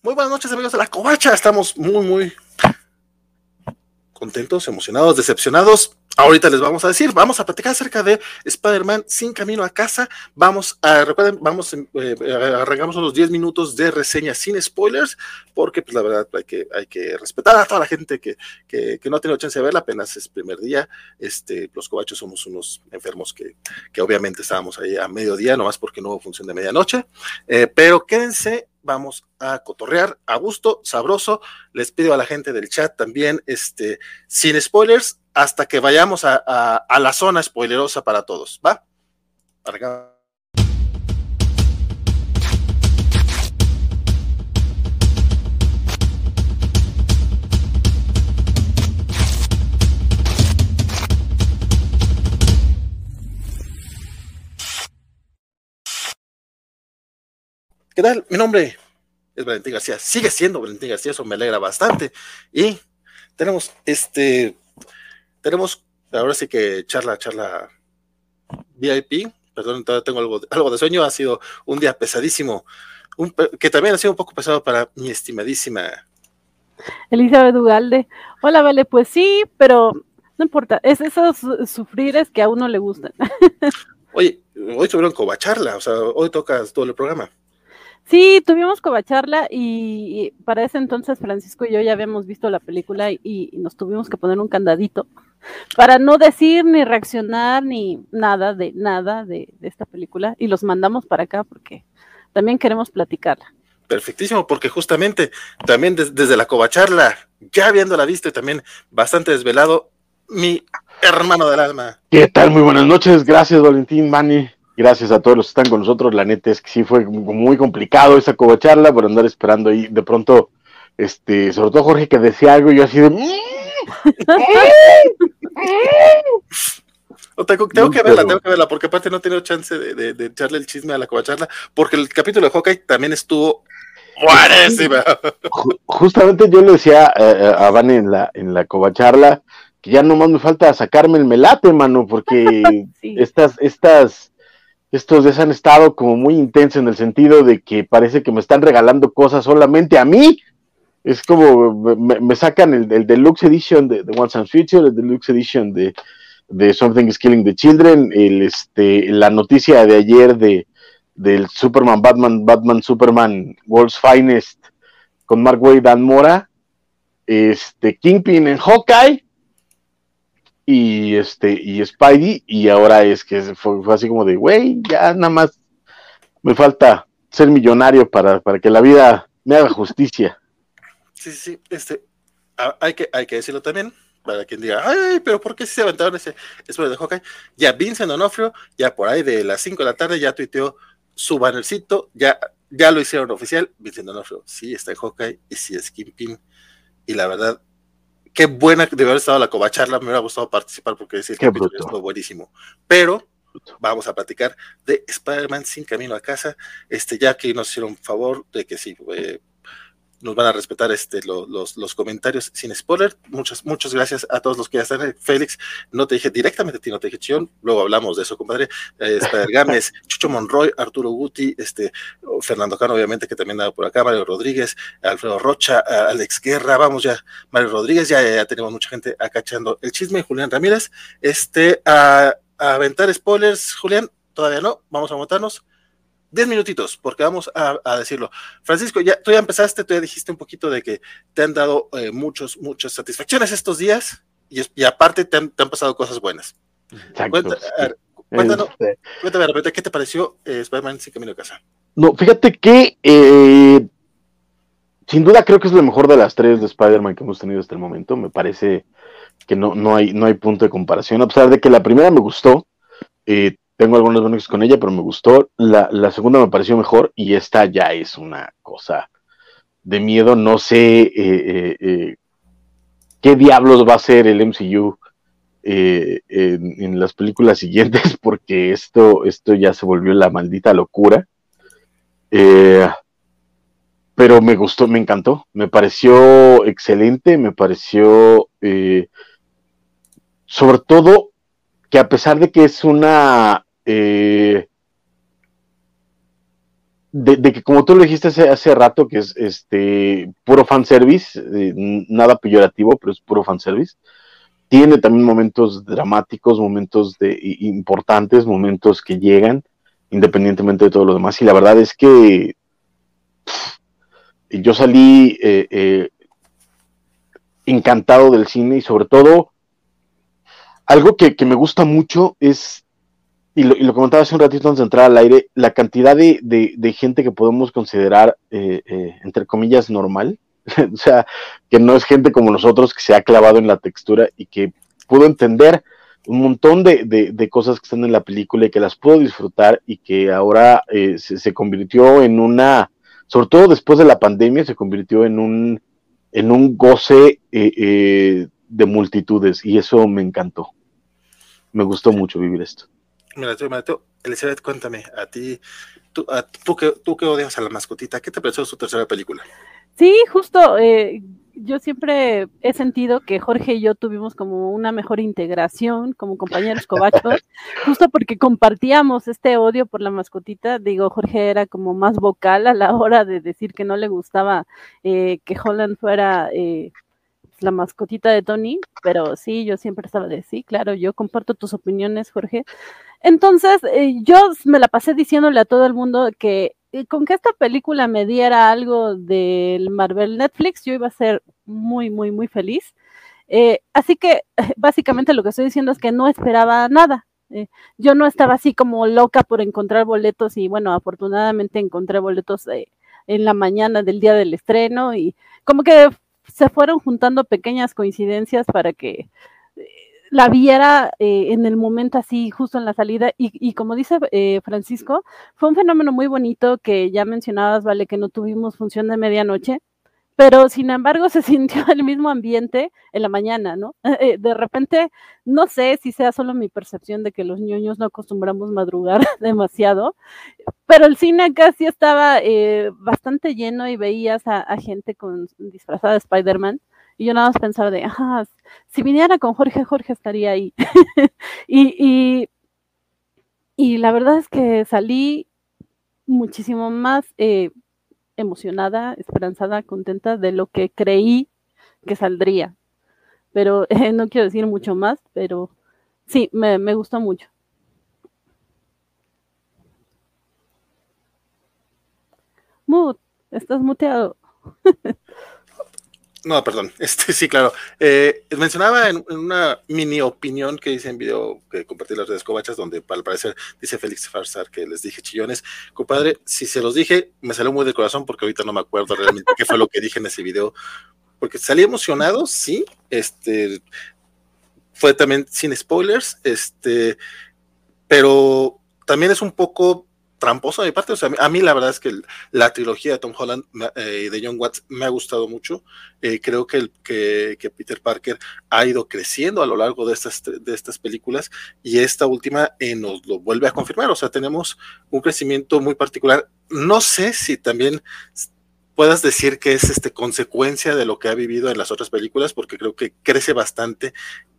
Muy buenas noches, amigos de la Covacha. Estamos muy, muy contentos, emocionados, decepcionados. Ahorita les vamos a decir, vamos a platicar acerca de Spider-Man sin camino a casa. Vamos a, recuerden, vamos, eh, arrancamos unos 10 minutos de reseña sin spoilers, porque pues la verdad hay que, hay que respetar a toda la gente que, que, no ha tenido chance de verla, apenas es primer día. Este, los cobachos somos unos enfermos que, que obviamente estábamos ahí a mediodía, nomás porque no hubo función de medianoche. Eh, pero quédense vamos a cotorrear a gusto, sabroso. Les pido a la gente del chat también, este, sin spoilers, hasta que vayamos a, a, la zona spoilerosa para todos. ¿Va? ¿Qué tal? Mi nombre es Valentín García. Sigue siendo Valentín García, eso me alegra bastante. Y tenemos este, tenemos ahora sí que charla, charla VIP. Perdón, todavía tengo algo, algo de sueño. Ha sido un día pesadísimo, que también ha sido un poco pesado para mi estimadísima Elizabeth Ugalde. Hola, Vale, pues sí, pero no importa. Es esos sufrires que a uno le gustan. Oye, hoy tuvieron covacharla, o sea, hoy tocas todo el programa. Sí, tuvimos covacharla y para ese entonces Francisco y yo ya habíamos visto la película y, nos tuvimos que poner un candadito para no decir ni reaccionar ni nada de nada de, esta película y los mandamos para acá porque también queremos platicarla. Perfectísimo, porque justamente también desde la covacharla, ya habiéndola visto y también bastante desvelado, mi hermano del alma. ¿Qué tal? Muy buenas noches, gracias Valentín, Mani, Gracias a todos los que están con nosotros. La neta es que sí fue muy complicado esa cobacharla por andar esperando ahí. De pronto, este, sobre todo Jorge que decía algo y yo así de. Tengo, que verla, tengo que verla, porque aparte no he tenido chance de, echarle el chisme a la covacharla, porque el capítulo de Hawkeye también estuvo buenísima. Justamente yo le decía eh, eh, a Van en la, en la covacharla que ya nomás me falta sacarme el melate, mano, porque estas, estas estos días han estado como muy intensos en el sentido de que parece que me están regalando cosas solamente a mí. Es como me, sacan el, Deluxe Edition de, de Once and Future, el Deluxe Edition de, Something is Killing the Children, el, este, la noticia de ayer de, del Superman, Batman, Batman, Superman, World's Finest con Mark Wade, Dan Mora, este, Kingpin en Hawkeye, y este y Spidey y ahora es que fue, así como de güey ya nada más me falta ser millonario para, para que la vida me haga justicia sí sí este hay que hay que decirlo también para quien diga ay pero por qué si se aventaron ese eso de Hawkeye ya Vincent Onofrio ya por ahí de las 5 de la tarde ya tuiteó su bannercito ya ya lo hicieron oficial Vincent Onofrio sí está en Hawkeye y sí es Kingpin y la verdad qué buena de haber estado la covacharla, me hubiera gustado participar porque que estuvo buenísimo. Pero vamos a platicar de Spider-Man sin camino a casa. Este, ya que nos hicieron favor de que sí, eh, nos van a respetar este, los, los, comentarios sin spoiler. Muchas, muchas gracias a todos los que ya están. Félix, no te dije directamente a ti, no te dije Chion, luego hablamos de eso, compadre. Eh, Gámez, Chucho Monroy, Arturo Guti, este, Fernando Cano, obviamente, que también anda por acá, Mario Rodríguez, Alfredo Rocha, Alex Guerra, vamos ya, Mario Rodríguez, ya, ya, tenemos mucha gente acachando el chisme, Julián Ramírez, este, a, a aventar spoilers, Julián, todavía no, vamos a montarnos 10 minutitos, porque vamos a, decirlo. Francisco, ya, tú ya empezaste, tú ya dijiste un poquito de que te han dado eh, muchos, muchas satisfacciones estos días y, aparte te han, pasado cosas buenas. Exacto, cuéntanos, este cuéntame, ¿qué te pareció eh, Spider-Man sin camino a casa? No, fíjate que eh, sin duda creo que es lo mejor de las tres de Spider-Man que hemos tenido hasta el momento. Me parece que no, no, hay, no hay punto de comparación, a pesar de que la primera me gustó. Eh, tengo algunos beneficios con ella, pero me gustó. La, segunda me pareció mejor y esta ya es una cosa de miedo. No sé eh, eh, eh, qué diablos va a ser el MCU en, las películas siguientes, porque esto, esto ya se volvió la maldita locura. pero me gustó, me encantó, me pareció excelente, me pareció sobre todo que a pesar de que es una eh, de, que como tú lo dijiste hace, rato, que es este puro fanservice, eh, nada peyorativo, pero es puro fanservice. Tiene también momentos dramáticos, momentos de, importantes, momentos que llegan, independientemente de todo lo demás. Y la verdad es que yo salí eh, eh, encantado del cine y sobre todo algo que me gusta mucho es y lo, comentaba hace un ratito antes de entrar al aire, la cantidad de, de, gente que podemos considerar, eh, eh, entre comillas, normal, o sea, que no es gente como nosotros que se ha clavado en la textura y que pudo entender un montón de, de cosas que están en la película y que las pudo disfrutar y que ahora eh, se, se, convirtió en una, sobre todo después de la pandemia, se convirtió en un, en un goce de multitudes y eso me encantó. Me gustó mucho vivir esto. Mira, Mateo, Elizabeth, cuéntame, a ti, tú, tú, que, tú que odias a la mascotita, ¿qué te pareció su tercera película? Sí, justo, eh, yo siempre he sentido que Jorge y yo tuvimos como una mejor integración como compañeros cobachos, justo porque compartíamos este odio por la mascotita. Digo, Jorge era como más vocal a la hora de decir que no le gustaba eh, que Holland fuera eh, la mascotita de Tony, pero sí, yo siempre estaba de sí, claro, yo comparto tus opiniones, Jorge. Entonces, eh, yo me la pasé diciéndole a todo el mundo que eh, con que esta película me diera algo del Marvel Netflix, yo iba a ser muy, muy, muy feliz. Eh, así que básicamente lo que estoy diciendo es que no esperaba nada. yo no estaba así como loca por encontrar boletos y bueno, afortunadamente encontré boletos en la mañana del día del estreno y como que se fueron juntando pequeñas coincidencias para que la viera eh, en el momento así, justo en la salida. Y, como dice eh, Francisco, fue un fenómeno muy bonito que ya mencionabas, vale, que no tuvimos función de medianoche, pero sin embargo se sintió el mismo ambiente en la mañana, ¿no? Eh, de repente, no sé si sea solo mi percepción de que los ñoños no acostumbramos madrugar demasiado, pero el cine casi estaba bastante lleno y veías a, a gente con disfrazada de Spider-Man y yo nada más pensaba de, ajá, si viniera con Jorge, Jorge estaría ahí. y, y, la verdad es que salí muchísimo más eh, emocionada, esperanzada, contenta de lo que creí que saldría. Pero no quiero decir mucho más, pero sí, me, me gustó mucho. Mood, estás muteado. No, perdón, este sí, claro. Eh, mencionaba en, una mini opinión que hice en video que compartí en las redes covachas, donde al parecer dice Félix Farsar que les dije chillones. Compadre, si se los dije, me salió muy de corazón porque ahorita no me acuerdo realmente qué fue lo que dije en ese video. Porque salí emocionado, sí. Este fue también sin spoilers, este, pero también es un poco tramposo de mi parte. O sea, a mí la verdad es que la trilogía de Tom Holland eh, de John Watts me ha gustado mucho. Eh, creo que, el, que, Peter Parker ha ido creciendo a lo largo de estas, de estas películas y esta última eh, nos lo vuelve a confirmar. O sea, tenemos un crecimiento muy particular. No sé si también puedas decir que es este, consecuencia de lo que ha vivido en las otras películas, porque creo que crece bastante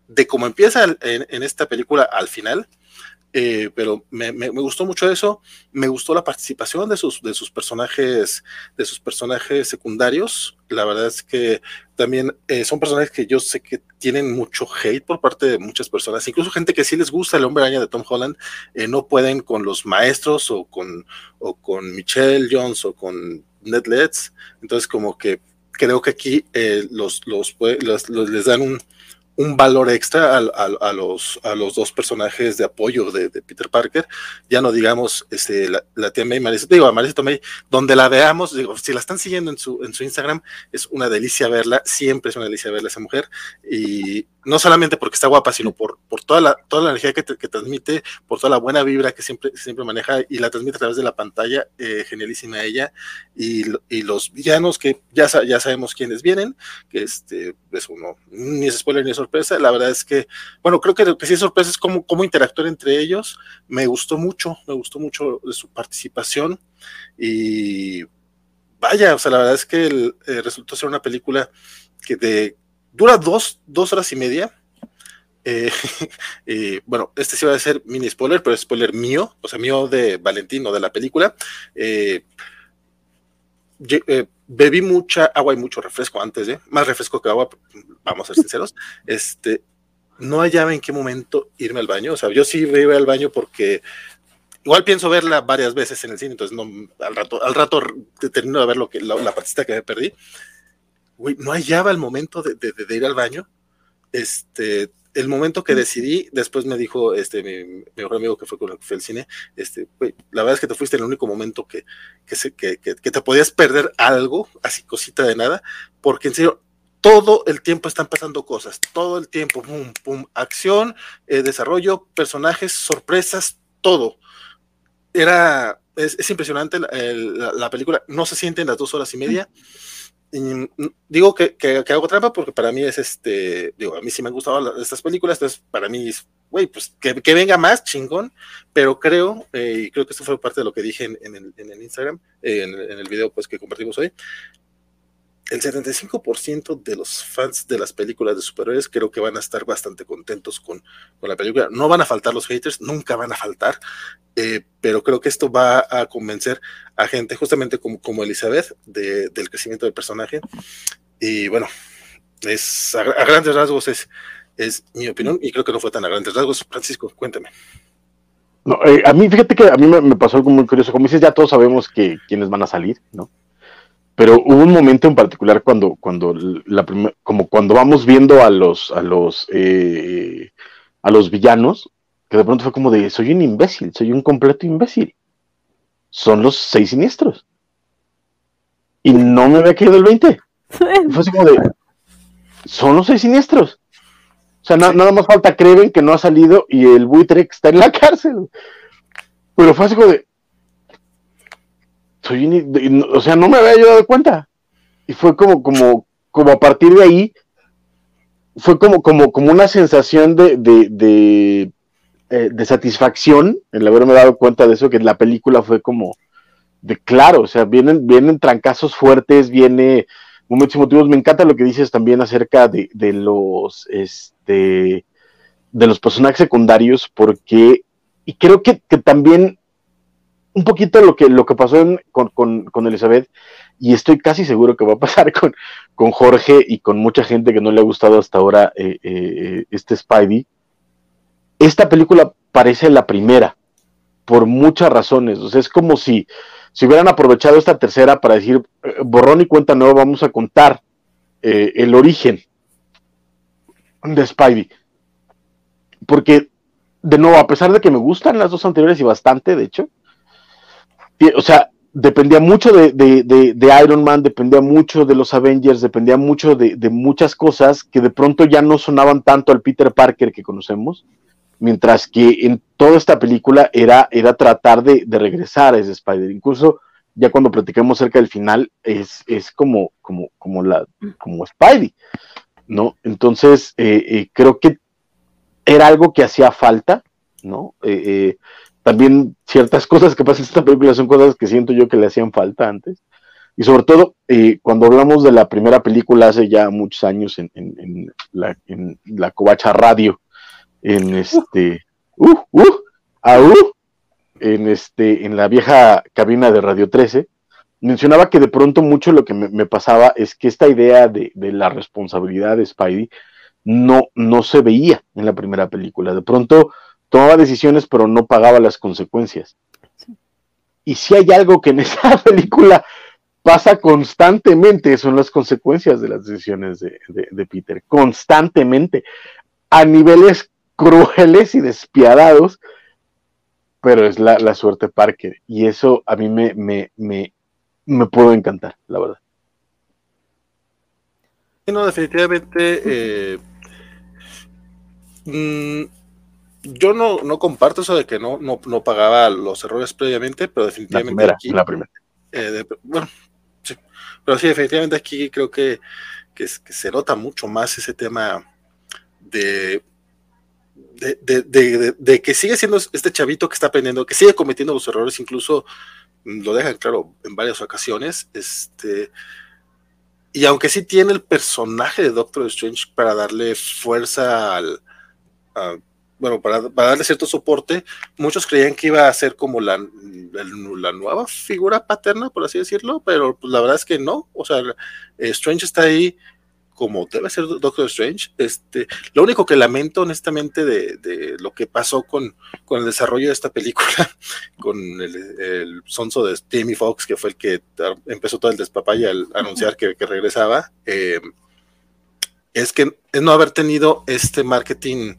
de cómo empieza en esta película al final eh, pero me, gustó mucho eso, me gustó la participación de sus, de sus personajes, de sus personajes secundarios. La verdad es que también eh, son personajes que yo sé que tienen mucho hate por parte de muchas personas, incluso gente que sí les gusta el hombre araña de Tom Holland, eh, no pueden con los maestros o con, o con Michelle Jones o con Ned Letts. Entonces, como que creo que aquí los, los, les dan un un valor extra a, los, a los dos personajes de apoyo de, Peter Parker. Ya no digamos este, la, tía May, Marisa, digo, a May, donde la veamos, digo, si la están siguiendo en su, en su Instagram, es una delicia verla, siempre es una delicia verla esa mujer. Y no solamente porque está guapa, sino por, por toda, la, toda la energía que, transmite, por toda la buena vibra que siempre, siempre maneja y la transmite a través de la pantalla, eh, genialísima ella, y, y, los villanos que ya, ya sabemos quiénes vienen, que este, es uno, ni es spoiler ni es sorpresa, la verdad es que, bueno, creo que lo que sí es sorpresa es cómo, cómo interactuar entre ellos, me gustó mucho, me gustó mucho de su participación, y vaya, o sea, la verdad es que el, eh, resultó ser una película que de dura dos, dos horas y media. Eh, bueno, este sí va a ser mini spoiler, pero es spoiler mío, o sea, mío de Valentino, de la película. Eh, bebí mucha agua y mucho refresco antes, ¿eh? más refresco que agua, vamos a ser sinceros. Este, no hallaba en qué momento irme al baño, o sea, yo sí iba al baño porque igual pienso verla varias veces en el cine, entonces no, al rato, al rato termino de ver lo que, la, la partita que me perdí. No hallaba el momento de, de, ir al baño. Este, el momento que decidí, después me dijo este mi, mejor amigo que fue con el que fue al cine, este, la verdad es que te fuiste el único momento que, que, que, que, te podías perder algo, así cosita de nada, porque en serio, todo el tiempo están pasando cosas, todo el tiempo, pum, pum, acción, eh, desarrollo, personajes, sorpresas, todo. Era, es, impresionante la, película, no se siente en las dos horas y media. Mm, digo que, que, hago trampa porque para mí es este, digo, a mí sí me han gustado estas películas, entonces para mí es, güey, pues que, venga más chingón, pero creo, eh, y creo que esto fue parte de lo que dije en, el, en el, Instagram, en, en, el video pues que compartimos hoy, el 75% de los fans de las películas de superhéroes creo que van a estar bastante contentos con, la película. No van a faltar los haters, nunca van a faltar, eh, pero creo que esto va a convencer a gente justamente como, como Elizabeth del crecimiento del personaje. Y bueno, es a, grandes rasgos es, es mi opinión y creo que no fue tan a grandes rasgos. Francisco, cuéntame. No, eh, a mí, fíjate que a mí me, me, pasó algo muy curioso. Como dices, ya todos sabemos que quiénes van a salir, ¿no? Pero hubo un momento en particular cuando, cuando la como cuando vamos viendo a los, a los, eh, a los villanos, que de pronto fue como de, soy un imbécil, soy un completo imbécil. Son los seis siniestros. Y no me había caído el 20. Fue así como de, son los seis siniestros. O sea, nada más falta Creven que no ha salido y el buitre que está en la cárcel. Pero fue así como de, o sea, no me había dado cuenta. Y fue como, como, como a partir de ahí, fue como, como, como una sensación de, de, eh, de, satisfacción el haberme dado cuenta de eso, que la película fue como de claro, o sea, vienen, vienen trancazos fuertes, viene momentos emotivos. Me encanta lo que dices también acerca de, de los, este, de los personajes secundarios, porque, y creo que también un poquito lo que, lo que pasó con, Elizabeth, y estoy casi seguro que va a pasar con, con Jorge y con mucha gente que no le ha gustado hasta ahora eh, eh, este Spidey. Esta película parece la primera, por muchas razones. O sea, es como si, si hubieran aprovechado esta tercera para decir, eh, borrón y cuenta nueva, vamos a contar el origen de Spidey. Porque, de nuevo, a pesar de que me gustan las dos anteriores y bastante, de hecho, o sea, dependía mucho de, de, Iron Man, dependía mucho de los Avengers, dependía mucho de, muchas cosas que de pronto ya no sonaban tanto al Peter Parker que conocemos, mientras que en toda esta película era, era tratar de, regresar a ese Spider. Incluso ya cuando platicamos cerca del final, es, es como, como, como, la, como Spidey, ¿no? Entonces, eh, eh, creo que era algo que hacía falta, ¿no? Eh, también ciertas cosas que pasan en esta película son cosas que siento yo que le hacían falta antes. Y sobre todo, eh, cuando hablamos de la primera película hace ya muchos años en, la, en la Covacha Radio, en este, uh, uh, uh, en este, en la vieja cabina de Radio 13, mencionaba que de pronto mucho lo que me, pasaba es que esta idea de, de, la responsabilidad de Spidey no, no se veía en la primera película. De pronto tomaba decisiones pero no pagaba las consecuencias. Y si hay algo que en esa película pasa constantemente, son las consecuencias de las decisiones de, Peter, constantemente, a niveles crueles y despiadados, pero es la, suerte Parker. Y eso a mí me, me, me, me puedo encantar, la verdad. No, definitivamente. Eh, mm, yo no, no comparto eso de que no, no, no pagaba los errores previamente, pero definitivamente la aquí. La primera. Eh, bueno, sí. Pero sí, definitivamente aquí creo que, que, se nota mucho más ese tema de de, de, de, que sigue siendo este chavito que está aprendiendo, que sigue cometiendo los errores, incluso lo dejan claro en varias ocasiones. Este, y aunque sí tiene el personaje de Doctor Strange para darle fuerza al, bueno, para, darle cierto soporte, muchos creían que iba a ser como la, la, nueva figura paterna, por así decirlo, pero pues, la verdad es que no, o sea, Strange está ahí como debe ser Doctor Strange. Este, lo único que lamento honestamente de, lo que pasó con, con, el desarrollo de esta película, con el, sonso de Jamie Foxx, que fue el que empezó todo el despapalle al anunciar que, regresaba, eh, es que es no haber tenido este marketing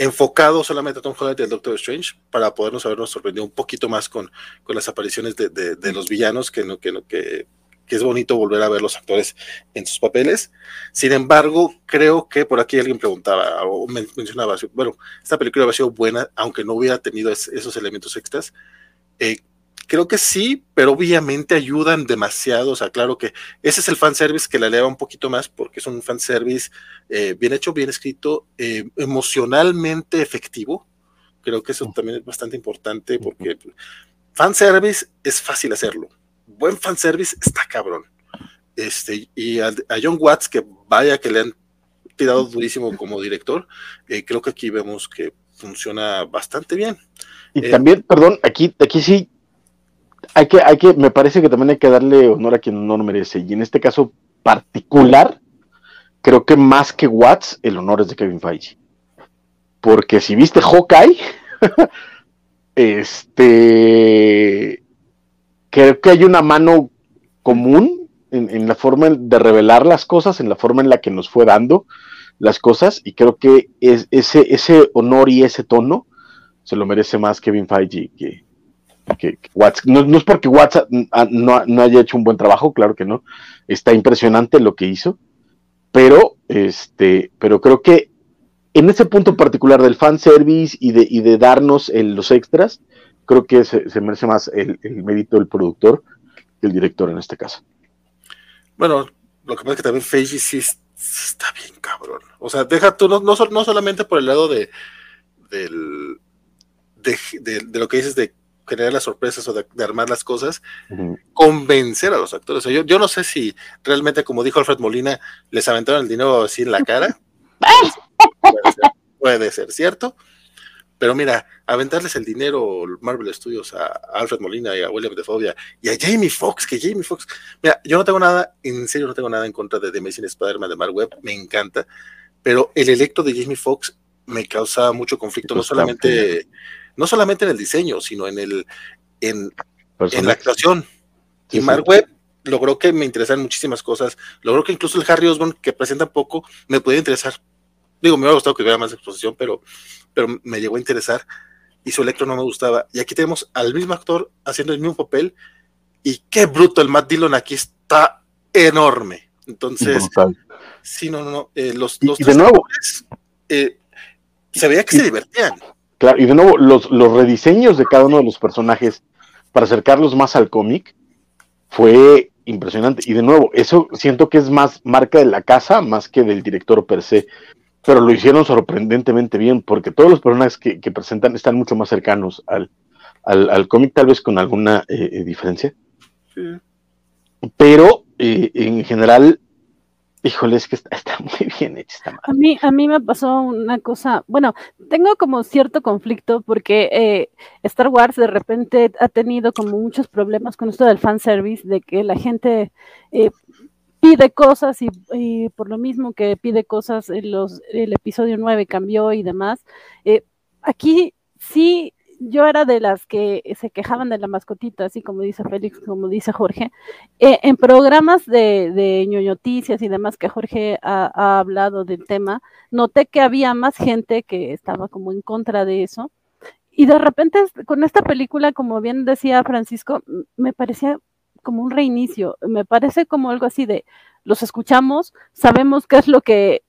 enfocado solamente a Tom Holland y al Doctor Strange para podernos habernos sorprendido un poquito más con, con las apariciones de, de, los villanos que no, que no, que que es bonito volver a ver los actores en sus papeles. Sin embargo, creo que por aquí alguien preguntaba o mencionaba, bueno, esta película había sido buena, aunque no hubiera tenido esos elementos extras. Eh, creo que sí, pero obviamente ayudan demasiado. O sea, claro que ese es el fanservice que la eleva un poquito más porque es un fanservice eh, bien hecho, bien escrito, eh, emocionalmente efectivo. Creo que eso también es bastante importante porque fanservice es fácil hacerlo buen fanservice está cabrón. Este, y a, John Watts, que vaya que le han tirado durísimo como director, eh, creo que aquí vemos que funciona bastante bien. Y eh, también, perdón, aquí, aquí sí hay que, hay que, me parece que también hay que darle honor a quien honor merece. Y en este caso particular, creo que más que Watts, el honor es de Kevin Feige. Porque si viste Hawkeye, este creo que hay una mano común en, la forma de revelar las cosas, en la forma en la que nos fue dando las cosas, y creo que es, ese, ese honor y ese tono se lo merece más Kevin Feige que, No, es porque Watts no, no, haya hecho un buen trabajo, claro que no, está impresionante lo que hizo, pero, este, pero creo que en ese punto particular del fanservice y de, y de darnos los extras, creo que se, merece más el, mérito del productor que el director en este caso. Bueno, lo que pasa es que también Feige sí, está bien cabrón. O sea, deja tú, no, no, solamente por el lado de, del, de, lo que dices de generar las sorpresas o de, armar las cosas, convencer a los actores. yo, yo no sé si realmente, como dijo Alfred Molina, les aventaron el dinero así en la cara. puede, ser, puede ser, ¿cierto? Pero mira, aventarles el dinero Marvel Studios a Alfred Molina y a William Defobia y a Jamie Foxx, que Jamie Foxx, mira, yo no tengo nada, en serio no tengo nada en contra de The Amazing Spider-Man de Mark Webb, me encanta, pero el electo de Jamie Foxx me causa mucho conflicto, no solamente, no solamente en el diseño, sino en el, en, la actuación. y Mark Webb logró que me interesaran muchísimas cosas, logró que incluso el Harry Osborn, que presenta poco, me pudiera interesar. Digo, me hubiera gustado que hubiera más exposición, pero pero me llegó a interesar y su electro no me gustaba. Y aquí tenemos al mismo actor haciendo el mismo papel y qué bruto el Matt Dillon aquí está enorme. Entonces, sí, no, no, eh, los, los de nuevo, eh, se veía que se divertían. Claro, y de nuevo, los, los rediseños de cada uno de los personajes para acercarlos más al cómic fue impresionante. Y de nuevo, eso siento que es más marca de la casa más que del director per se pero lo hicieron sorprendentemente bien, porque todos los personajes que, presentan están mucho más cercanos al, al, cómic, tal vez con alguna eh, eh, diferencia. Pero eh, en general, híjole, es que está, muy bien hecha esta A mí, a mí me pasó una cosa, bueno, tengo como cierto conflicto porque Star Wars de repente ha tenido como muchos problemas con esto del fanservice, de que la gente pide cosas y, por lo mismo que pide cosas, en los, el episodio 9 cambió y demás. Eh, aquí sí, yo era de las que se quejaban de la mascotita, así como dice Félix, como dice Jorge. Eh, en programas de, de ñoñoticias y demás que Jorge ha, ha hablado del tema, noté que había más gente que estaba como en contra de eso. Y de repente con esta película, como bien decía Francisco, me parecía como un reinicio. Me parece como algo así de, los escuchamos, sabemos qué es lo que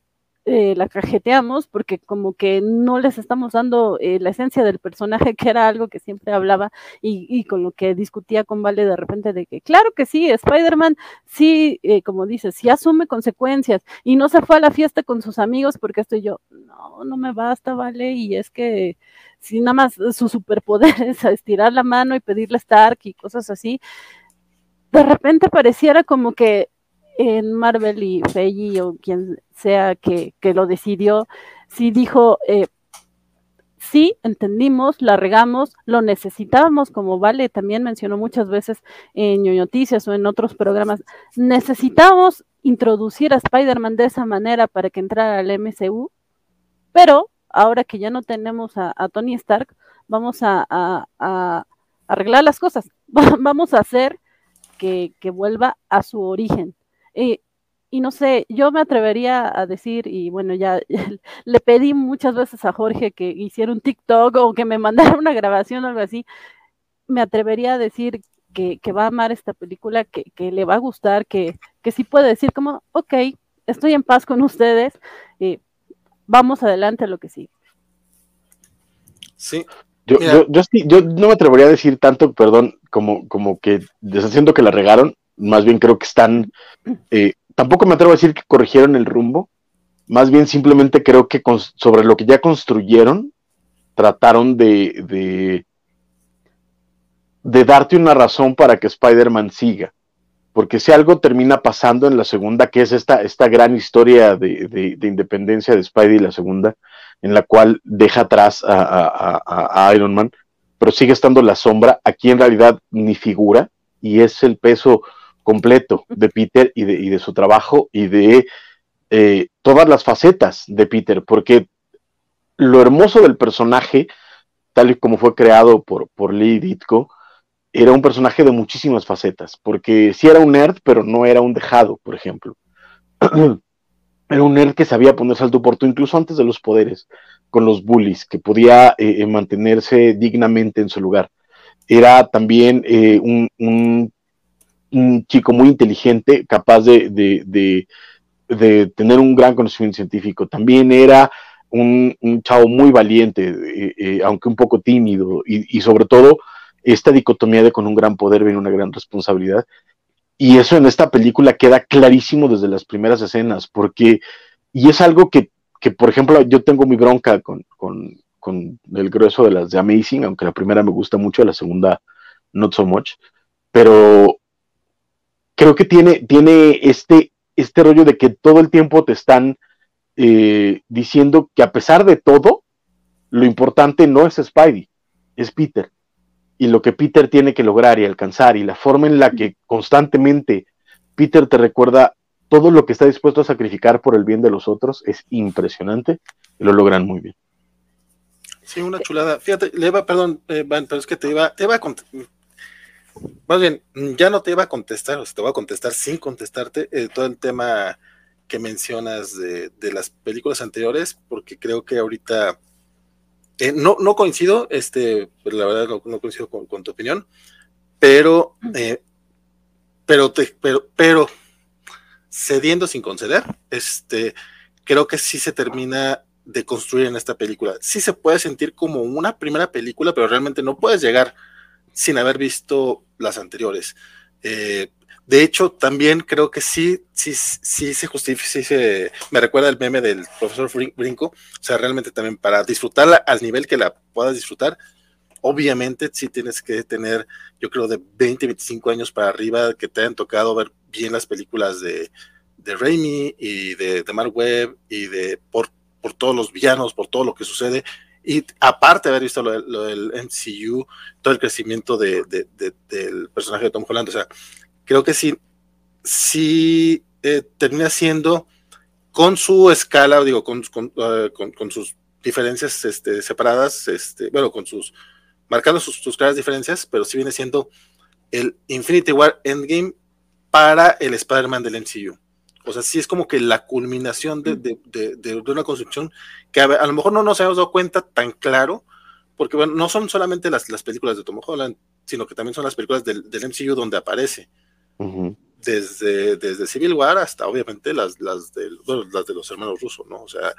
eh, la cajeteamos, porque como que no les estamos dando eh, la esencia del personaje, que era algo que siempre hablaba y, con lo que discutía con Vale de repente de que, claro que sí, Spider-Man sí, eh, como dices, sí asume consecuencias y no se fue a la fiesta con sus amigos porque estoy yo, no, no me basta, Vale, y es que si nada más su superpoder es estirar la mano y pedirle Stark y cosas así, de repente pareciera como que en Marvel y Feige o quien sea que, lo decidió, sí dijo, eh, sí, entendimos, la regamos, lo necesitábamos, como Vale también mencionó muchas veces en Noticias o en otros programas, necesitamos introducir a Spider-Man de esa manera para que entrara al MCU, pero ahora que ya no tenemos a, Tony Stark, vamos a, arreglar las cosas, vamos a hacer que, vuelva a su origen. Y no sé, yo me atrevería a decir, y bueno, ya, le pedí muchas veces a Jorge que hiciera un TikTok o que me mandara una grabación o algo así, me atrevería a decir que, va a amar esta película, que, le va a gustar, que, que sí puede decir como, ok, estoy en paz con ustedes, eh, vamos adelante a lo que sigue. Sí. Yo, yo, yo, yo, no me atrevería a decir tanto, perdón, como, como que deshaciendo que la regaron, más bien creo que están eh, tampoco me atrevo a decir que corrigieron el rumbo, más bien simplemente creo que sobre lo que ya construyeron, trataron de, de, de darte una razón para que Spider-Man siga. Porque si algo termina pasando en la segunda, que es esta, esta gran historia de, de, independencia de Spidey, la segunda, en la cual deja atrás a, a Iron Man, pero sigue estando la sombra, aquí en realidad ni figura, y es el peso completo de Peter y de, y de su trabajo y de eh, todas las facetas de Peter, porque lo hermoso del personaje, tal y como fue creado por, por Lee Ditko, era un personaje de muchísimas facetas, porque sí era un nerd, pero no era un dejado, por ejemplo. era un nerd que sabía ponerse al tu incluso antes de los poderes, con los bullies, que podía eh, eh, mantenerse dignamente en su lugar. Era también un un chico muy inteligente, capaz de, de, de, tener un gran conocimiento científico. También era un, un chavo muy valiente, eh, eh, aunque un poco tímido, y, y, sobre todo esta dicotomía de con un gran poder viene una gran responsabilidad. Y eso en esta película queda clarísimo desde las primeras escenas, porque, y es algo que, que por ejemplo, yo tengo mi bronca con, con, con el grueso de las de Amazing, aunque la primera me gusta mucho, la segunda not so much, pero creo que tiene, tiene este, este rollo de que todo el tiempo te están eh, diciendo que a pesar de todo, lo importante no es Spidey, es Peter. Y lo que Peter tiene que lograr y alcanzar y la forma en la que constantemente Peter te recuerda todo lo que está dispuesto a sacrificar por el bien de los otros es impresionante y lo logran muy bien. Sí, una chulada. Fíjate, le perdón, eh, pero es que te iba, te iba más bien, ya no te iba a contestar, o sea, te voy a contestar sin contestarte eh, todo el tema que mencionas de, las películas anteriores, porque creo que ahorita eh, no, no coincido, este, pues, la verdad no, coincido con, tu opinión, pero, eh, pero, te, pero, pero, cediendo sin conceder, este, creo que sí se termina de construir en esta película. Sí se puede sentir como una primera película, pero realmente no puedes llegar sin haber visto las anteriores. Eh, de hecho, también creo que sí, sí, sí se justifica, sí se, me recuerda el meme del profesor Brinco, o sea, realmente también para disfrutarla al nivel que la puedas disfrutar, obviamente sí tienes que tener, yo creo, de 20, 25 años para arriba, que te hayan tocado ver bien las películas de, de Raimi y de, de Mark Webb y de por, por todos los villanos, por todo lo que sucede, y aparte de haber visto lo, del MCU, todo el crecimiento de, del personaje de Tom Holland, o sea, creo que sí, sí eh, termina siendo con su escala, digo, con, con, ah, sus diferencias este, separadas, este, bueno, con sus, marcando sus, sus claras diferencias, pero sí viene siendo el Infinity War Endgame para el Spider-Man del MCU. O sea, sí es como que la culminación de, una construcción que a, lo mejor no nos hemos dado cuenta tan claro, porque bueno, no son solamente las, las películas de Tom Holland, sino que también son las películas del, MCU donde aparece. desde, desde Civil War hasta obviamente las, las, las de los hermanos rusos, ¿no? O sea,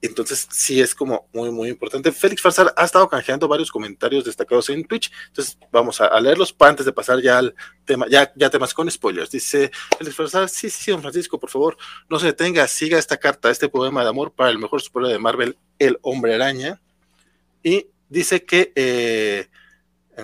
entonces, sí es como muy, muy importante. Félix Farsar ha estado canjeando varios comentarios destacados en Twitch. Entonces, vamos a, leerlos antes de pasar ya al tema, ya, ya temas con spoilers. Dice Félix Farsar, sí, sí, don Francisco, por favor, no se detenga, siga esta carta, este poema de amor para el mejor superhéroe de Marvel, El Hombre Araña. Y dice que, eh,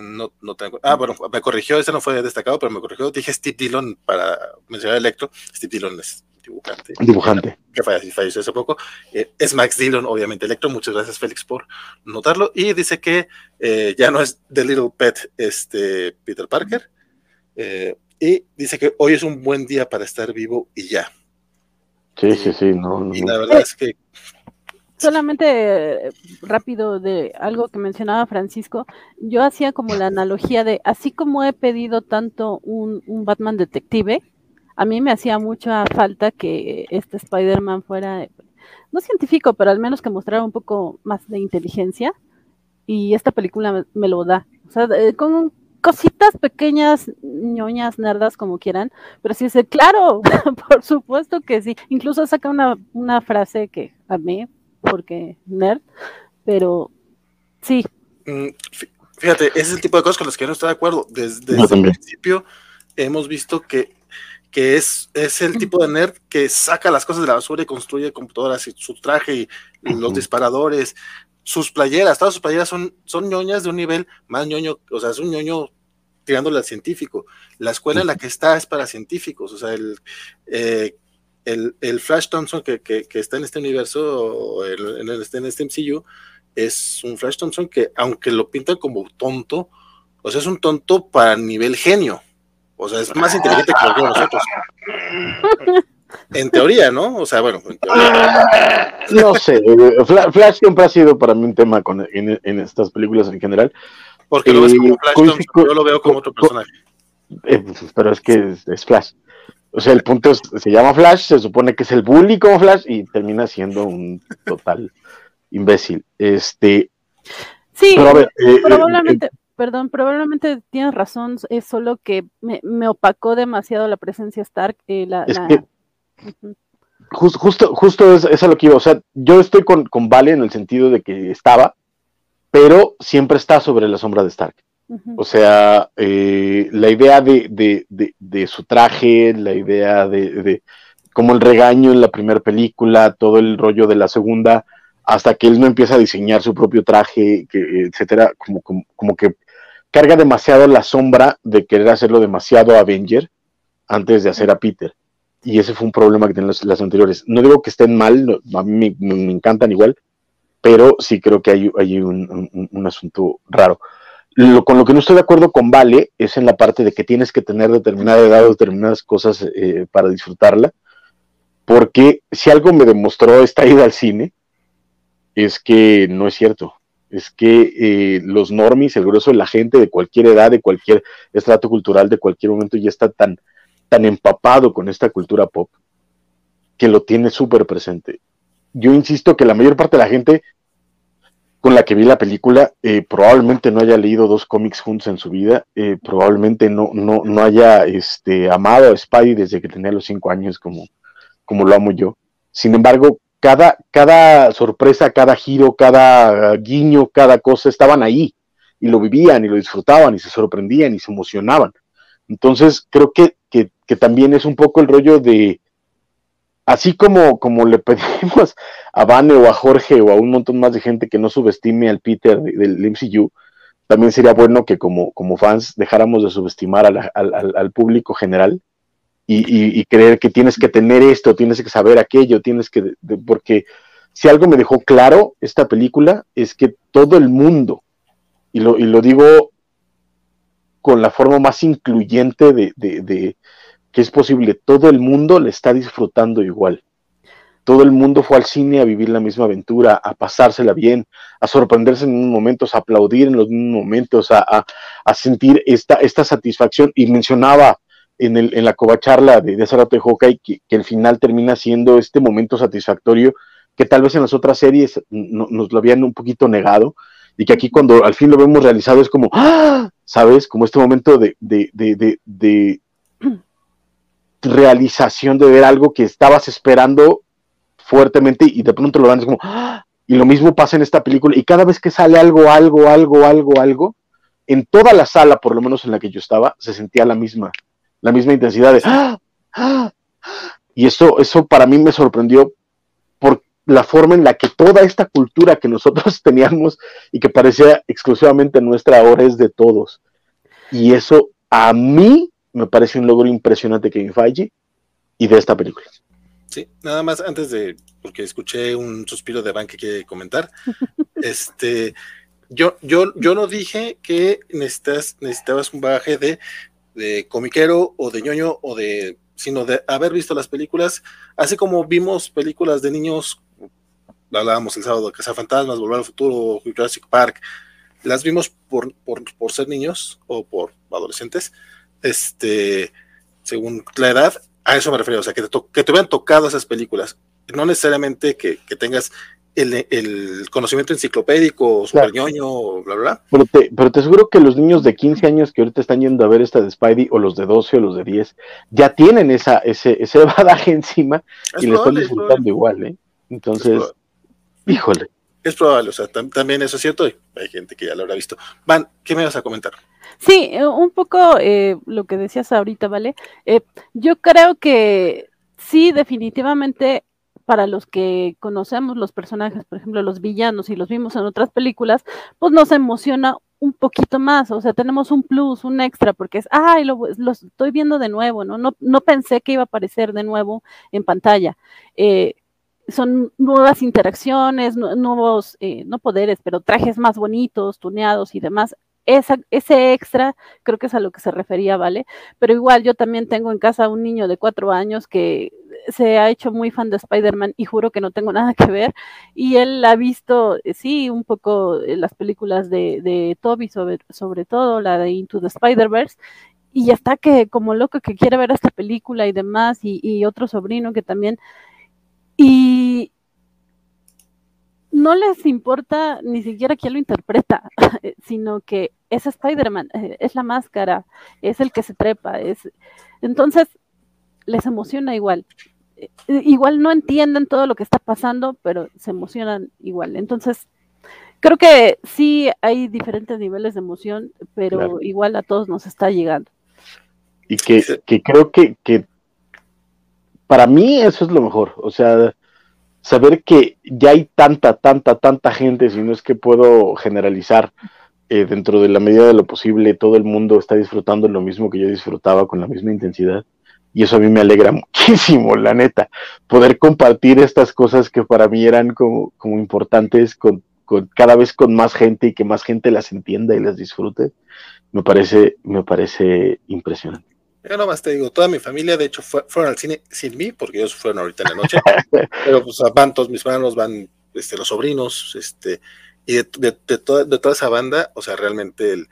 no, no tengo, ah, bueno, me corrigió, ese no fue destacado, pero me corrigió, dije Steve Dillon para mencionar Electro. Steve Dillon es dibujante. Dibujante. Que falleció, hace poco. Eh, es Max Dillon, obviamente Electro. Muchas gracias, Félix, por notarlo. Y dice que eh, ya no es The Little Pet este, Peter Parker. Eh, y dice que hoy es un buen día para estar vivo y ya. Sí, sí, sí. No, y la verdad es que solamente rápido de algo que mencionaba Francisco, yo hacía como la analogía de, así como he pedido tanto un, un Batman detective, a mí me hacía mucha falta que este Spider-Man fuera, no científico, pero al menos que mostrara un poco más de inteligencia. Y esta película me, lo da. O sea, con cositas pequeñas, ñoñas, nerdas, como quieran, pero sí dice, claro, por supuesto que sí. Incluso saca una, una frase que a mí, porque nerd, pero sí. Mm, fíjate, ese es el tipo de cosas con las que no estoy de acuerdo. Desde, desde el principio hemos visto que que es, es el tipo de nerd que saca las cosas de la basura y construye computadoras y su traje y los disparadores, sus playeras, todas sus playeras son, son ñoñas de un nivel más ñoño, o sea, es un ñoño tirándole al científico. La escuela en la que está es para científicos, o sea, el, eh, el, Flash Thompson que, que, está en este universo, en, este, en este MCU, es un Flash Thompson que, aunque lo pintan como tonto, o sea, es un tonto para nivel genio. O sea, es más inteligente que nosotros. En teoría, ¿no? O sea, bueno, en teoría. No sé, Flash siempre ha sido para mí un tema con, en, estas películas en general. Porque lo ves como Flash, yo lo veo como otro personaje. Eh, pues, pero es que es, Flash. O sea, el punto es, se llama Flash, se supone que es el bully como Flash y termina siendo un total imbécil. Este. Sí, pero a ver, eh, eh, probablemente perdón, probablemente tienes razón, es solo que me, opacó demasiado la presencia Stark. Eh, la, justo, justo es, es, lo que iba, o sea, yo estoy con, con Vale en el sentido de que estaba, pero siempre está sobre la sombra de Stark. O sea, eh, la idea de, de, de, su traje, la idea de, como el regaño en la primera película, todo el rollo de la segunda, hasta que él no empieza a diseñar su propio traje, etcétera, como, como, que carga demasiado la sombra de querer hacerlo demasiado Avenger antes de hacer a Peter. Y ese fue un problema que tienen las, anteriores. No digo que estén mal, a mí me, encantan igual, pero sí creo que hay, hay un, asunto raro. Lo, con lo que no estoy de acuerdo con Vale es en la parte de que tienes que tener determinada edad o determinadas cosas eh, para disfrutarla, porque si algo me demostró esta ida al cine, es que no es cierto es que eh, los normis, el grueso de la gente de cualquier edad, de cualquier estrato cultural, de cualquier momento, ya está tan, tan empapado con esta cultura pop que lo tiene súper presente. Yo insisto que la mayor parte de la gente con la que vi la película eh, probablemente no haya leído dos cómics juntos en su vida, eh, probablemente no, no, no haya este, amado a Spidey desde que tenía los cinco años como, como lo amo yo. Sin embargo, cada, cada sorpresa, cada giro, cada guiño, cada cosa estaban ahí y lo vivían y lo disfrutaban y se sorprendían y se emocionaban. Entonces creo que, también es un poco el rollo de, así como, como le pedimos a Vane o a Jorge o a un montón más de gente que no subestime al Peter del MCU, también sería bueno que como, como fans dejáramos de subestimar al público general y, creer que tienes que tener esto, tienes que saber aquello, tienes que, porque si algo me dejó claro esta película es que todo el mundo, y lo, y lo digo con la forma más incluyente de, de, que es posible, todo el mundo le está disfrutando igual. Todo el mundo fue al cine a vivir la misma aventura, a pasársela bien, a sorprenderse en unos momentos, a aplaudir en los mismos momentos, a, sentir esta, esta satisfacción. Y mencionaba en, el, en la covacharla de, de hace rato Hawkeye, que, el final termina siendo este momento satisfactorio que tal vez en las otras series nos lo habían un poquito negado, y que aquí cuando al fin lo vemos realizado es como, ¡ah! ¿sabes? Como este momento de, de, de realización de ver algo que estabas esperando fuertemente y de pronto lo dan, es como, ¡ah! y lo mismo pasa en esta película, y cada vez que sale algo, algo, algo, algo, algo, en toda la sala, por lo menos en la que yo estaba, se sentía la misma, la misma intensidad de ¡Ah! ¡Ah! y eso, eso para mí me sorprendió por la forma en la que toda esta cultura que nosotros teníamos y que parecía exclusivamente nuestra ahora es de todos. Y eso a mí me parece un logro impresionante que Feige y de esta película. Sí, nada más antes de, porque escuché un suspiro de Van que quiere comentar. este, yo, yo, yo no dije que necesitas, necesitabas un bagaje de, de comiquero o de ñoño o de, sino de haber visto las películas, así como vimos películas de niños, hablábamos el sábado de Casa Fantasmas, Volver al Futuro, Jurassic Park, las vimos por, por, por ser niños o por adolescentes, este, según la edad, a eso me refiero, o sea, que te, que te hubieran tocado esas películas, no necesariamente que, que tengas el, el, conocimiento enciclopédico, super ñoño, bla, bla. Pero te, pero te aseguro que los niños de 15 años que ahorita están yendo a ver esta de Spidey, o los de 12 o los de 10, ya tienen esa, ese, ese badaje encima es y le están disfrutando igual, ¿eh? Entonces, híjole. Es probable, o sea, tam también eso es cierto, hay gente que ya lo habrá visto. Van, ¿qué me vas a comentar? Sí, eh, un poco eh, lo que decías ahorita, ¿vale? Eh, yo creo que sí, definitivamente para los que conocemos los personajes, por ejemplo, los villanos y los vimos en otras películas, pues nos emociona un poquito más, o sea, tenemos un plus, un extra, porque es, ay, lo, estoy viendo de nuevo, ¿no? ¿no? No pensé que iba a aparecer de nuevo en pantalla. Eh, son nuevas interacciones, nuevos, eh, no poderes, pero trajes más bonitos, tuneados y demás esa, ese extra creo que es a lo que se refería, ¿vale? Pero igual yo también tengo en casa un niño de cuatro años que se ha hecho muy fan de Spider-Man y juro que no tengo nada que ver. Y él ha visto, eh, sí, un poco eh, las películas de, de Toby, sobre, sobre todo la de Into the Spider-Verse. Y ya está que como loco que quiere ver esta película y demás, y, y otro sobrino que también. Y, no les importa ni siquiera quién lo interpreta, sino que es Spider-Man, eh, es la máscara, es el que se trepa, es entonces les emociona igual. Eh, igual no entienden todo lo que está pasando, pero se emocionan igual. Entonces, creo que sí hay diferentes niveles de emoción, pero igual a todos nos está llegando. Y que, que creo que, que para mí eso es lo mejor. O sea, saber que ya hay tanta, tanta, tanta gente, si no es que puedo generalizar, eh, dentro de la medida de lo posible, todo el mundo está disfrutando lo mismo que yo disfrutaba con la misma intensidad. Y eso a mí me alegra muchísimo, la neta. Poder compartir estas cosas que para mí eran como, como importantes con, con, cada vez con más gente y que más gente las entienda y las disfrute, me parece, me parece impresionante. Yo nomás te digo, toda mi familia, de hecho, fueron al cine sin mí, porque ellos fueron ahorita en la noche. pero pues van todos mis hermanos, van este, los sobrinos, este, y de, de, de, toda, de toda esa banda, o sea, realmente el,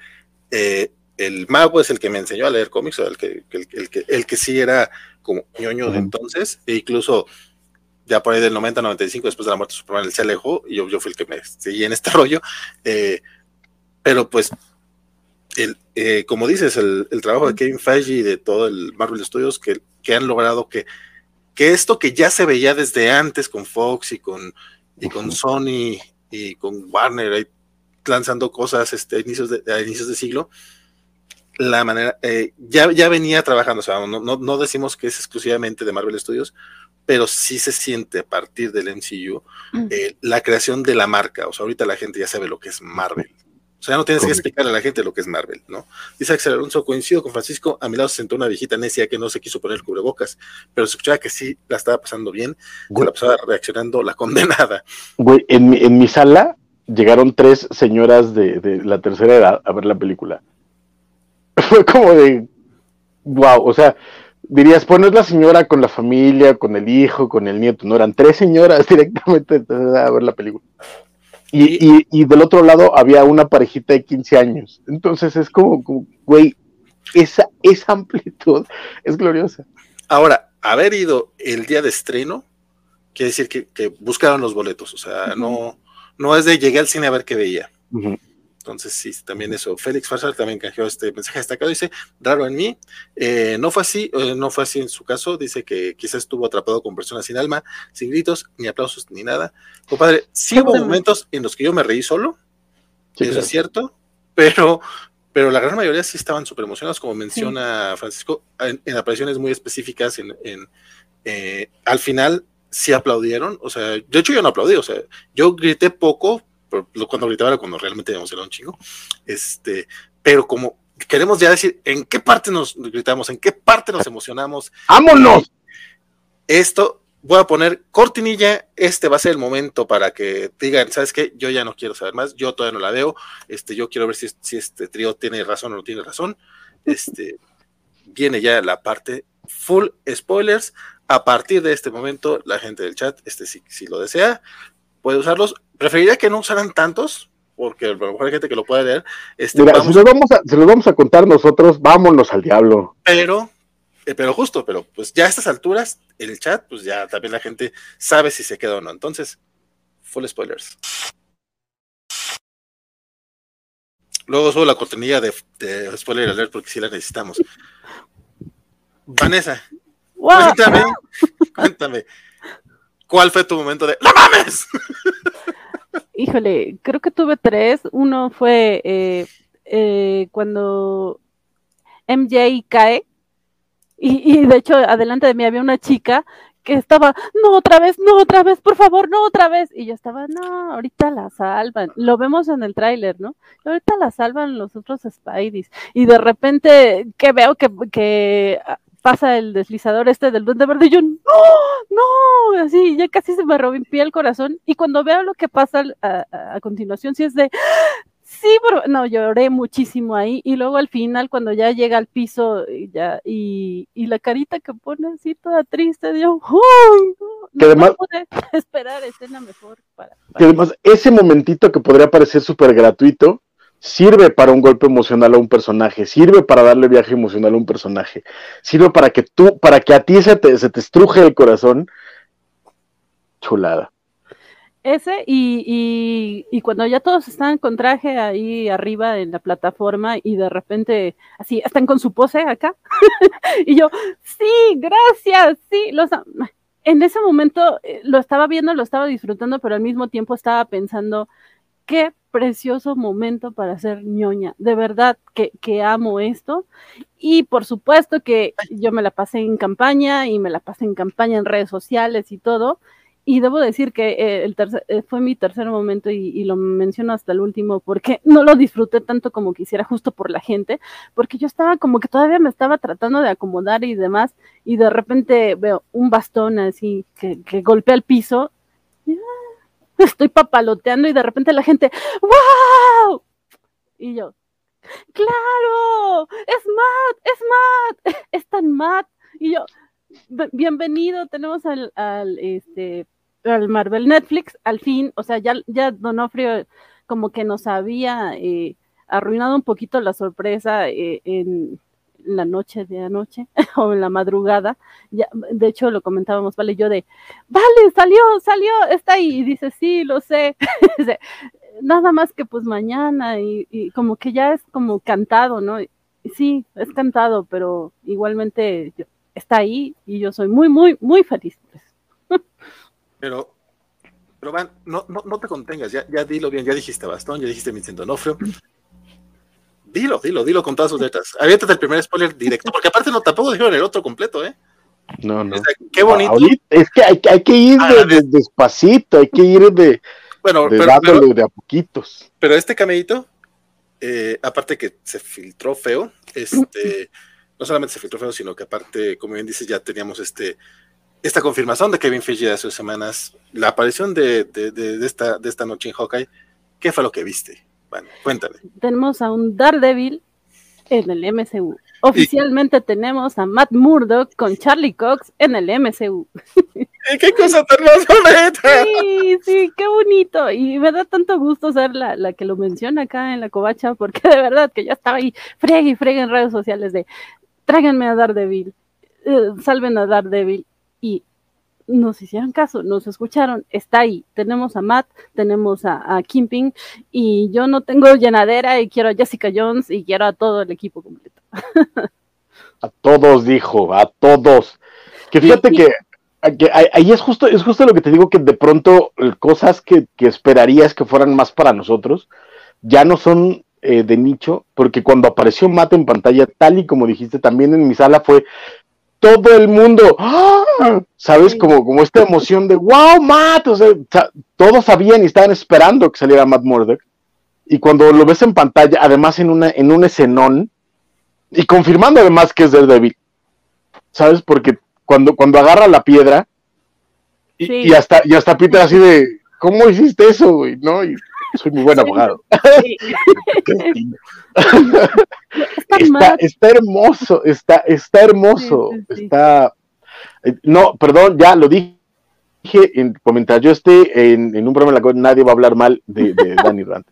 eh, el mago es el que me enseñó a leer cómics, o el que, el, el, que, el que sí era como ñoño de entonces, e incluso ya por ahí del 90, 95, después de la muerte de Superman, él se alejó, y yo, yo fui el que me seguí en este rollo, eh, pero pues el, eh, como dices, el, el, trabajo de Kevin Feige y de todo el Marvel Studios que, que han logrado que, que, esto que ya se veía desde antes con Fox y con, y con Sony y con Warner, ahí lanzando cosas este, a, inicios de, a inicios de siglo, la manera, eh, ya, ya venía trabajando, o sea, no, no, no, decimos que es exclusivamente de Marvel Studios, pero sí se siente a partir del MCU eh, la creación de la marca, o sea, ahorita la gente ya sabe lo que es Marvel, o sea, no tienes que explicarle a la gente lo que es Marvel, ¿no? Dice Axel Alonso, coincido con Francisco, a mi lado se sentó una viejita necia que no se quiso poner cubrebocas, pero se escuchaba que sí la estaba pasando bien, se la pasaba reaccionando la condenada. Güey, en mi, en mi sala llegaron tres señoras de, de la tercera edad a ver la película. Fue como de, wow, o sea, dirías, pues no es la señora con la familia, con el hijo, con el nieto, no, eran tres señoras directamente a ver la película. Y, y, y, del otro lado había una parejita de 15 años. Entonces es como, como güey, esa, esa amplitud es gloriosa. Ahora, haber ido el día de estreno, quiere decir que, que buscaron los boletos. O sea, uh -huh. no, no es de llegué al cine a ver qué veía. Uh -huh. Entonces, sí, también eso. Félix Farsar también canjeó este mensaje destacado. Dice, raro en mí. Eh, no fue así, eh, no fue así en su caso. Dice que quizás estuvo atrapado con personas sin alma, sin gritos, ni aplausos, ni nada. Compadre, sí hubo momentos en los que yo me reí solo. Sí, eso claro. es cierto. Pero, pero la gran mayoría sí estaban súper emocionados, como menciona sí. Francisco, en, en, apariciones muy específicas. En, en eh, al final sí aplaudieron. O sea, de hecho yo no aplaudí. O sea, yo grité poco cuando gritaba era cuando realmente emocionaba un chingo. Este, pero como queremos ya decir en qué parte nos gritamos, en qué parte nos emocionamos. ¡Vámonos! Esto voy a poner cortinilla, este va a ser el momento para que digan, ¿sabes qué? Yo ya no quiero saber más, yo todavía no la veo, este, yo quiero ver si, si este trío tiene razón o no tiene razón. Este, viene ya la parte full spoilers. A partir de este momento, la gente del chat, este, si, si lo desea, puede usarlos. Preferiría que no usaran tantos, porque a lo mejor hay gente que lo puede leer. Este, Mira, si, los vamos a, si los vamos a contar nosotros, vámonos al diablo. Pero eh, pero justo, pero pues ya a estas alturas, el chat, pues ya también la gente sabe si se queda o no. Entonces, full spoilers. Luego subo la cortinilla de, de spoiler alert porque sí la necesitamos. Vanessa, cuéntame, cuéntame, ¿cuál fue tu momento de ¡No mames! Híjole, creo que tuve tres. Uno fue eh, eh, cuando MJ cae y, de hecho, adelante de mí había una chica que estaba, no otra vez, no otra vez, por favor, no otra vez. Y yo estaba, no, ahorita la salvan. Lo vemos en el tráiler, ¿no? Ahorita la salvan los otros Spideys. Y de repente que veo que, que pasa el deslizador este del Duende Verde y yo, no, no, así, ya casi se me rompió el corazón. Y cuando veo lo que pasa a, a continuación, sí es de, Sí, pero no, lloré muchísimo ahí. Y luego al final, cuando ya llega al piso y, ya, y, la carita que pone así toda triste, Dios, no, además, pude esperar escena mejor. Para, Que además, ese momentito que podría parecer súper gratuito, sirve para un golpe emocional a un personaje, sirve para darle viaje emocional a un personaje, sirve para que tú, para que a ti se te, se te estruje el corazón. Chulada. Ese y, y, cuando ya todos están con traje ahí arriba en la plataforma y de repente así están con su pose acá y yo, sí, gracias, sí, los, en ese momento eh, lo estaba viendo, lo estaba disfrutando, pero al mismo tiempo estaba pensando, qué precioso momento para ser ñoña, de verdad que, que amo esto. Y por supuesto que yo me la pasé en campaña y me la pasé en campaña en redes sociales y todo. Y debo decir que eh, el eh, fue mi tercer momento y, lo menciono hasta el último porque no lo disfruté tanto como quisiera justo por la gente, porque yo estaba como que todavía me estaba tratando de acomodar y demás y de repente veo un bastón así que, golpea el piso estoy papaloteando y de repente la gente ¡Wow! Y yo, ¡Claro! ¡Es Matt! ¡Es Matt! ¡Es tan Matt! Y yo, bienvenido, tenemos al, al, este, al Marvel Netflix, al fin, o sea, ya, ya Donofrio como que nos había eh, arruinado un poquito la sorpresa eh, en la noche de anoche o en la madrugada. Ya, de hecho, lo comentábamos, vale, yo de, vale, salió, salió, está ahí, y dice, sí, lo sé. Nada más que pues mañana, y, como que ya es como cantado, ¿no? Sí, es cantado, pero igualmente está ahí y yo soy muy, muy, muy feliz. Pero, pero Van, no, no, no te contengas, ya, ya dilo bien, ya dijiste Bastón, ya dijiste Vincent Donofrio. Dilo, dilo, dilo con todas sus letras. Aviéntate el primer spoiler directo, porque aparte no tampoco dijeron el otro completo, ¿eh? No, no. qué bonito. es que hay, hay que ir de, despacito, hay que ir de, bueno, de, pero, de a poquitos. Pero este camellito, eh, aparte que se filtró feo, este no solamente se filtró feo, sino que aparte, como bien dices, ya teníamos este, esta confirmación de Kevin Feige de hace semanas, la aparición de, esta, de esta noche en Hawkeye. ¿Qué fue lo que viste? Bueno, cuéntame. Tenemos a un Daredevil en el MCU. Oficialmente tenemos a Matt Murdock con Charlie Cox en el MCU. ¡Qué cosa tan más bonita! Sí, sí, qué bonito. Y me da tanto gusto ser la, la, que lo menciona acá en la covacha, porque de verdad que ya estaba ahí friegue y friegue en redes sociales de tráiganme a Daredevil, eh, salven a Daredevil. Y nos hicieron caso, nos escucharon, está ahí. Tenemos a Matt, tenemos a, a Kimping, y yo no tengo llenadera y quiero a Jessica Jones y quiero a todo el equipo completo. a todos, dijo, a todos. Que fíjate que, ahí es justo, es justo lo que te digo, que de pronto cosas que, que esperarías que fueran más para nosotros, ya no son eh, de nicho, porque cuando apareció Matt en pantalla, tal y como dijiste, también en mi sala fue todo el mundo, ¡ah! ¿sabes? Como, como esta emoción de, wow, Matt, o sea, todos sabían y estaban esperando que saliera Matt Murdock. Y cuando lo ves en pantalla, además en, una, en un escenón, y confirmando además que es Daredevil, ¿sabes? Porque cuando, cuando agarra la piedra, Y, hasta, y hasta Peter así de, ¿cómo hiciste eso, güey? ¿No? Y soy muy buen abogado. está, está, hermoso, está, está hermoso, está... Eh, no, perdón, ya lo dije en, mientras yo esté en, un programa en la cual nadie va a hablar mal de, de Danny Rand.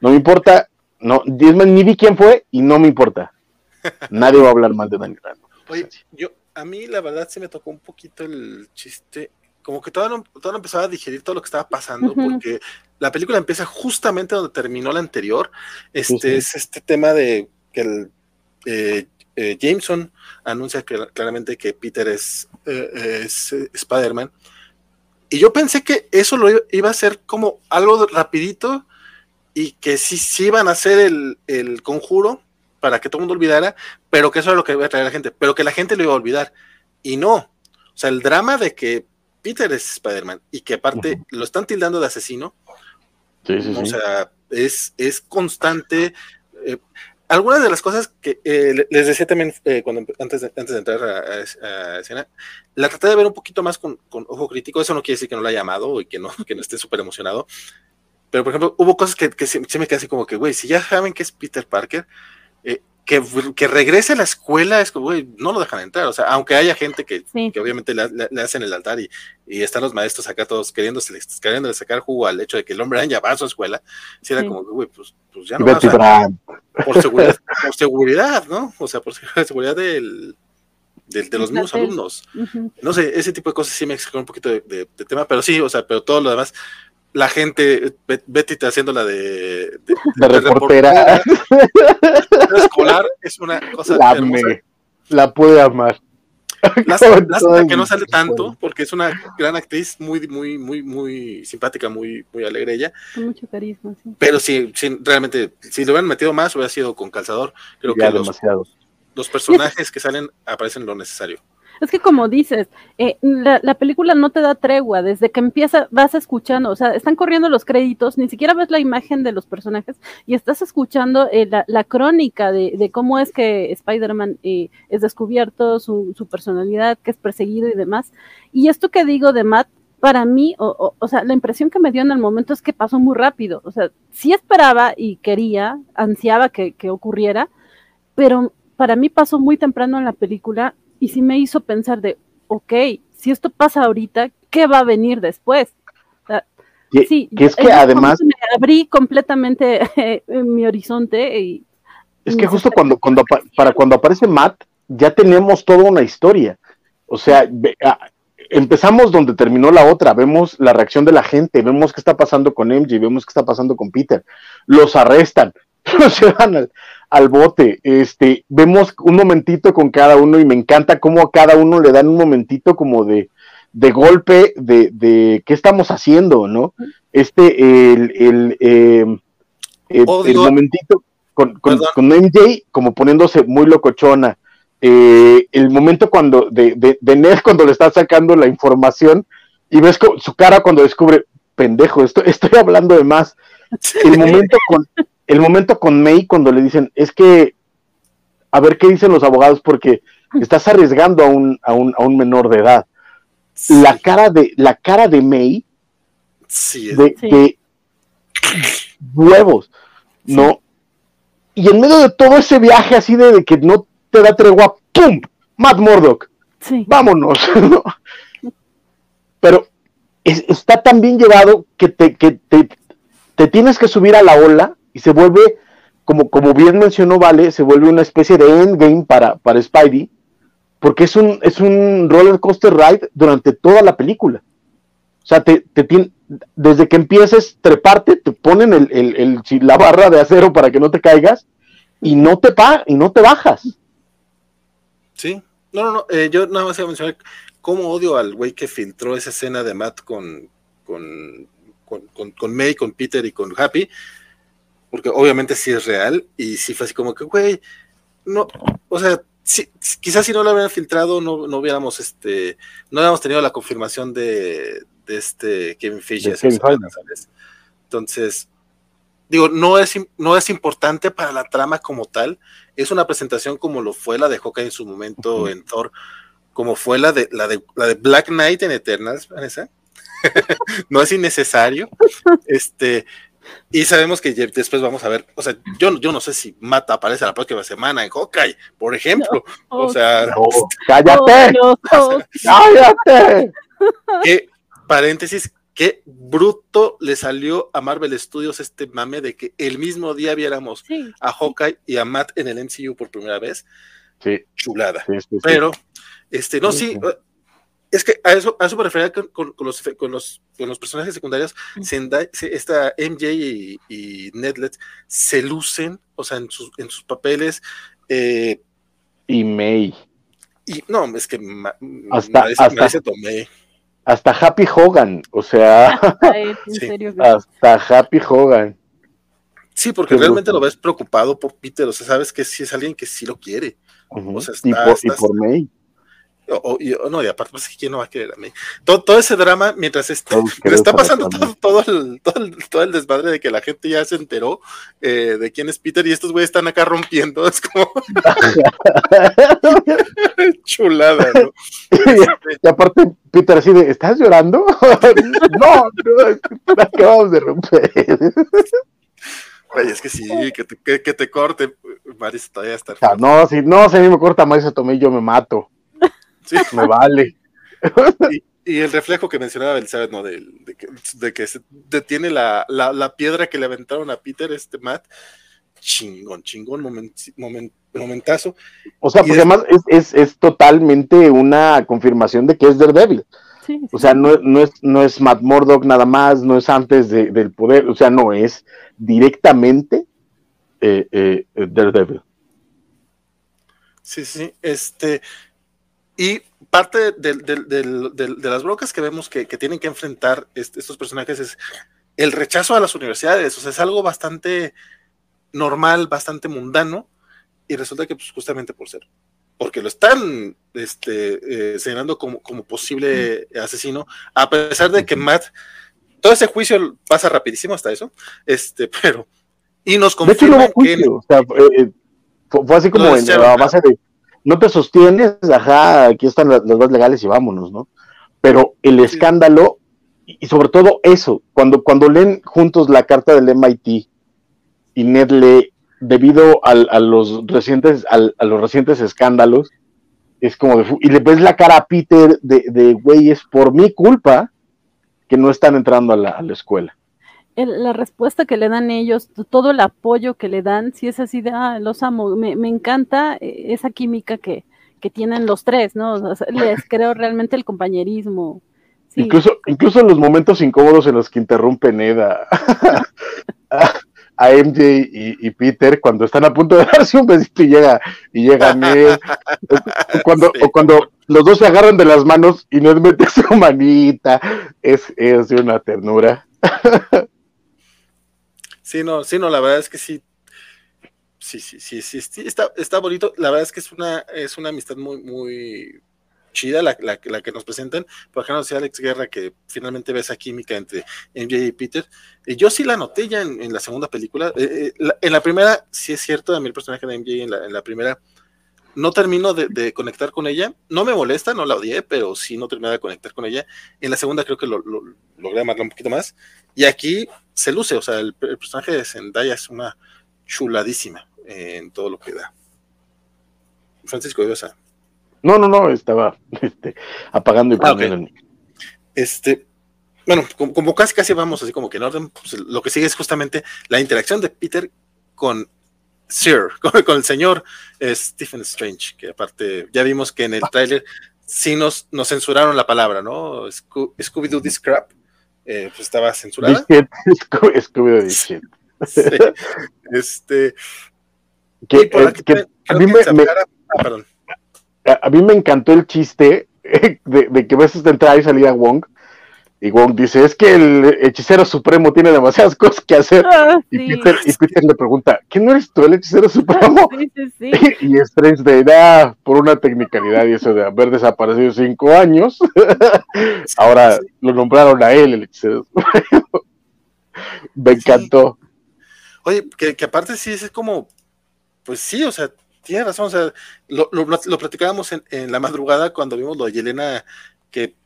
No me importa, no, ni vi quién fue y no me importa. Nadie va a hablar mal de Danny Rand. Oye, yo, a mí la verdad se me tocó un poquito el chiste, como que todo no, todo empezaba a digerir todo lo que estaba pasando, porque la película empieza justamente donde terminó la anterior. Este es este tema de que el eh, eh, Jameson anuncia que, claramente que Peter es, eh, es Spider-Man. Y yo pensé que eso lo iba a ser como algo rapidito y que sí, sí iban a hacer el, el conjuro para que todo el mundo olvidara, pero que eso era lo que iba a traer a la gente, pero que la gente lo iba a olvidar. Y no. O sea, el drama de que Peter es Spider-Man y que aparte lo están tildando de asesino. O sea, es, es constante. Eh, algunas de las cosas que eh, les decía también eh, cuando antes de, antes de entrar a, escena, la traté de ver un poquito más con, ojo crítico. Eso no quiere decir que no la haya llamado y que no, que no esté súper emocionado. Pero, por ejemplo, hubo cosas que, que se, me quedé así como que, güey, si ya saben que es Peter Parker, que, regrese a la escuela es como, güey, no lo dejan entrar. O sea, aunque haya gente que, que obviamente le, hacen el altar y, y, están los maestros acá todos queriéndose, queriendo sacar jugo al hecho de que el hombre ya va a su escuela, si era como, güey, pues, pues, ya no va por seguridad, por seguridad, ¿no? O sea, por seguridad del, de, los mismos alumnos. No sé, ese tipo de cosas sí me sacó un poquito de, de, tema, pero sí, o sea, pero todo lo demás, la gente, Betty está haciendo la de, de, reportera. escolar es una cosa la, la puede amar. Lástima que no sale tanto, porque es una gran actriz, muy, muy, muy, muy simpática, muy, muy alegre ella. Con mucho carisma, sí. Pero sí, realmente, si lo hubieran metido más, hubiera sido con calzador. Creo que los, los personajes que salen aparecen lo necesario. Es que como dices, eh, la, película no te da tregua, desde que empieza vas escuchando, o sea, están corriendo los créditos, ni siquiera ves la imagen de los personajes y estás escuchando eh, la, crónica de, cómo es que Spider-Man eh, es descubierto, su, personalidad, que es perseguido y demás. Y esto que digo de Matt, para mí, o, sea, la impresión que me dio en el momento es que pasó muy rápido. O sea, sí esperaba y quería, ansiaba que ocurriera, pero para mí pasó muy temprano en la película y sí me hizo pensar de, ok, si esto pasa ahorita, ¿qué va a venir después? sí, que es que además... Me abrí completamente mi horizonte y... Es que justo cuando, cuando, para cuando aparece Matt, ya tenemos toda una historia. O sea, empezamos donde terminó la otra, vemos la reacción de la gente, vemos qué está pasando con MJ, vemos qué está pasando con Peter, los arrestan, los llevan al, al bote. Este, vemos un momentito con cada uno y me encanta cómo a cada uno le dan un momentito como de, de golpe de, de qué estamos haciendo, ¿no? Este, el, el, em, el, momentito con, con, MJ como poniéndose muy locochona. Eh, el momento cuando de, de, de, Ned cuando le está sacando la información y ves su cara cuando descubre, pendejo, estoy, estoy hablando de más. El momento con, el momento con May cuando le dicen, es que, a ver qué dicen los abogados, porque estás arriesgando a un, a un, a un menor de edad. La cara de, la cara de May, de, huevos, ¿no? Y en medio de todo ese viaje así de, que no te da tregua, ¡pum! Matt Murdock. Vámonos. Pero está tan bien llevado que, te, que te, te, tienes que subir a la ola y se vuelve, como, como bien mencionó Vale, se vuelve una especie de endgame para, para Spidey, porque es un, es un roller coaster ride durante toda la película. O sea, te, te desde que empieces treparte, te ponen el, el, la barra de acero para que no te caigas y no te pa y no te bajas. Sí, no, no, no, eh, yo nada más iba a mencionar cómo odio al güey que filtró esa escena de Matt con, con, con, con, con May, con Peter y con Happy, porque obviamente sí es real y sí fue así como que, güey, no, o sea, quizás si no lo hubieran filtrado no, no hubiéramos, este, no hubiéramos tenido la confirmación de, de este Kevin Feige. Entonces, digo, no es, no es importante para la trama como tal, es una presentación como lo fue la de Hawkeye en su momento en Thor, como fue la de, la de, la de Black Knight en Eternals, Vanessa. no es innecesario. Este, y sabemos que después vamos a ver, o sea, yo, yo no sé si Mata aparece la próxima semana en Hawkeye, por ejemplo. o sea, cállate. cállate. Que, paréntesis, qué bruto le salió a Marvel Studios este mame de que el mismo día viéramos a Hawkeye y a Matt en el MCU por primera vez. Sí. Chulada. Pero, este, no, sí, es que a eso, a eso me refería con, con, los, con, los, con los personajes secundarios. esta MJ y, y Netlet se lucen, o sea, en sus, en sus papeles. Eh, y May. Y no, es que hasta, hasta, tomé. hasta Happy Hogan, o sea, hasta Happy Hogan. Sí, porque realmente lo ves preocupado por Peter, o sea, sabes que sí es alguien que sí lo quiere. o sea, está, y, por, y por May. O, no, y aparte, pues, ¿quién no va a querer a mí? Todo, todo ese drama, mientras está, está pasando todo, todo, el, todo, el, todo, el, desmadre de que la gente ya se enteró eh, de quién es Peter y estos güeyes están acá rompiendo, es como chulada, ¿no? y, aparte, Peter así de, ¿estás llorando? no, no, acabamos de romper. Oye, es que sí, que te, que, que te corte, Marisa todavía está. Ah, no, si no, si a mí me corta Marisa Tomé, yo me mato. Sí. Me vale. Y, el reflejo que mencionaba Elizabeth, ¿no? De, que, se detiene la, piedra que le aventaron a Peter, este Matt. Chingón, chingón, momentazo. O sea, porque además es, totalmente una confirmación de que es Daredevil. o sea, no, es, no es Matt Murdock nada más, no es antes del poder, o sea, no, es directamente eh, eh, Daredevil. Sí, sí, este, y parte de, las brocas que vemos que, tienen que enfrentar estos personajes es el rechazo a las universidades. O sea, es algo bastante normal, bastante mundano, y resulta que pues, justamente por ser, porque lo están este, eh, señalando como, como posible asesino, a pesar de que Matt, todo ese juicio pasa rapidísimo hasta eso, este, pero, y nos confirma que... Eh, fue, así como en la base de no te sostienes, ajá, aquí están las, dos legales y vámonos, ¿no? Pero el escándalo, y sobre todo eso, cuando, cuando leen juntos la carta del MIT y Ned lee, debido a, los recientes, a los recientes escándalos, es como de, y le ves la cara a Peter de, de güey, es por mi culpa que no están entrando a la, a la escuela la respuesta que le dan ellos, todo el apoyo que le dan, si es así de, ah, los amo, me, encanta eh, esa química que, que, tienen los tres, ¿no? les creo realmente el compañerismo. Incluso, incluso en los momentos incómodos en los que interrumpen Eda a, MJ y, Peter cuando están a punto de darse un besito y llega, y llega Ned, o, cuando, o cuando los dos se agarran de las manos y Ned mete su manita, es, es de una ternura. Sí, no, la verdad es que sí. Sí, sí, sí, sí, está, está bonito. La verdad es que es una, es una amistad muy, muy chida la, la, que nos presentan. Por ejemplo, decía Alex Guerra que finalmente ve esa química entre MJ y Peter. Y yo sí la noté ya en, la segunda película. Eh, eh, en la primera, sí es cierto, a mí el personaje de MJ en la, en la primera no termino de, conectar con ella. No me molesta, no la odié, pero sí no terminé de conectar con ella. En la segunda creo que lo, logré amarla un poquito más. Y aquí se luce, o sea, el, personaje de Zendaya es una chuladísima en todo lo que da. Francisco Diosa. No, no, no, estaba este, apagando y ah, poniendo Este, bueno, como, casi casi vamos así como que en orden, pues, lo que sigue es justamente la interacción de Peter con Sir, con, el señor eh, Stephen Strange, que aparte ya vimos que en el tráiler sí nos, nos censuraron la palabra, ¿no? Scooby-Doo This Crap eh, pues estaba censurada. Scooby-Doo. Este. Que, a, mí me, a, mí me encantó el chiste de, de que ves de entrar y salía Wong y Wong dice, es que el hechicero supremo tiene demasiadas cosas que hacer. Ah, y, Peter, y, Peter, le pregunta, ¿quién no eres tú el hechicero supremo? y Strange de, ah, por una tecnicalidad y eso de haber desaparecido cinco años, ahora lo nombraron a él el hechicero supremo. Me encantó. Oye, que, que, aparte sí es como, pues sí, o sea, tiene razón, o sea, lo, lo, platicábamos en, en, la madrugada cuando vimos lo de Yelena, que,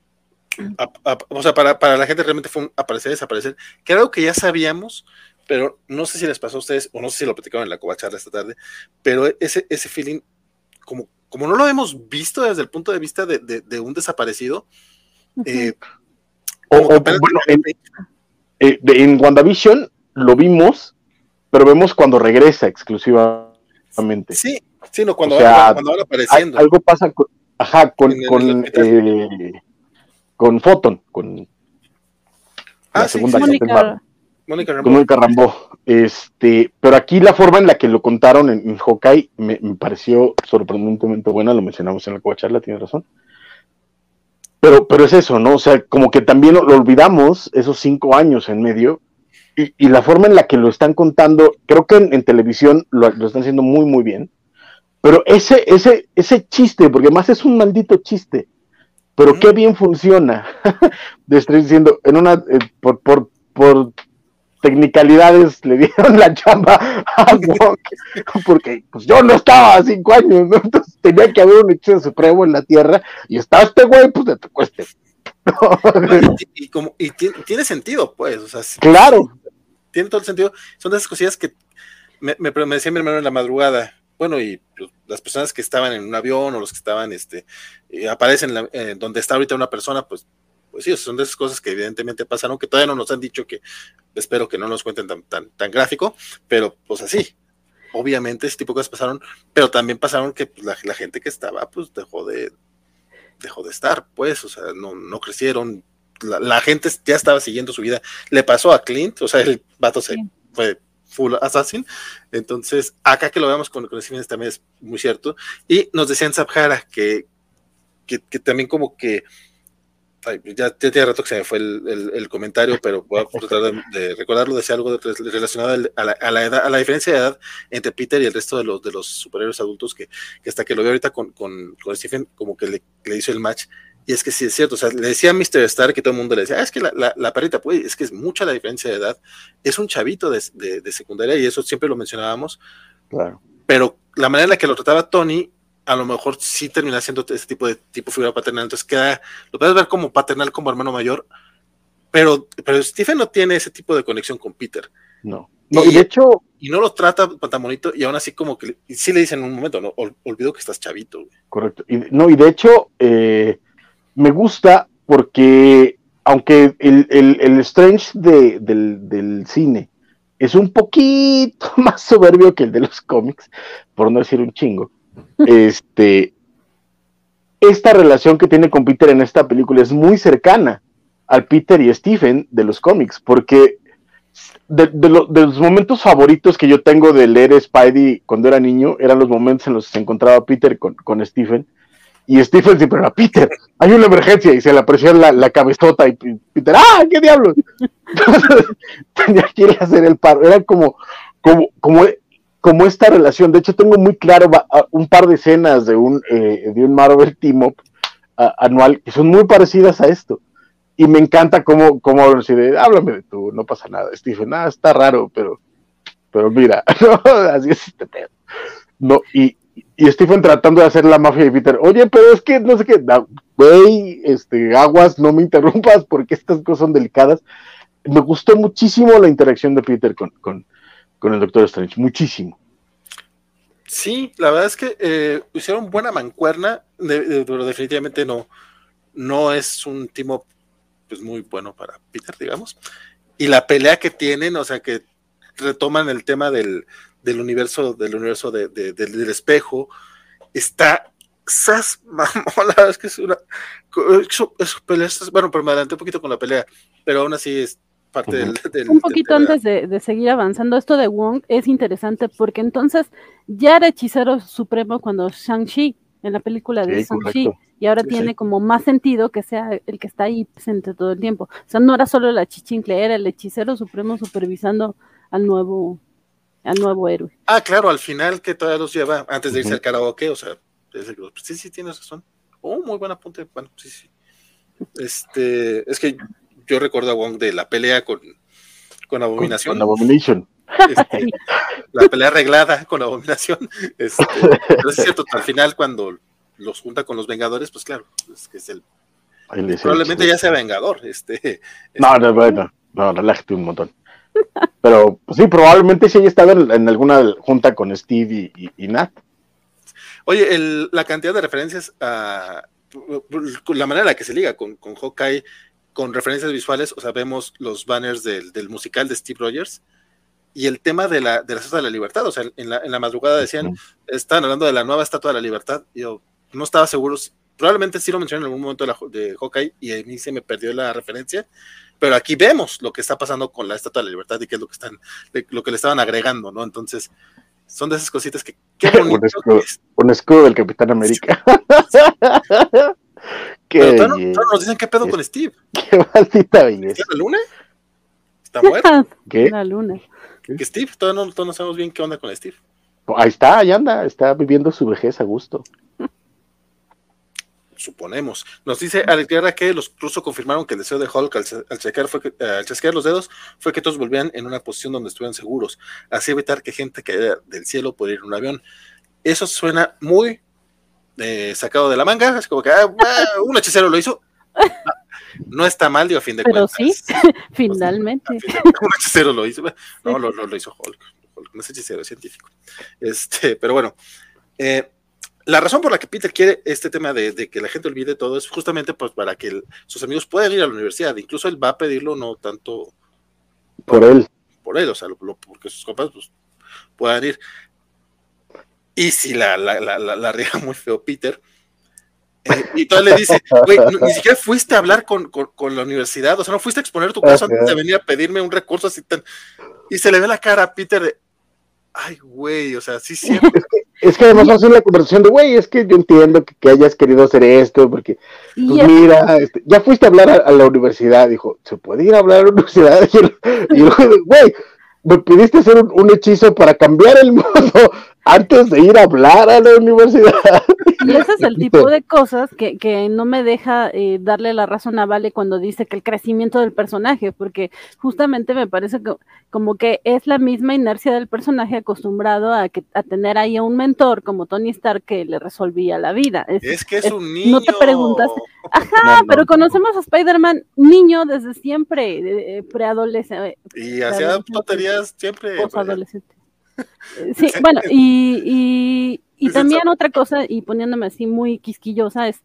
o sea, para, para, la gente realmente fue un aparecer, desaparecer, que era algo que ya sabíamos, pero no sé si les pasó a ustedes, o no sé si lo platicaron en la covacharla esta tarde, pero ese, ese feeling, como, como no lo hemos visto desde el punto de vista de, de, de un desaparecido, eh, o, o, bueno, en, eh, en WandaVision lo vimos, pero vemos cuando regresa exclusivamente. Sí, sí, no, cuando, o sea, va, cuando va apareciendo. Algo pasa con, ajá, con, el, con, eh, con Photon, con ah, la sí, segunda sí, Mónica, Mónica Rambo. Mónica Rambo. Este, pero aquí la forma en la que lo contaron en, en Hawkeye me, me, pareció sorprendentemente buena, lo mencionamos en la coacharla, tienes razón. Pero, pero es eso, ¿no? O sea, como que también lo olvidamos esos cinco años en medio y, y, la forma en la que lo están contando, creo que en, en televisión lo, lo, están haciendo muy, muy bien. Pero ese, ese, ese chiste, porque más es un maldito chiste, pero mm. qué bien funciona. de estoy diciendo, en una, eh, por, por, por technicalidades le dieron la chamba a Wong, porque pues yo no estaba a cinco años, ¿no? Entonces tenía que haber un hechizo supremo en la tierra, y estaba este güey, pues de te cueste. y, y, como, y tiene sentido, pues, o sea, claro tiene todo el sentido. Son de esas cosillas que me, me, me decía mi hermano en la madrugada. Bueno, y pues, las personas que estaban en un avión o los que estaban, este, eh, aparecen la, eh, donde está ahorita una persona, pues, pues sí, son de esas cosas que evidentemente pasaron, que todavía no nos han dicho que, espero que no nos cuenten tan, tan, tan gráfico, pero pues así, obviamente ese tipo de cosas pasaron, pero también pasaron que pues, la, la, gente que estaba, pues dejó de, dejó de estar, pues, o sea, no, no crecieron, la, la, gente ya estaba siguiendo su vida. Le pasó a Clint, o sea, el vato se sí. fue full assassin. Entonces, acá que lo veamos con, con el también es muy cierto. Y nos decían Zabhara que, que, que también como que Ay, ya, ya, tiene rato que se me fue el, el, el comentario, pero voy a tratar de, de, recordarlo, decía algo de, relacionado a la, a, la edad, a la diferencia de edad entre Peter y el resto de los, de los superhéroes adultos, que, que hasta que lo veo ahorita con, con, con Stephen, como que le, le, hizo el match, y es que sí es cierto, o sea, le decía a Mr. Star que todo el mundo le decía, ah, es que la, la, la perrita, pues, es que es mucha la diferencia de edad, es un chavito de, de, de secundaria, y eso siempre lo mencionábamos, claro. pero la manera en la que lo trataba Tony a lo mejor sí termina siendo ese tipo de tipo figura paternal, entonces queda, lo puedes ver como paternal, como hermano mayor, pero, pero Stephen no tiene ese tipo de conexión con Peter. No. No, y, y de hecho. Y no lo trata tan bonito, y aún así como que sí le dicen en un momento, no, Ol, olvido que estás chavito. Güey. Correcto. Y, no, y de hecho, eh, me gusta porque, aunque el, el, el Strange de, del, del cine es un poquito más soberbio que el de los cómics, por no decir un chingo este, esta relación que tiene con Peter en esta película es muy cercana al Peter y Stephen de los cómics, porque de, de, lo, de, los momentos favoritos que yo tengo de leer Spidey cuando era niño eran los momentos en los que se encontraba Peter con, con Stephen. Y Stephen siempre era, Peter, hay una emergencia, y se le apreció la, la cabezota, y Peter, ¡ah, qué diablos! tenía que ir a hacer el paro, era como, como, como esta relación. De hecho, tengo muy claro un par de escenas de un, eh, de un Marvel Team Up anual que son muy parecidas a esto. Y me encanta cómo, cómo hablan así de, háblame de tú, no pasa nada. Stephen, ah, está raro, pero, pero mira, así es este pedo. No, y, y Stephen tratando de hacer la mafia de Peter, oye, pero es que no sé qué, güey, este, aguas, no me interrumpas porque estas cosas son delicadas. Me gustó muchísimo la interacción de Peter con, con, con el Doctor Strange, muchísimo. Sí, la verdad es que eh, hicieron buena mancuerna, pero definitivamente no, no es un timo pues muy bueno para Peter, digamos. Y la pelea que tienen, o sea, que retoman el tema del, del universo, del universo de, de, del espejo, está sas, mamón, la verdad es que es una eso, eso, pelea, bueno, pero me adelanté un poquito con la pelea, pero aún así es, parte del, del, Un poquito del antes de, de, seguir avanzando, esto de Wong es interesante porque entonces ya era hechicero supremo cuando Shang-Chi, en la película de sí, Shang-Chi, y ahora sí, tiene sí. como más sentido que sea el que está ahí presente todo el tiempo. O sea, no era solo la chichincle, era el hechicero supremo supervisando al nuevo, al nuevo héroe. Ah, claro, al final que todavía los lleva antes de irse uh -huh. al karaoke, o sea, sí, sí, tienes razón. Oh, muy buen apunte, bueno, sí, sí. Este, es que yo recuerdo a Wong de la pelea con, con Abominación. Con, con Abomination. Este, la pelea arreglada con la abominación. Este, pero es cierto, al final cuando los junta con los Vengadores, pues claro, es que es el... Probablemente ya sea Vengador. Este, no, no, bueno, no, relájate un montón. Pero pues sí, probablemente sí haya estado en, alguna junta con Steve y, Nat. Oye, la cantidad de referencias a la manera en la que se liga con, con Hawkeye, con referencias visuales, o sea, vemos los banners del, musical de Steve Rogers y el tema de la, de la Estatua de la Libertad, o sea, en la, en la madrugada decían, estaban hablando de la nueva Estatua de la Libertad, yo no estaba seguro, probablemente sí lo mencioné en algún momento de, la, de Hawkeye y a mí se me perdió la referencia, pero aquí vemos lo que está pasando con la Estatua de la Libertad y qué es lo que están, lo que le estaban agregando, ¿no? Entonces, son de esas cositas que qué bonito un, escudo, del Capitán América. Pero todos, nos dicen qué pedo con Steve. Qué maldita belleza. ¿Está la luna? ¿Está muerto? ¿Qué? La luna. Que Steve, todavía no, no, sabemos bien qué onda con Steve. Ahí está, ahí anda, está viviendo su vejez a gusto suponemos. Nos dice Alex Guerra que los rusos confirmaron que el deseo de Hulk al, chequear fue al chasquear los dedos fue que todos volvieran en una posición donde estuvieran seguros, así evitar que gente cayera del cielo por ir en un avión. Eso suena muy eh, sacado de la manga, es como que ah, un hechicero lo hizo. No está mal, digo, a fin de Pero cuentas. sí, finalmente. un hechicero lo hizo. No, lo, lo, hizo Hulk. Hulk. No es hechicero, es científico. Este, pero bueno. Eh, la razón por la que Peter quiere este tema de, que la gente olvide todo es justamente pues, para que sus amigos puedan ir a la universidad. Incluso él va a pedirlo no tanto por él. Por él, o sea, porque sus compas pues, puedan ir. Y si la, la, la, la, riega muy feo Peter, eh, y todo le dice, güey, ni siquiera fuiste a hablar con, con, la universidad, o sea, no fuiste a exponer tu caso antes de venir a pedirme un recurso así tan... Y se le ve la cara a Peter de, ay, güey, o sea, sí, sí. Es que además hace la conversación de, güey, es que yo entiendo que, hayas querido hacer esto, porque, pues mira, este, ya fuiste a hablar a, la universidad, dijo, ¿se puede ir a hablar a la universidad? Y, luego, güey, me pidiste hacer un, hechizo para cambiar el mundo antes de ir a hablar a la universidad. Y ese es el tipo de cosas que, que no me deja eh, darle la razón a Vale cuando dice que el crecimiento del personaje, porque justamente me parece que, como que es la misma inercia del personaje acostumbrado a, que, a tener ahí a un mentor como Tony Stark que le resolvía la vida. Es, que es, un niño. No te preguntaste. Ajá, pero conocemos a Spider-Man niño desde siempre, preadolescente. Y hacía tonterías siempre. Posadolescente. Sí, bueno, y, y, también otra cosa, y poniéndome así muy quisquillosa, es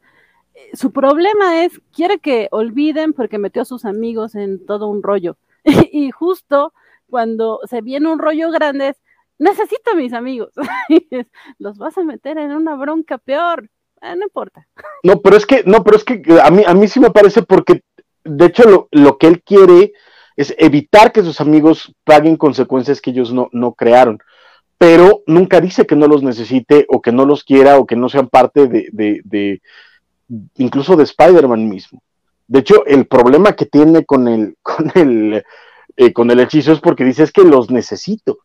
eh, su problema es, quiere que olviden porque metió a sus amigos en todo un rollo. y justo cuando se viene un rollo grande es, necesito a mis amigos. Los vas a meter en una bronca peor. Eh, no importa. No, pero es que, no, pero es que a mí, a mí sí me parece porque, de hecho, lo, lo que él quiere es evitar que sus amigos paguen consecuencias que ellos no, no crearon. Pero nunca dice que no los necesite o que no los quiera o que no sean parte de, de, incluso de Spider-Man mismo. De hecho, el problema que tiene con el, con el, eh, con el hechizo es porque dice es que los necesito.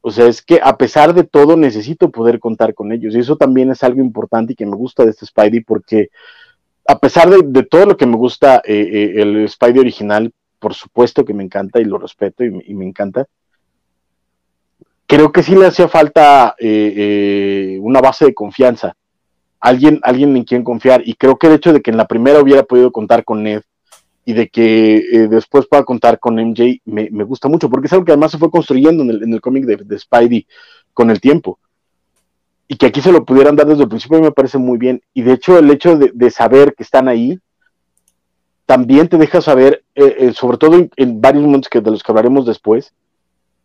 O sea, es que a pesar de todo necesito poder contar con ellos. Y eso también es algo importante y que me gusta de este Spidey porque a pesar de, todo lo que me gusta eh, eh, el Spidey original, por supuesto que me encanta y lo respeto y, me encanta. Creo que sí le hacía falta eh, eh, una base de confianza, alguien, alguien en quien confiar. Y creo que el hecho de que en la primera hubiera podido contar con Ned y de que eh, después pueda contar con MJ me, gusta mucho, porque es algo que además se fue construyendo en el, cómic de, Spidey con el tiempo. Y que aquí se lo pudieran dar desde el principio me parece muy bien. Y de hecho el hecho de saber que están ahí también te deja saber, eh, eh, sobre todo en, varios momentos que, de los que hablaremos después,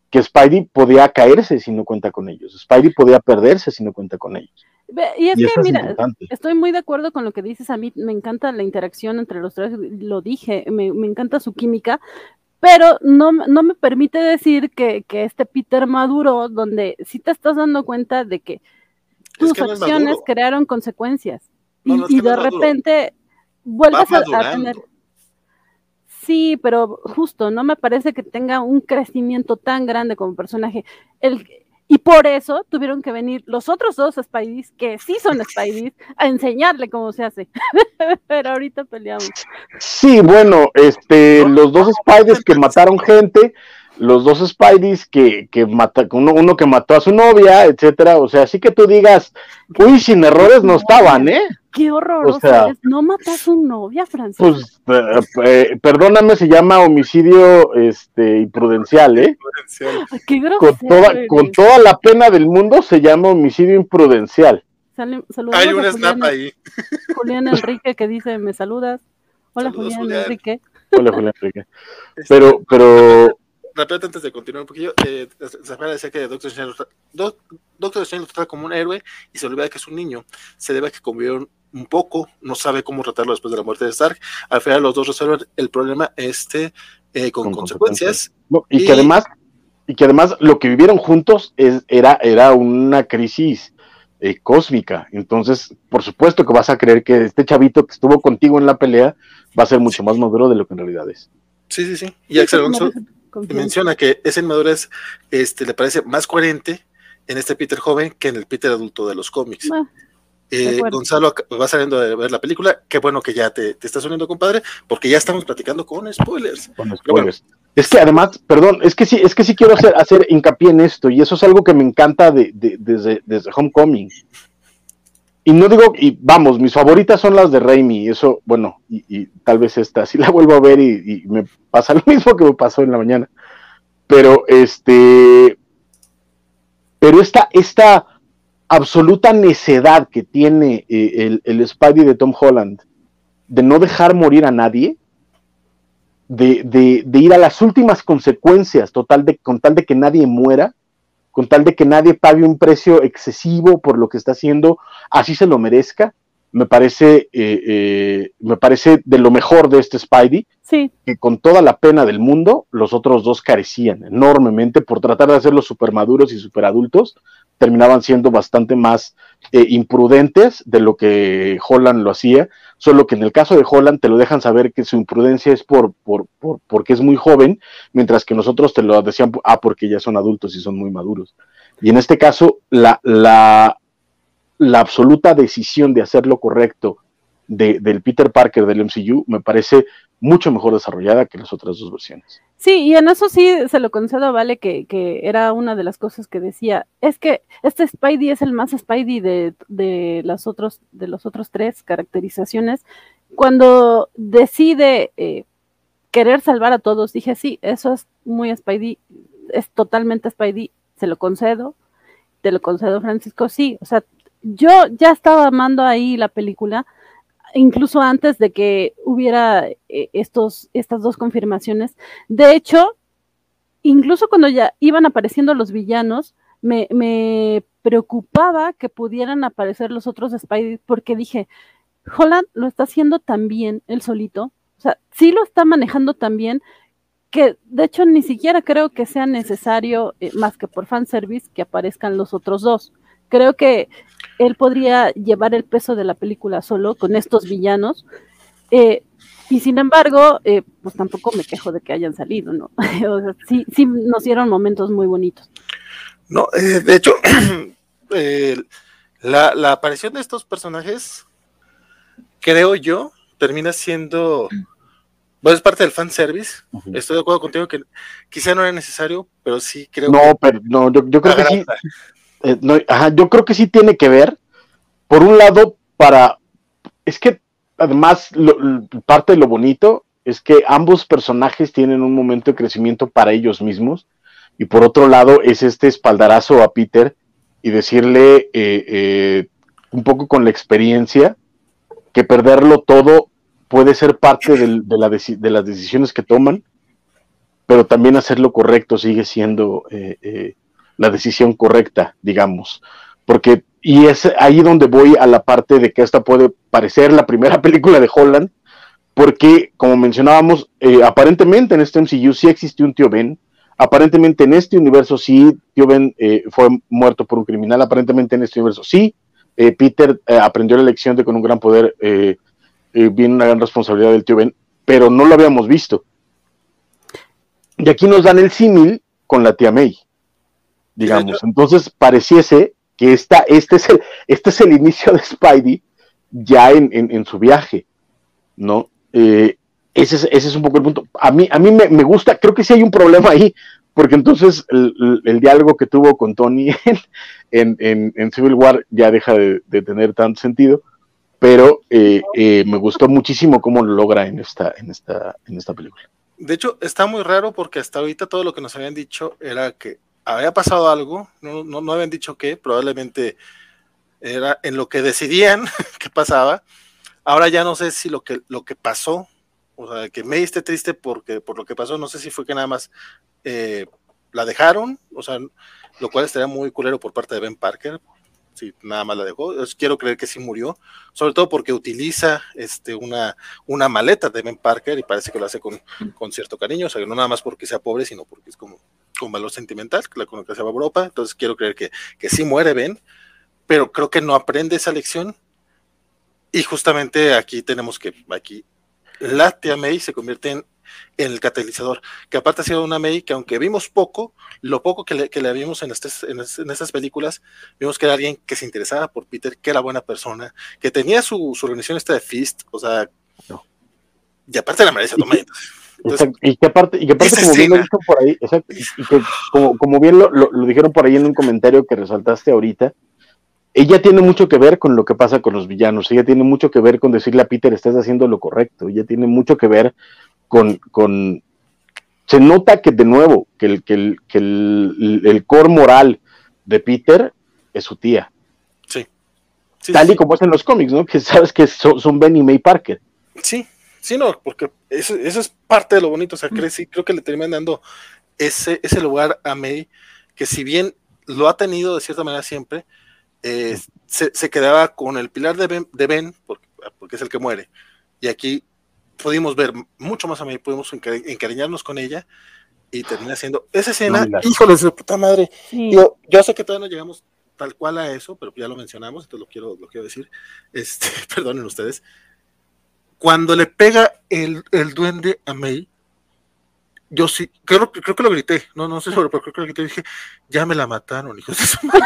que Spidey podía caerse si no cuenta con ellos. Spidey podía perderse si no cuenta con ellos. Y es que, mira, estoy muy de acuerdo con lo que dices. A mí me encanta la interacción entre los tres, lo dije, me, encanta su química, pero no, no me permite decir que, este Peter maduro, donde sí te estás dando cuenta de que tus acciones crearon consecuencias. y, de repente vuelves a, tener. Sí, pero justo, no me parece que tenga un crecimiento tan grande como personaje. El, y por eso tuvieron que venir los otros dos Spideys, que sí son Spideys, a enseñarle cómo se hace. pero ahorita peleamos. Sí, bueno, este, los dos Spideys que mataron gente, los dos Spideys que, que mata, uno, uno que mató a su novia, etcétera. O sea, así que tú digas, uy, sin errores no estaban, ¿eh? Qué horroroso. O sea, ¿No mató a su novia, Francisco? Pues, eh, eh, perdóname, se llama homicidio este, imprudencial, ¿eh? Qué con, toda, con toda la pena del mundo se llama homicidio imprudencial. Hay un snap ahí. Julián Enrique que dice, ¿me saludas? Hola, Julián, Enrique. Hola, Julián Enrique. Este, pero, pero... Rápidamente, antes de continuar un poquillo, eh, se decía que Doctor Strange, Doctor Strange lo trata como un héroe y se olvida que es un niño. Se debe a que convivieron un poco, no sabe cómo tratarlo después de la muerte de Stark. Al final los dos resuelven el problema este eh, con, consecuencias. y, que además, y que además lo que vivieron juntos es, era, era una crisis eh, cósmica. Entonces, por supuesto que vas a creer que este chavito que estuvo contigo en la pelea va a ser mucho más maduro de lo que en realidad es. Sí, sí, sí. Y Axel Alonso menciona que esa inmadurez este, le parece más coherente en este Peter joven que en el Peter adulto de los cómics. Eh, Gonzalo va saliendo de ver la película. Qué bueno que ya te, te estás uniendo, compadre, porque ya estamos platicando con spoilers. Con spoilers. Es que además, perdón, es que sí, es que sí quiero hacer, hacer hincapié en esto, y eso es algo que me encanta de, desde, desde Homecoming. Y no digo, y vamos, mis favoritas son las de Raimi, eso, bueno, y, tal vez esta, si la vuelvo a ver y, me pasa lo mismo que me pasó en la mañana. Pero este, pero esta, esta absoluta necedad que tiene eh, el, el Spidey de Tom Holland de no dejar morir a nadie, de, ir a las últimas consecuencias, total de, con tal de que nadie muera, con tal de que nadie pague un precio excesivo por lo que está haciendo, así se lo merezca, me parece, eh, eh, me parece de lo mejor de este Spidey, sí. que con toda la pena del mundo, los otros dos carecían enormemente por tratar de hacerlos super maduros y super adultos, terminaban siendo bastante más eh, imprudentes de lo que Holland lo hacía, solo que en el caso de Holland te lo dejan saber que su imprudencia es por, por, por porque es muy joven, mientras que nosotros te lo decían, ah, porque ya son adultos y son muy maduros. Y en este caso, la, la, la absoluta decisión de hacer lo correcto de, del Peter Parker del MCU me parece mucho mejor desarrollada que las otras dos versiones. Sí, y en eso sí se lo concedo Vale, que, que era una de las cosas que decía, es que este Spidey es el más Spidey de, de, las otros, de los otros tres caracterizaciones. Cuando decide eh, querer salvar a todos, dije, sí, eso es muy Spidey, es totalmente Spidey, se lo concedo, te lo concedo Francisco, sí, o sea, yo ya estaba amando ahí la película, incluso antes de que hubiera eh, estos, estas dos confirmaciones. De hecho, incluso cuando ya iban apareciendo los villanos, me, me preocupaba que pudieran aparecer los otros Spidey, porque dije, Holland lo está haciendo tan bien él solito, o sea, sí lo está manejando tan bien, que de hecho ni siquiera creo que sea necesario, eh, más que por fanservice, que aparezcan los otros dos. Creo que él podría llevar el peso de la película solo con estos villanos. Eh, y sin embargo, eh, pues tampoco me quejo de que hayan salido, ¿no? o sea, sí, sí nos dieron momentos muy bonitos. No, eh, de hecho, la, aparición de estos personajes, creo yo, termina siendo, bueno, es parte del fanservice. Estoy de acuerdo contigo que quizá no era necesario, pero sí creo no, Pero, no, yo, creo que sí. Eh, yo creo que sí tiene que ver. Por un lado, para. Es que además, parte de lo bonito es que ambos personajes tienen un momento de crecimiento para ellos mismos. Y por otro lado, es este espaldarazo a Peter y decirle eh, eh, un poco con la experiencia que perderlo todo puede ser parte de, de las decisiones que toman, pero también hacer lo correcto sigue siendo la decisión correcta, digamos. Porque, y es ahí donde voy a la parte de que esta puede parecer la primera película de Holland, porque, como mencionábamos, eh, aparentemente en este MCU sí existió un tío Ben, aparentemente en este universo sí tío Ben eh, fue muerto por un criminal, aparentemente en este universo sí, eh, Peter aprendió la lección de con un gran poder viene una gran responsabilidad del tío Ben, pero no lo habíamos visto. Y aquí nos dan el símil con la tía May digamos. Entonces pareciese que esta, este, es el, este es el inicio de Spidey ya en, en, su viaje, ¿no? Eh, ese, es, ese es un poco el punto. A mí, a mí me, me, gusta, creo que sí hay un problema ahí, porque entonces el, diálogo que tuvo con Tony en, en, Civil War ya deja de, tener tanto sentido, pero eh, eh, me gustó muchísimo cómo lo logra en esta, en esta, en esta película. De hecho, está muy raro porque hasta ahorita todo lo que nos habían dicho era que había pasado algo, no, no, no habían dicho qué, probablemente era en lo que decidían qué pasaba. Ahora ya no sé si lo que, lo que pasó, o sea, que me esté triste porque, por lo que pasó, no sé si fue que nada más eh, la dejaron, o sea, lo cual estaría muy culero por parte de Ben Parker, si nada más la dejó. quiero creer que sí murió, sobre todo porque utiliza este, una, una maleta de Ben Parker y parece que lo hace con, con cierto cariño, o sea, no nada más porque sea pobre, sino porque es como con valor sentimental, que la con que se va a Europa, entonces quiero creer que, que sí muere Ben, pero creo que no aprende esa lección. Y justamente aquí tenemos que, aquí, la tía May se convierte en, el catalizador, que aparte ha sido una May que aunque vimos poco, lo poco que le, que le vimos en, estas en, estas películas, vimos que era alguien que se interesaba por Peter, que era buena persona, que tenía su, su organización esta de Fist, o sea, y aparte la merece tomar. y que aparte, y que aparte como bien lo dijo por ahí, exacto, y que como, como bien lo, lo, dijeron por ahí en un comentario que resaltaste ahorita, ella tiene mucho que ver con lo que pasa con los villanos, ella tiene mucho que ver con decirle a Peter, estás haciendo lo correcto, ella tiene mucho que ver con, con se nota que de nuevo, que el, que el, que el, el core moral de Peter es su tía. Sí. Tal y como es en los cómics, ¿no? Que sabes que son, Ben y May Parker. Sí, sí, no, porque eso, eso es parte de lo bonito, o sea, creo, sí, creo que le terminan dando ese, ese lugar a May, que si bien lo ha tenido de cierta manera siempre, eh, se, quedaba con el pilar de Ben, de ben porque, es el que muere. Y aquí pudimos ver mucho más a mí, pudimos encariñarnos con ella y termina siendo esa escena, híjole de puta madre. Yo, yo, sé que todavía no llegamos tal cual a eso, pero ya lo mencionamos, entonces lo quiero, lo quiero decir. Este, perdonen ustedes. Cuando le pega el, el duende a May, yo sí, creo, creo que lo grité, no, no sé sobre, pero creo que lo grité, dije, ya me la mataron, hijos de su madre.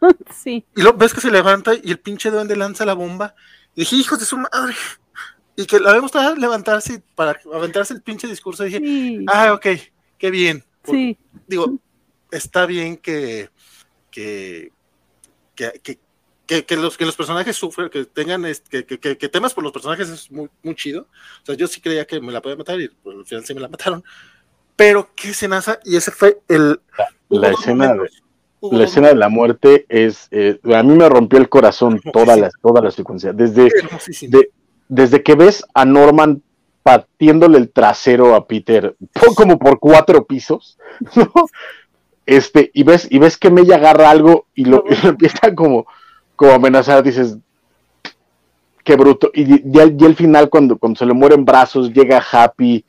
Sí. Y lo ves que se levanta y el pinche duende lanza la bomba, y dije, hijos de su madre. Y que la vemos levantarse para aventarse el pinche discurso, y dije, ah, ok, qué bien. sí. Digo, está bien que, que, que, que, que, los, que los personajes sufren, que tengan, que, que, que, temas por los personajes es muy, muy chido. O sea, yo sí creía que me la podía matar y pues, al final sí me la mataron. Pero qué escenaza, y ese fue el... La, escena, de, la escena de la muerte es, eh, a mí me rompió el corazón toda la, toda la secuencia, desde, desde que ves a Norman partiéndole el trasero a Peter, como por cuatro pisos, ¿no? Este, y ves, y ves que Mella agarra algo y lo, empieza como, como amenazar, dices, qué bruto. Y ya, al final, cuando, cuando se le mueren brazos, llega Happy,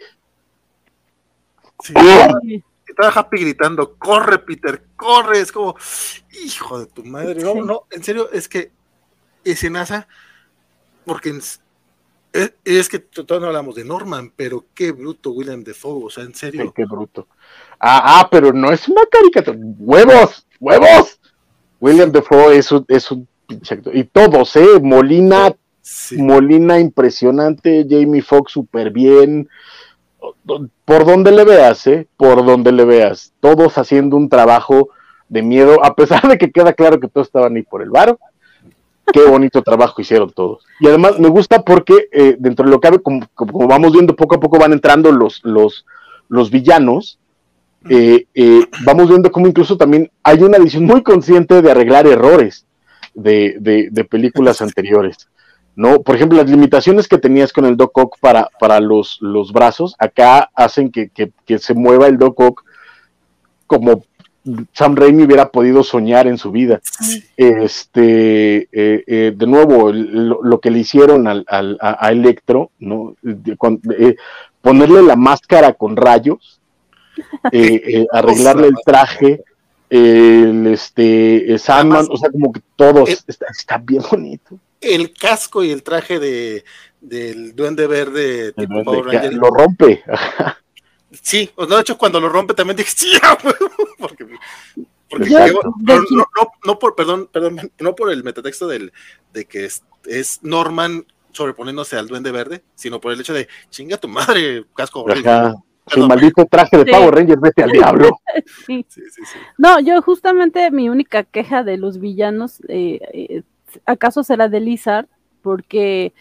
Sí. Estaba Happy gritando, corre Peter, corre, es como, hijo de tu madre, no, no, en serio, es que escenaza, porque es, que todavía no hablamos de Norman, pero qué bruto William Defoe, o sea, en serio. qué bruto. Ah, ah, pero no es una caricatura, huevos, huevos. William Defoe es un, es un y todos, eh, Molina, Molina impresionante, Jamie Foxx súper bien, por donde le veas, ¿eh? Por donde le veas. Todos haciendo un trabajo de miedo, a pesar de que queda claro que todos estaban ahí por el varo. Qué bonito trabajo hicieron todos. Y además me gusta porque eh, dentro de lo que como, como, vamos viendo poco a poco van entrando los, los, los villanos, eh, eh, vamos viendo cómo incluso también hay una visión muy consciente de arreglar errores de, de películas anteriores. ¿no? Por ejemplo, las limitaciones que tenías con el Doc Ock para, para los, los brazos, acá hacen que, se mueva el Doc Ock como Sam Raimi hubiera podido soñar en su vida. Este, eh, eh, de nuevo, lo, que le hicieron al, a, Electro, ¿no? Eh, ponerle la máscara con rayos, arreglarle el traje, el este, Sandman, o sea, como que todo está bien bonito el casco y el traje de del duende verde lo rompe. sí, pues, de hecho cuando lo rompe también dije, sí, porque, porque no, por, perdón, perdón, no por el metatexto del, de que es, Norman sobreponiéndose al duende verde, sino por el hecho de, chinga tu madre, casco. Su maldito traje de Power Rangers, vete al diablo. Sí. Sí, no, yo justamente mi única queja de los villanos, eh, eh, acaso será de Lizard, porque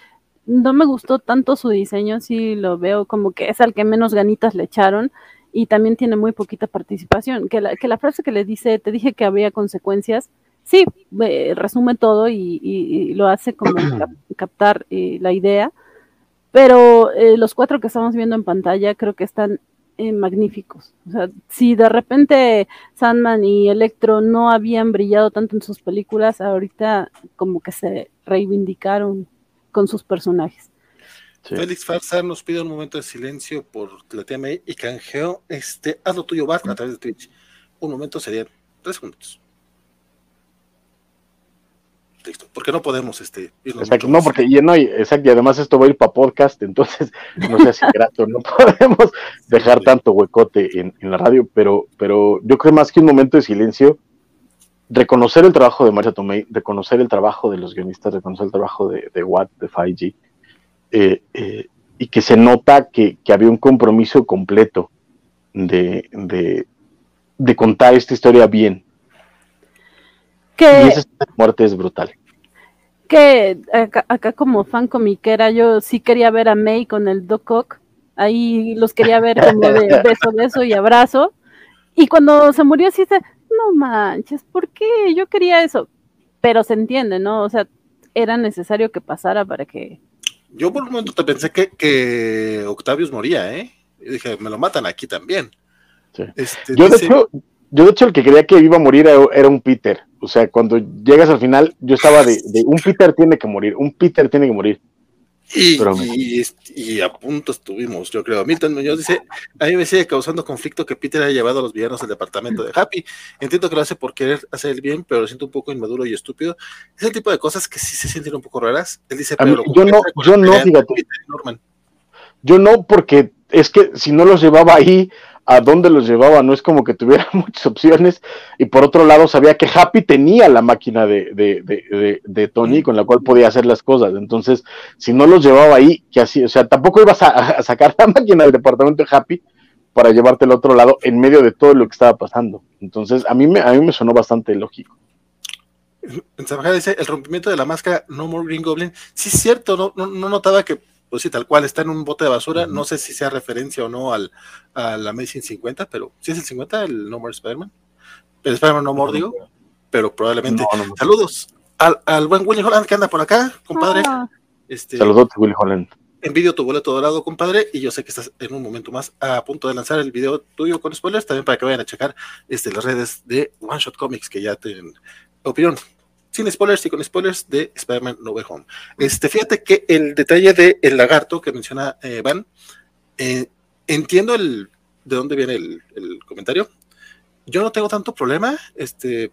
no me gustó tanto su diseño, sí lo veo como que es al que menos ganitas le echaron y también tiene muy poquita participación. Que la, que la frase que le dice, te dije que habría consecuencias, sí, resume todo y, lo hace como captar eh, la idea, pero eh, los cuatro que estamos viendo en pantalla creo que están eh, magníficos. O sea, si de repente Sandman y Electro no habían brillado tanto en sus películas, ahorita como que se reivindicaron con sus personajes. Félix Farsar nos pide un momento de silencio por la TMI y canjeo. Este, haz lo tuyo, Bart, a través de Twitch. Un momento sería tres segundos. Listo, porque no podemos este, Exacto, no, porque y, no, exacto, y además esto va a ir para podcast, entonces no sé si grato, no podemos dejar tanto huecote en, la radio, pero, pero yo creo más que un momento de silencio, reconocer el trabajo de Marcia Tomei, reconocer el trabajo de los guionistas, reconocer el trabajo de, de Watt, de 5G, eh, eh, y que se nota que, había un compromiso completo de, de, contar esta historia bien. Que, y esa muerte es brutal. Que acá, como fan comiquera yo sí quería ver a May con el Doc Ock, ahí los quería ver como de beso, beso y abrazo, y cuando se murió sí dice, no manches, ¿por qué? Yo quería eso, pero se entiende, ¿no? O sea, era necesario que pasara para que yo por un momento te pensé que, que Octavius moría, ¿eh? Y dije, me lo matan aquí también. Este, yo, de hecho, yo, de hecho, el que creía que iba a morir era, un Peter. O sea, cuando llegas al final, yo estaba de, de, un Peter tiene que morir, un Peter tiene que morir. Y, a punto estuvimos, yo creo. Milton Muñoz dice, a mí me sigue causando conflicto que Peter haya llevado a los villanos al departamento de Happy. Entiendo que lo hace por querer hacer el bien, pero lo siento un poco inmaduro y estúpido. Es el tipo de cosas que sí se sienten un poco raras. Él dice, pero yo no, yo no, fíjate. Yo no, porque es que si no los llevaba ahí, a dónde los llevaba, no es como que tuviera muchas opciones, y por otro lado sabía que Happy tenía la máquina de, de, de, Tony con la cual podía hacer las cosas, entonces si no los llevaba ahí, que así, o sea, tampoco ibas a, sacar la máquina del departamento de Happy para llevarte al otro lado en medio de todo lo que estaba pasando, entonces a mí me, a mí me sonó bastante lógico. En dice, el rompimiento de la máscara No More Green Goblin, sí es cierto, no, no notaba que pues sí, tal cual, está en un bote de basura. No sé si sea referencia o no al, al Amazing 50, pero si es el 50, el No More Spider-Man. El Spider-Man No More, digo, pero probablemente. Saludos al, al, buen Willy Holland que anda por acá, compadre. Ah. Este, Saludos, Willy Holland. Envidio tu boleto dorado, compadre, y yo sé que estás en un momento más a punto de lanzar el video tuyo con spoilers, también para que vayan a checar este, las redes de One Shot Comics, que ya tienen opinión sin spoilers y con spoilers de Spider-Man No Way Home. Este, fíjate que el detalle de el lagarto que menciona eh, Van, eh, entiendo el de dónde viene el, comentario. Yo no tengo tanto problema, este,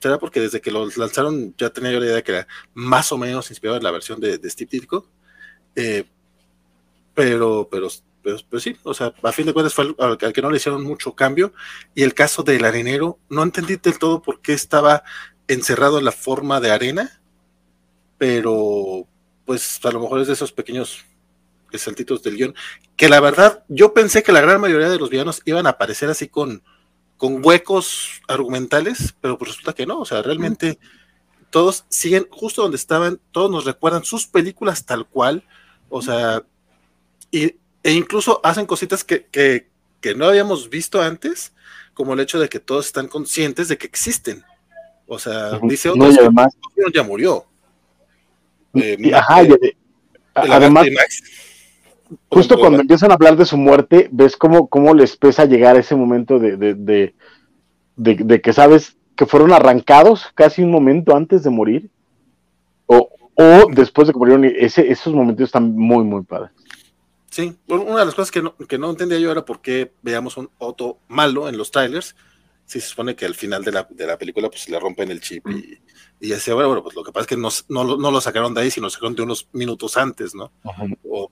será porque desde que lo lanzaron ya tenía yo la idea que era más o menos inspirado en la versión de, Steve Ditko, eh, pero, pero, pero, sí, o sea, a fin de cuentas fue al, que no le hicieron mucho cambio, y el caso del arenero, no entendí del todo por qué estaba encerrado en la forma de arena, pero pues a lo mejor es de esos pequeños saltitos del guion, que la verdad yo pensé que la gran mayoría de los villanos iban a aparecer así con, con huecos argumentales, pero pues resulta que no, o sea, realmente todos siguen justo donde estaban, todos nos recuerdan sus películas tal cual, o sea, y, e incluso hacen cositas que, que, que no habíamos visto antes, como el hecho de que todos están conscientes de que existen. O sea, dice otro que ya murió. Eh, ajá, además, justo cuando empiezan a hablar de su muerte, ves cómo, cómo les pesa llegar a ese momento de, de, de, que sabes que fueron arrancados casi un momento antes de morir, o, o después de que murieron, ese, esos momentos están muy, muy padres. Sí, una de las cosas que no, que no entendía yo era por qué veíamos un Otto malo en los trailers, sí se supone que al final de la, de la película pues le rompen el chip y, y decía, bueno, bueno, pues lo que pasa es que no, no, no, lo sacaron de ahí, sino lo sacaron de unos minutos antes, ¿no? O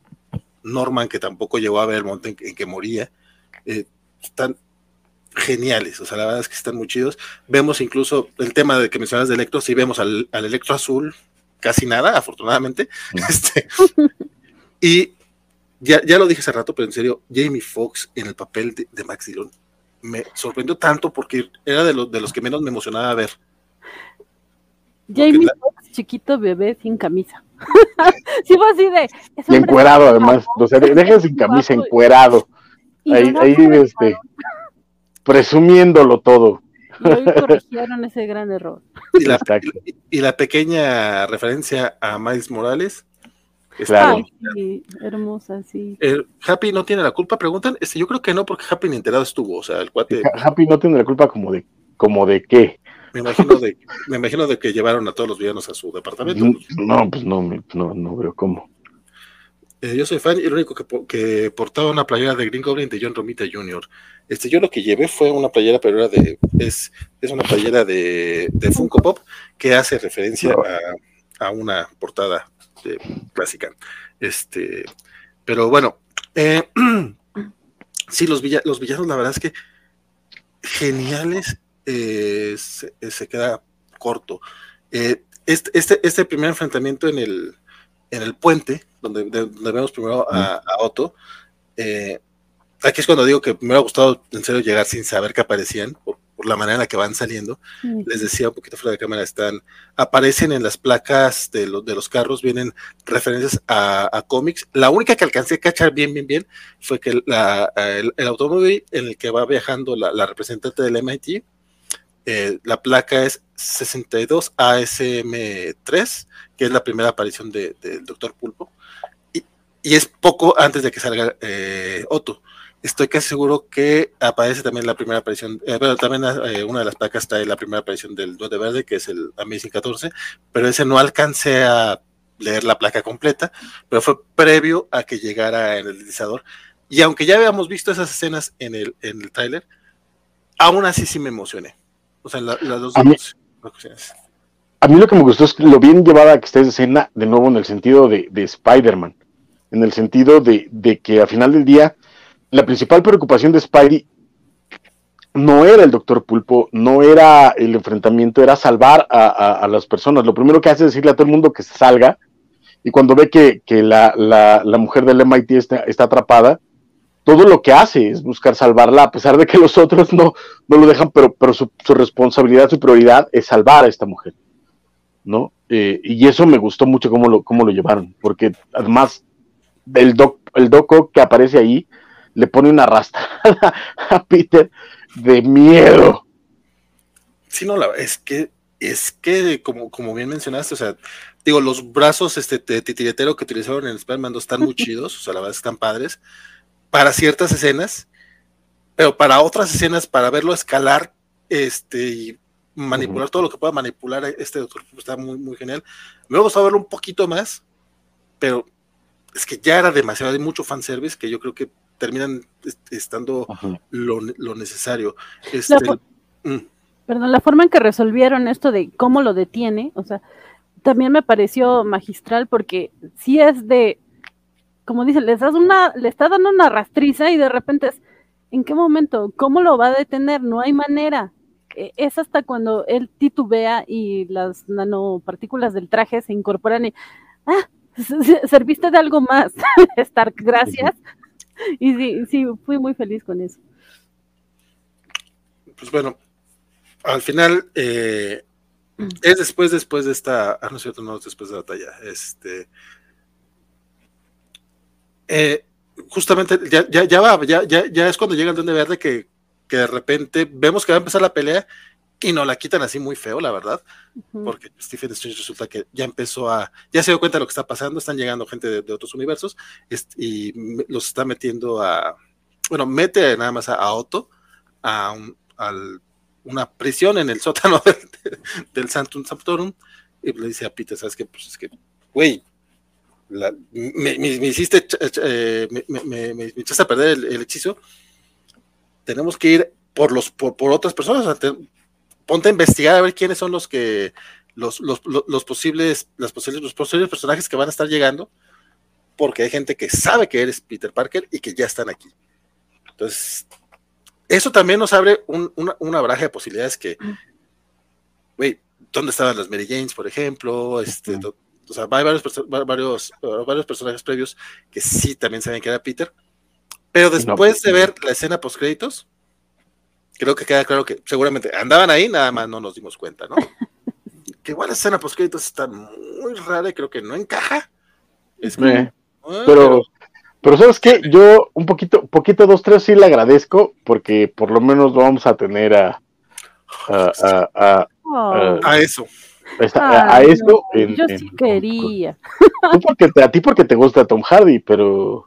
Norman, que tampoco llegó a ver el monte en, que moría, eh, están geniales, o sea, la verdad es que están muy chidos. Vemos incluso el tema de que mencionas de Electro, sí vemos al, al Electro azul, casi nada, afortunadamente. Este, y ya, ya lo dije hace rato, pero en serio, Jamie Foxx en el papel de, Max Dillon me sorprendió tanto porque era de los, de los que menos me emocionaba ver. Jamie Foxx, chiquito bebé sin camisa. sí, fue así de. Y encuerado, además. O sea, deja sin camisa, encuerado. Ahí, ahí este, presumiéndolo todo. Y hoy corrigieron ese gran error. Y la, y la, pequeña referencia a Miles Morales. Claro. hermosa, sí. Happy no tiene la culpa, preguntan. Este, yo creo que no, porque Happy ni enterado estuvo. O sea, el cuate. Happy no tiene la culpa como de, como de qué. Me imagino de, me imagino de que llevaron a todos los villanos a su departamento. No, pues no, no, no veo cómo. Eh, yo soy fan y el único que, que, portaba una playera de Green Goblin de John Romita Jr. Este, yo lo que llevé fue una playera, pero era de, es, es una playera de, de Funko Pop que hace referencia a, a una portada de, clásica. Este, pero bueno, eh, sí, los, los villanos, la verdad es que geniales, eh, se, queda corto. este, este, este primer enfrentamiento en el, en el puente, donde, vemos primero a, Otto, eh, aquí es cuando digo que me hubiera gustado en serio llegar sin saber que aparecían, por, la manera en la que van saliendo. Les decía un poquito fuera de cámara, están, aparecen en las placas de, de los carros, vienen referencias a, cómics. La única que alcancé a cachar bien, bien, bien, fue que el, automóvil en el que va viajando la, representante del MIT, eh, la placa es 62 ASM3, que es la primera aparición del Doctor Pulpo, y, es poco antes de que salga eh, Otto. Estoy casi seguro que aparece también la primera aparición, eh, pero también eh, una de las placas está en la primera aparición del Duende Verde, que es el Amazing 14, pero ese no alcancé a leer la placa completa, pero fue previo a que llegara en el deslizador. Y aunque ya habíamos visto esas escenas en el, en el tráiler, aún así sí me emocioné. O sea, las dos a mí lo que me gustó es lo bien llevada que está esa escena, de nuevo en el sentido de, Spider-Man, en el sentido de, que al final del día, la principal preocupación de Spidey no era el Doctor Pulpo, no era el enfrentamiento, era salvar a, las personas. Lo primero que hace es decirle a todo el mundo que se salga, y cuando ve que, la, mujer del MIT está, está, atrapada, todo lo que hace es buscar salvarla, a pesar de que los otros no, no lo dejan, pero, pero su, su responsabilidad, su prioridad es salvar a esta mujer. ¿no? Eh, y eso me gustó mucho cómo lo, cómo lo llevaron, porque además el, doc, el doco que aparece ahí le pone una rasta a Peter de miedo. Sí, no, la, es que, es que, como, como bien mencionaste, o sea, digo, los brazos este, de titiretero que utilizaron en Spider-Man 2 están muy chidos, o sea, la verdad están padres, para ciertas escenas, pero para otras escenas, para verlo escalar, este, y manipular todo lo que pueda manipular este doctor está muy, muy genial. Me hubiera gustado verlo un poquito más, pero es que ya era demasiado, hay mucho fanservice que yo creo que terminan estando lo, necesario. Este, mm. Perdón, la forma en que resolvieron esto de cómo lo detiene, o sea, también me pareció magistral porque si es de, como dicen, les das una, le está dando una rastriza y de repente es, ¿en qué momento? ¿Cómo lo va a detener? No hay manera. E, es hasta cuando él titubea y las nanopartículas del traje se incorporan y, ah, serviste de algo más, Stark, gracias. Y sí, sí, fui muy feliz con eso. Pues bueno, al final eh, es después, después de esta, ah, no es cierto, no, después de la batalla, este, eh, justamente ya, ya, ya va, ya es cuando llega el Duende Verde que que de repente vemos que va a empezar la pelea y nos la quitan así muy feo, la verdad, porque Stephen Strange resulta que ya empezó a, ya se dio cuenta de lo que está pasando, están llegando gente de, otros universos y los está metiendo a, bueno, mete nada más a, Otto a, una prisión en el sótano del, Santum Sanctorum y le dice a Peter, ¿sabes qué? Pues es que, güey, me, hiciste, eh, me, echaste a perder el hechizo tenemos que ir por los por, otras personas. Ponte a investigar a ver quiénes son los que los, los, posibles las posibles los posibles personajes que van a estar llegando, porque hay gente que sabe que eres Peter Parker y que ya están aquí. Entonces, eso también nos abre una, una baraja de posibilidades que, güey, ¿dónde estaban las Mary Janes, por ejemplo? Este, O sea, hay varios, varios, varios personajes previos que sí también saben que era Peter. Pero después de ver la escena post créditos, creo que queda claro que seguramente andaban ahí, nada más no nos dimos cuenta, ¿no? que igual la escena post está muy rara y creo que no encaja. Es eh, pero, pero sabes qué, yo un poquito, poquito dos, tres sí le agradezco, porque por lo menos vamos a tener a a, a, a, eso. A, eso. yo sí quería. Tú porque a ti porque te gusta Tom Hardy, pero.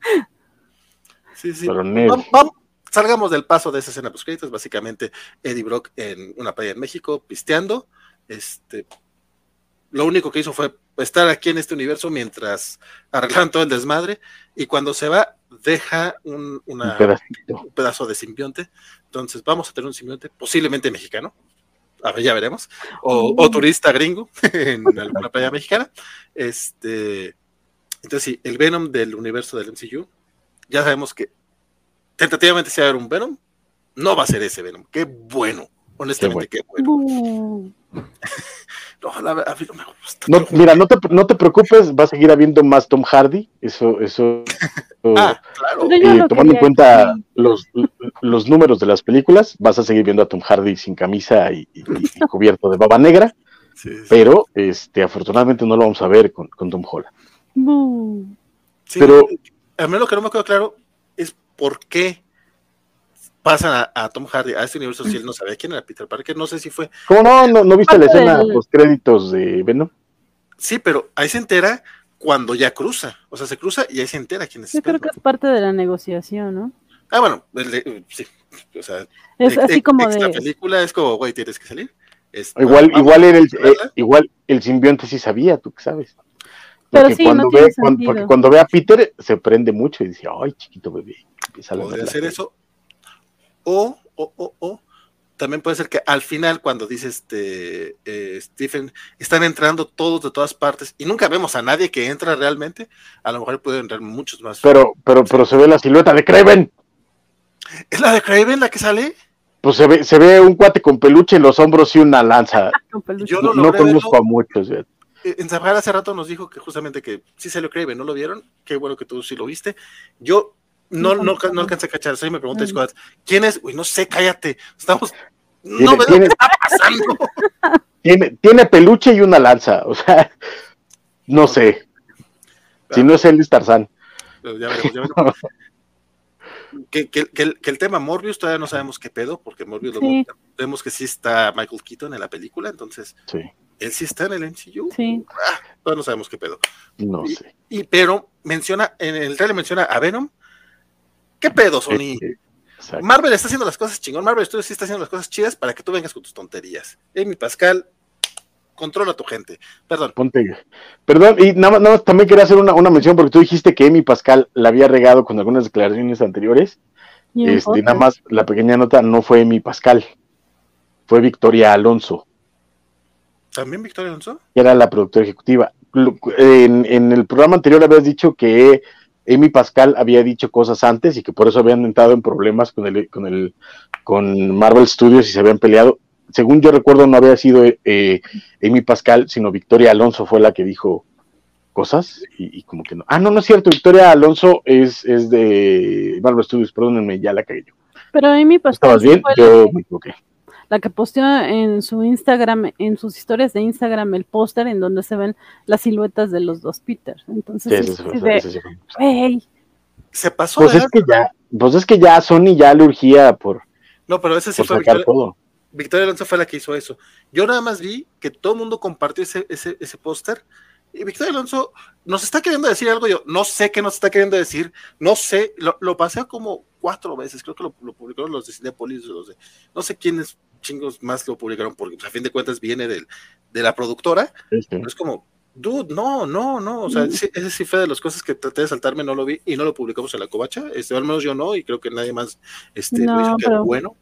Sí, sí. vamos, salgamos del paso de esa escena post créditos, básicamente Eddie Brock en una playa en México, pisteando. Este, lo único que hizo fue estar aquí en este universo mientras arreglan todo el desmadre y cuando se va deja un, pedazo de simbionte. Entonces vamos a tener un simbionte posiblemente mexicano. A ver, ya veremos. O, turista gringo en alguna playa mexicana. Este, entonces sí, el Venom del universo del MCU. Ya sabemos que tentativamente si va a haber un Venom, no va a ser ese Venom. Qué bueno. Honestamente, qué bueno. no, mira, no te, no te preocupes, va a seguir habiendo más Tom Hardy. Eso, eso. ah, claro. Eh, tomando en cuenta los, los números de las películas, vas a seguir viendo a Tom Hardy sin camisa y, cubierto de baba negra. Pero este, afortunadamente no lo vamos a ver con, con Tom Holland. pero a mí lo que no me quedó claro es por qué pasan a, Tom Hardy a este universo si él no sabía quién era Peter Parker. No sé si fue. ¿Cómo no? ¿No, viste la escena, los créditos de Venom? Sí, pero ahí se entera cuando ya cruza. O sea, se cruza y ahí se entera quién es. Yo creo que es parte de la negociación, ¿no? Ah, bueno, sí. O sea, es así como de. La película es como, güey, tienes que salir. igual, igual, era el, eh, igual el simbionte sí sabía, tú que sabes. Porque, sí, cuando ve, cuando, porque cuando ve a Peter se prende mucho y dice, ay, chiquito bebé. Podría hacer eso, o, o, o, o, también puede ser que al final, cuando dice este eh, Stephen, están entrando todos de todas partes y nunca vemos a nadie que entra realmente. A lo mejor pueden entrar muchos más. Pero, pero, pero se ve la silueta de Craven. ¿Es la de Craven la que sale? Pues se ve, se ve un cuate con peluche en los hombros y una lanza. Yo no, no conozco a muchos. Eh, en Zafar hace rato nos dijo que justamente que sí salió Craven, ¿no lo vieron? Qué bueno que tú sí lo viste. Yo no, no, no alcancé a cachar. Soy me pregunta ¿quién es? Uy, no sé, cállate. Estamos. No ¿Tiene, qué está pasando. Tiene, tiene peluche y una lanza. O sea, no sé. Si no es él, es Tarzán. Ya veremos, ya veremos. que, que, que, el, que, el, tema Morbius todavía no sabemos qué pedo, porque Morbius vemos que sí está Michael Keaton en la película, entonces sí. Él sí está en el MCU. Sí. Ah, todavía no sabemos qué pedo. No sé. Y, pero menciona, en el trailer menciona a Venom, ¿Qué pedo, Sony? Marvel está haciendo las cosas chingón. Marvel Studios sí está haciendo las cosas chidas para que tú vengas con tus tonterías. Amy Pascal, controla a tu gente. Perdón. Ponte. Perdón, y nada, más también quería hacer una, mención porque tú dijiste que Amy Pascal la había regado con algunas declaraciones anteriores. Y este, nada más la pequeña nota no fue Amy Pascal, fue Victoria Alonso. ¿También Victoria Alonso? Era la productora ejecutiva. En, en el programa anterior habías dicho que Amy Pascal había dicho cosas antes y que por eso habían entrado en problemas con el, con el, con Marvel Studios y se habían peleado. Según yo recuerdo, no había sido eh, Amy Pascal, sino Victoria Alonso fue la que dijo cosas y, como que no. Ah, no, no es cierto, Victoria Alonso es, es de Marvel Studios, perdónenme, ya la cagué yo. Pero Amy Pascal. ¿Estabas bien? Yo me equivoqué la que posteó en su Instagram, en sus historias de Instagram, el póster en donde se ven las siluetas de los dos Peter. Entonces, se pasó. Pues es que ya, pues es que ya Sony ya le urgía por. No, pero ese sí fue Victoria, todo. Victoria Alonso fue la que hizo eso. Yo nada más vi que todo el mundo compartió ese, ese, ese póster. Y Victoria Alonso nos está queriendo decir algo. Yo no sé qué nos está queriendo decir. No sé. Lo, lo pasé como cuatro veces. Creo que lo, lo publicaron los de Cinepolis. Los de, no sé quiénes chingos más lo publicaron porque pues, a fin de cuentas viene del, de la productora. es como, dude, no, no, no. O sea, ese sí fue de las cosas que traté de saltarme, no lo vi y no lo publicamos en la covacha. Este, al menos yo no, y creo que nadie más este, lo hizo bueno.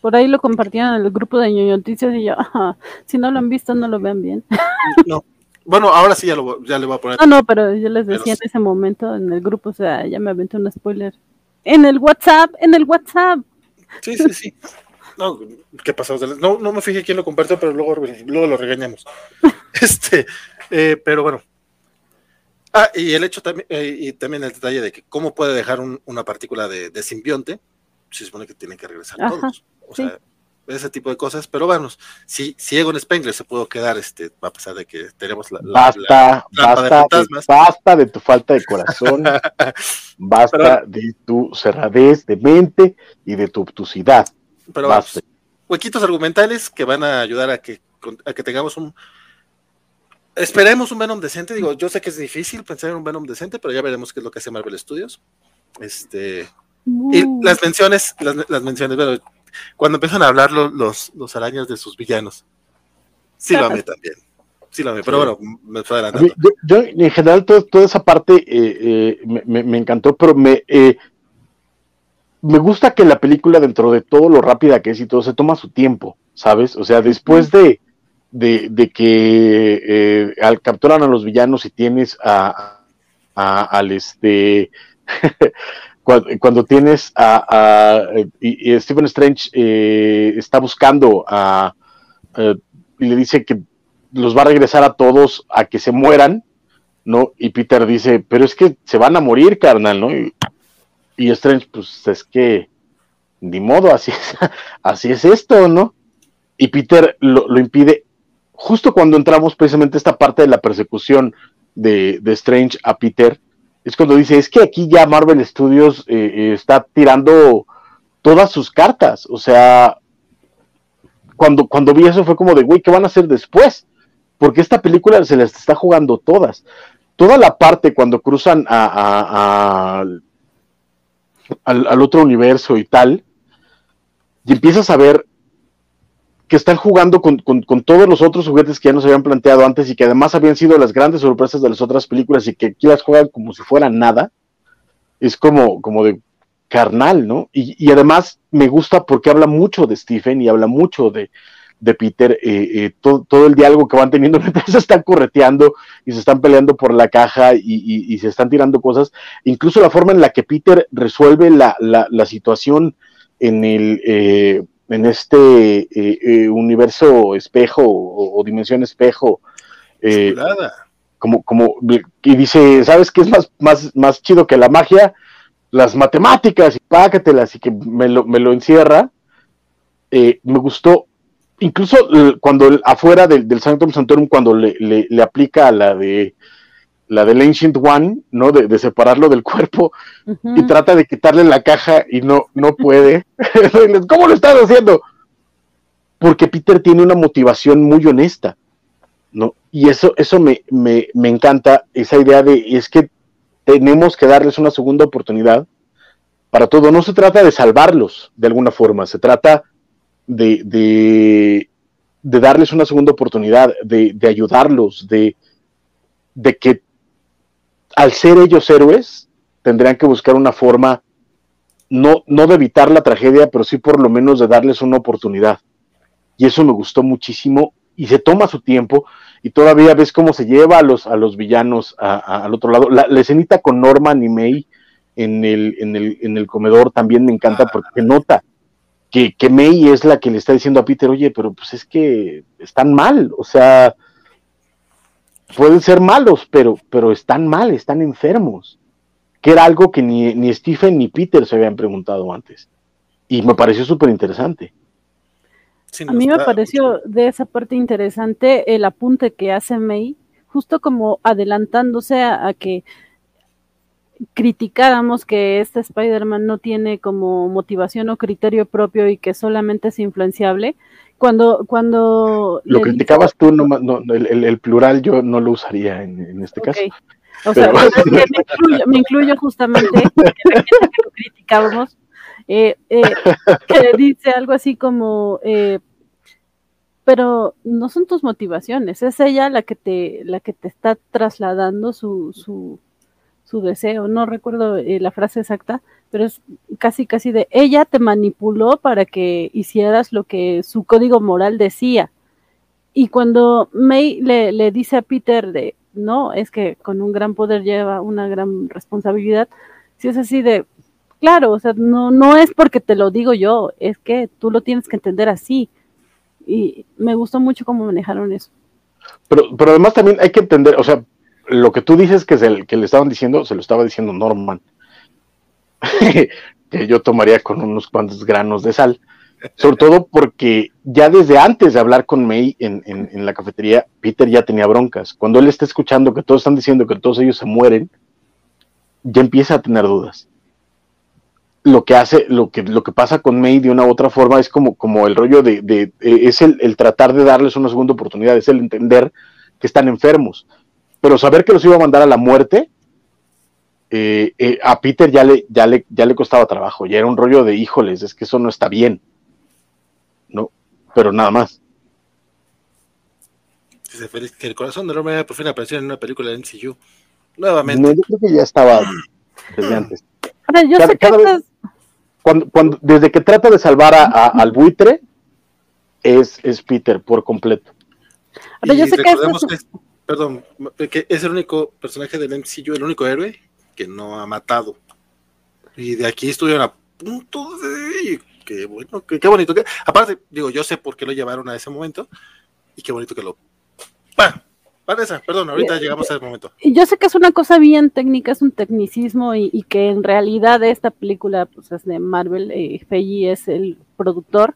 Por ahí lo compartían en el grupo de ñoño noticias y yo, si no lo han visto, no lo vean bien. No. Bueno, ahora sí ya, lo, ya le voy a poner. No, no, pero yo les decía en ese momento en el grupo, o sea, ya me aventé un spoiler. En el WhatsApp, en el WhatsApp. Sí, sí, sí. No, ¿qué pasó? No, no me fijé quién lo compartió, pero luego, luego lo regañamos. este, eh, pero bueno, Ah, y el hecho también, eh, y también el detalle de que cómo puede dejar una partícula de, simbionte, se supone que tienen que regresar todos. O sea, ese tipo de cosas, pero vamos, si, si Egon Spengler se pudo quedar, este, a pesar de que tenemos la, basta, basta, de, basta de tu falta de corazón, basta de tu cerradez de mente y de tu obtusidad. Pero vamos, huequitos argumentales que van a ayudar a que, a que tengamos un esperemos un Venom decente, digo, yo sé que es difícil pensar en un Venom decente, pero ya veremos qué es lo que hace Marvel Studios. Este y las menciones, las, menciones, bueno, cuando empiezan a hablar los, los, arañas de sus villanos. Sí lo amé también. Sí lo amé, pero bueno, me fue adelantando. Yo, en general, toda esa parte eh, eh, me, encantó, pero me, eh, me gusta que la película, dentro de todo lo rápida que es y todo, se toma su tiempo, ¿sabes? O sea, después de, de, que al capturan a los villanos y tienes a, al este cuando, tienes a, y, Stephen Strange eh, está buscando a, eh, y le dice que los va a regresar a todos a que se mueran, ¿no? Y Peter dice, pero es que se van a morir, carnal, ¿no? Y, Strange, pues es que, ni modo, así es, así es esto, ¿no? Y Peter lo, impide justo cuando entramos precisamente esta parte de la persecución de Strange a Peter, es cuando dice, es que aquí ya Marvel Studios eh, eh, está tirando todas sus cartas. O sea, cuando, cuando vi eso fue como de, güey, ¿qué van a hacer después? Porque esta película se las está jugando todas. Toda la parte cuando cruzan al, al, otro universo y tal, y empiezas a ver que están jugando con, todos los otros juguetes que ya nos habían planteado antes y que además habían sido las grandes sorpresas de las otras películas y que aquí las juegan como si fuera nada, es como, como de carnal, ¿no? Y, además me gusta porque habla mucho de Stephen y habla mucho de, Peter, eh, eh, todo, el diálogo que van teniendo mientras se están correteando y se están peleando por la caja y, se están tirando cosas, incluso la forma en la que Peter resuelve la, la, situación en el... Eh, en este eh, eh, universo espejo o, dimensión espejo. Eh, como, como, y dice, ¿sabes qué es más, más, más chido que la magia? Las matemáticas, y pácatelas, y que me lo, me lo encierra. me gustó, incluso cuando afuera del, del Sanctum Santorum, cuando le, le aplica a la de la del Ancient One, ¿no? De, separarlo del cuerpo y trata de quitarle la caja y no, no puede. ¿Cómo lo estás haciendo? Porque Peter tiene una motivación muy honesta, ¿no? Y eso, eso me, me, me encanta, esa idea de, es que tenemos que darles una segunda oportunidad para todo. No se trata de salvarlos de alguna forma, se trata de, de, de darles una segunda oportunidad, de, de ayudarlos, de, de que al ser ellos héroes, tendrían que buscar una forma, no, no de evitar la tragedia, pero sí por lo menos de darles una oportunidad. Y eso me gustó muchísimo y se toma su tiempo y todavía ves cómo se lleva a los, a los villanos al otro lado. La, escenita con Norman y May en el, en el, en el comedor también me encanta ah. porque nota que, que May es la que le está diciendo a Peter, oye, pero pues es que están mal, o sea, pueden ser malos, pero, pero están mal, están enfermos. Que era algo que ni, ni Stephen ni Peter se habían preguntado antes. Y me pareció súper interesante. a mí me pareció de esa parte interesante el apunte que hace May, justo como adelantándose a, que criticáramos que este Spider-Man no tiene como motivación o criterio propio y que solamente es influenciable, cuando, cuando lo criticabas tú, no, no el, plural yo no lo usaría en, este caso. O sea, me, incluyo, justamente, que lo criticábamos, eh, eh, que dice algo así como, eh, pero no son tus motivaciones, es ella la que te, la que te está trasladando su, su, su deseo, no recuerdo la frase exacta, pero es casi casi de ella te manipuló para que hicieras lo que su código moral decía. Y cuando May le, dice a Peter de, no, es que con un gran poder lleva una gran responsabilidad, si es así de, claro, o sea, no, no es porque te lo digo yo, es que tú lo tienes que entender así. Y me gustó mucho cómo manejaron eso. Pero, pero además también hay que entender, o sea, lo que tú dices que es el que le estaban diciendo, se lo estaba diciendo Norman. que yo tomaría con unos cuantos granos de sal. Sobre todo porque ya desde antes de hablar con May en, en, la cafetería, Peter ya tenía broncas. Cuando él está escuchando que todos están diciendo que todos ellos se mueren, ya empieza a tener dudas. Lo que hace, lo que, lo que pasa con May de una u otra forma es como, como el rollo de, de es el, el, tratar de darles una segunda oportunidad, es el entender que están enfermos. Pero saber que los iba a mandar a la muerte, eh, eh, a Peter ya le, ya, le, ya le costaba trabajo, ya era un rollo de híjoles, es que eso no está bien. ¿No? Pero nada más. Dice Félix que el corazón del hombre por fin apareció en una película de MCU. Nuevamente. No, yo creo que ya estaba desde antes. yo sé que cuando, cuando, desde que trata de salvar a, al buitre, es, es Peter por completo. yo sé que, es, perdón, que es el único personaje del MCU, el único héroe que no ha matado. Y de aquí estuvieron a punto de. Qué bueno, qué, bonito. Que, aparte, digo, yo sé por qué lo llevaron a ese momento. Y qué bonito que lo. ¡Pah! Vanessa, perdón, ahorita llegamos a ese momento. Yo sé que es una cosa bien técnica, es un tecnicismo y, que en realidad esta película pues, es de Marvel, eh, es el productor,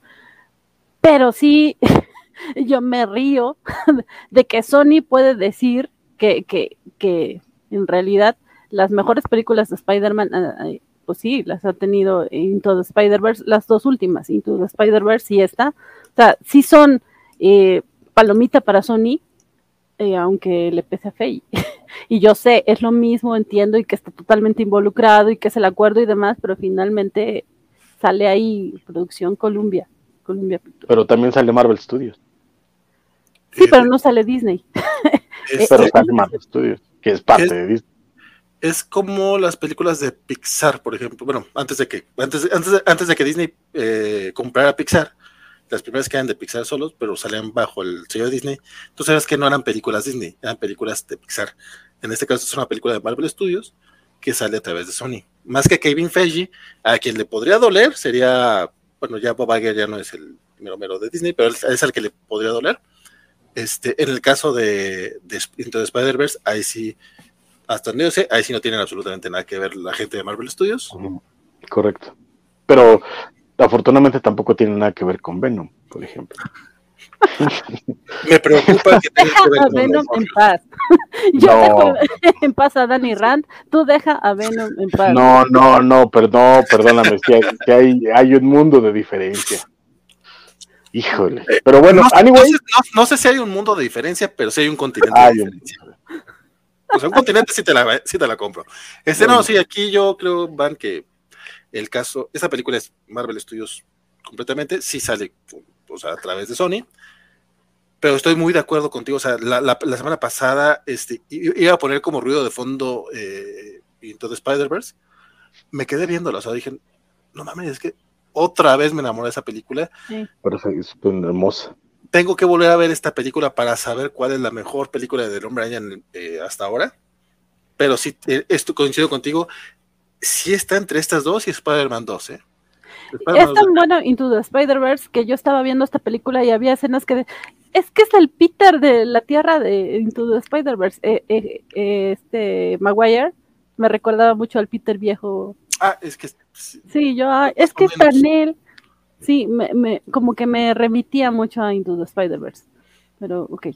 pero sí, yo me río de que Sony puede decir que, que, que en realidad las mejores películas de Spider-Man, ah, pues sí, las ha tenido Into the Spider-Verse, las dos últimas, Into the Spider-Verse y esta. O sea, sí son eh, palomita para Sony, eh, aunque le pese a Faye. y yo sé, es lo mismo, entiendo, y que está totalmente involucrado y que es el acuerdo y demás, pero finalmente sale ahí producción Columbia. Columbia Pero también sale Marvel Studios. Sí, pero no sale Disney. pero sale Marvel Studios, que es parte de Disney es como las películas de Pixar, por ejemplo. Bueno, antes de que, antes, antes, de, antes de que Disney eh, comprara Pixar, las primeras que eran de Pixar solos, pero salían bajo el sello de Disney. Tú sabes que no eran películas Disney, eran películas de Pixar. En este caso es una película de Marvel Studios que sale a través de Sony. Más que Kevin Feige, a quien le podría doler sería, bueno, ya Bob Iger ya no es el mero mero de Disney, pero es el que le podría doler. Este, en el caso de, de Spider-Verse, ahí sí hasta donde yo sé, ahí sí no tienen absolutamente nada que ver la gente de Marvel Studios. Correcto. Pero afortunadamente tampoco tiene nada que ver con Venom, por ejemplo. Me preocupa que tenga que ver con Venom en paz. Yo dejo en paz a Danny Rand, tú deja a Venom en paz. No, no, no, perdón, perdóname, que hay, hay un mundo de diferencia. Híjole. Eh, pero bueno, no, sé si hay un mundo de diferencia, pero sí hay un continente de diferencia. O sea, un continente sí te la, sí te la compro. Este, no, sí, aquí yo creo, Van, que el caso, esa película es Marvel Studios completamente, sí sale o sea, a través de Sony, pero estoy muy de acuerdo contigo. O sea, la, la, semana pasada este, iba a poner como ruido de fondo eh, Into the Spider-Verse, me quedé viéndola, o sea, dije, no mames, es que otra vez me enamoré de esa película. Sí. Pero es hermosa tengo que volver a ver esta película para saber cuál es la mejor película de Hombre Araña eh, hasta ahora. Pero sí, eh, esto coincido contigo, sí está entre estas dos y Spider-Man 2, ¿eh? es tan bueno Into the Spider-Verse que yo estaba viendo esta película y había escenas que... es que es el Peter de la Tierra de Into the Spider-Verse. Eh, este Maguire me recordaba mucho al Peter viejo. Ah, es que... Sí, yo... Ah, es que él Sí, me, me, como que me remitía mucho a Into the Spider-Verse. Pero, ok.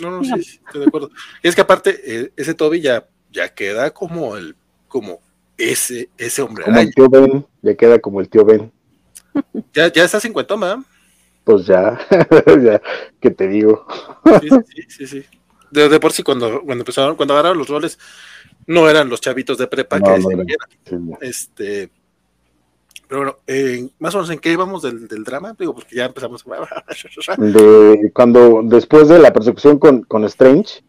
No, no, sí, estoy de acuerdo. Es que aparte, eh, ese Toby ya, ya queda como el, como ese, ese hombre. Como el tío Ben, ya queda como el tío Ben. ya, ya está cincuentoma. Pues ya, ya, ¿qué te digo? sí, sí, sí, sí. De, por sí, cuando, cuando empezaron, cuando agarraron los roles, no eran los chavitos de prepa que no, Este, pero bueno, eh, más o menos en qué íbamos del, drama, digo, porque ya empezamos. de, cuando después de la persecución con, con Strange,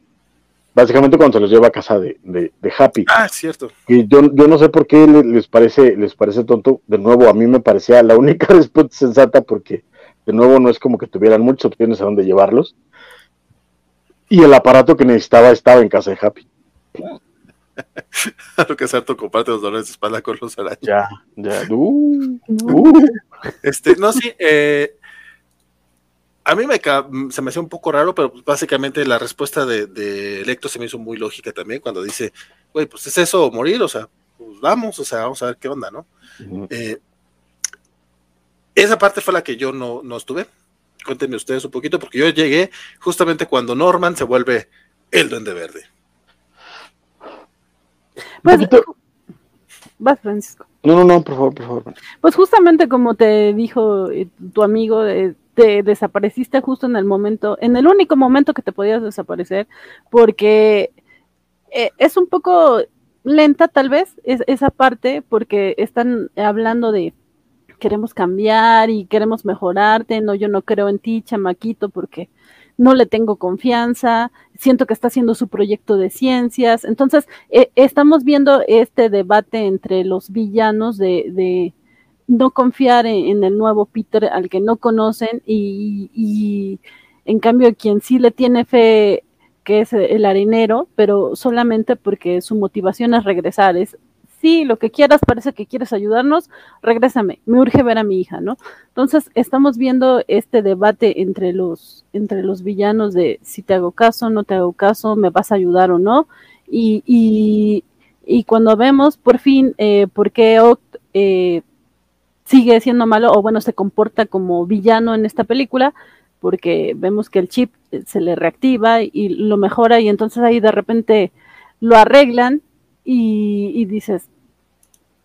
básicamente cuando se los lleva a casa de, de, Happy. Ah, cierto. Y yo, yo no sé por qué les parece, les parece tonto. De nuevo, a mí me parecía la única respuesta sensata porque de nuevo no es como que tuvieran muchas opciones a dónde llevarlos. Y el aparato que necesitaba estaba en casa de Happy. lo que harto comparte los dolores de espalda con los arañas. Ya, ya. Uh, uh. Este, no, sí. Eh, a mí me, se me hace un poco raro, pero básicamente la respuesta de, de Electro se me hizo muy lógica también cuando dice, güey, pues es eso morir, o sea, pues vamos, o sea, vamos a ver qué onda, ¿no? Eh, esa parte fue la que yo no, no estuve. Cuéntenme ustedes un poquito, porque yo llegué justamente cuando Norman se vuelve el Duende Verde. Pues, vas, Francisco. No, no, no, por favor, por favor. Pues justamente como te dijo eh, tu amigo, eh, te desapareciste justo en el momento, en el único momento que te podías desaparecer, porque eh, es un poco lenta tal vez es, esa parte, porque están hablando de queremos cambiar y queremos mejorarte, no, yo no creo en ti, chamaquito, porque no le tengo confianza, siento que está haciendo su proyecto de ciencias. Entonces, eh, estamos viendo este debate entre los villanos de, no confiar en, el nuevo Peter al que no conocen y, en cambio quien sí le tiene fe que es el harinero, pero solamente porque su motivación es regresar, es sí, lo que quieras, parece que quieres ayudarnos, regrésame, me urge ver a mi hija, ¿no? Entonces, estamos viendo este debate entre los, entre los villanos de si te hago caso, no te hago caso, me vas a ayudar o no, y, y, y cuando vemos por fin eh, por qué Oct eh, sigue siendo malo, o bueno, se comporta como villano en esta película, porque vemos que el chip eh, se le reactiva y lo mejora y entonces ahí de repente lo arreglan y, dices,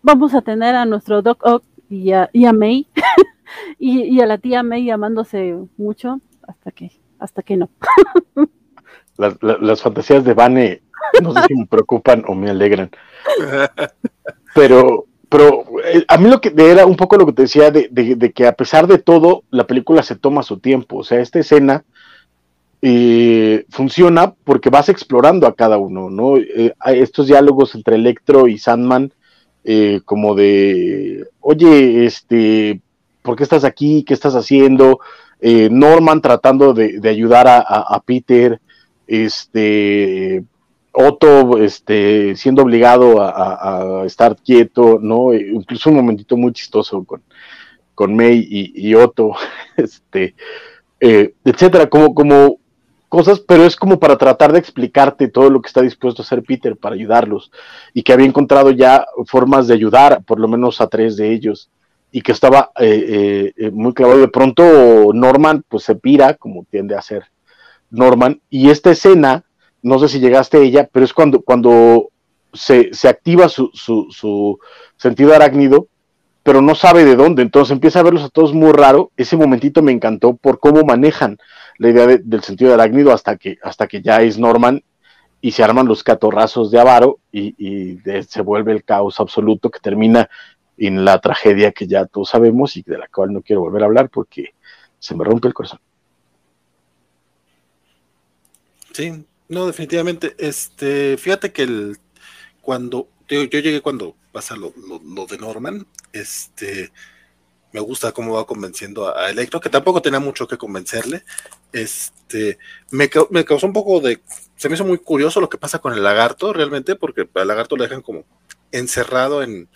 vamos a tener a nuestro Doc Ock y a, May y, a la tía May llamándose mucho hasta que, hasta que no. las, las fantasías de Vane no sé si me preocupan o me alegran. Pero pero eh, a mí lo que era un poco lo que te decía de, que a pesar de todo, la película se toma su tiempo. O sea, esta escena eh, funciona porque vas explorando a cada uno, ¿no? Eh, estos diálogos entre Electro y Sandman, como de, oye, este, ¿por qué estás aquí? ¿Qué estás haciendo? Norman tratando de, ayudar a, Peter, este, Otto este, siendo obligado a, estar quieto, ¿no? E incluso un momentito muy chistoso con, con May y, Otto, este, eh, etcétera, como cosas, pero es como para tratar de explicarte todo lo que está dispuesto a hacer Peter para ayudarlos y que había encontrado ya formas de ayudar, por lo menos a tres de ellos y que estaba eh, eh, muy clavado. De pronto Norman pues se pira, como tiende a hacer Norman, y esta escena no sé si llegaste a ella, pero es cuando, cuando se, activa su, su, sentido arácnido, pero no sabe de dónde, entonces empieza a verlos a todos muy raro. Ese momentito me encantó por cómo manejan la idea del sentido arácnido hasta que, hasta que ya es Norman y se arman los catorrazos de Avaro y, se vuelve el caos absoluto que termina en la tragedia que ya todos sabemos y de la cual no quiero volver a hablar porque se me rompe el corazón. Sí, no, definitivamente. Este, fíjate que el cuando yo, llegué cuando pasa lo, de Norman, este, me gusta cómo va convenciendo a, Electro, que tampoco tenía mucho que convencerle. Este, me, me, causó un poco de, se me hizo muy curioso lo que pasa con el lagarto realmente, porque al lagarto lo dejan como encerrado en,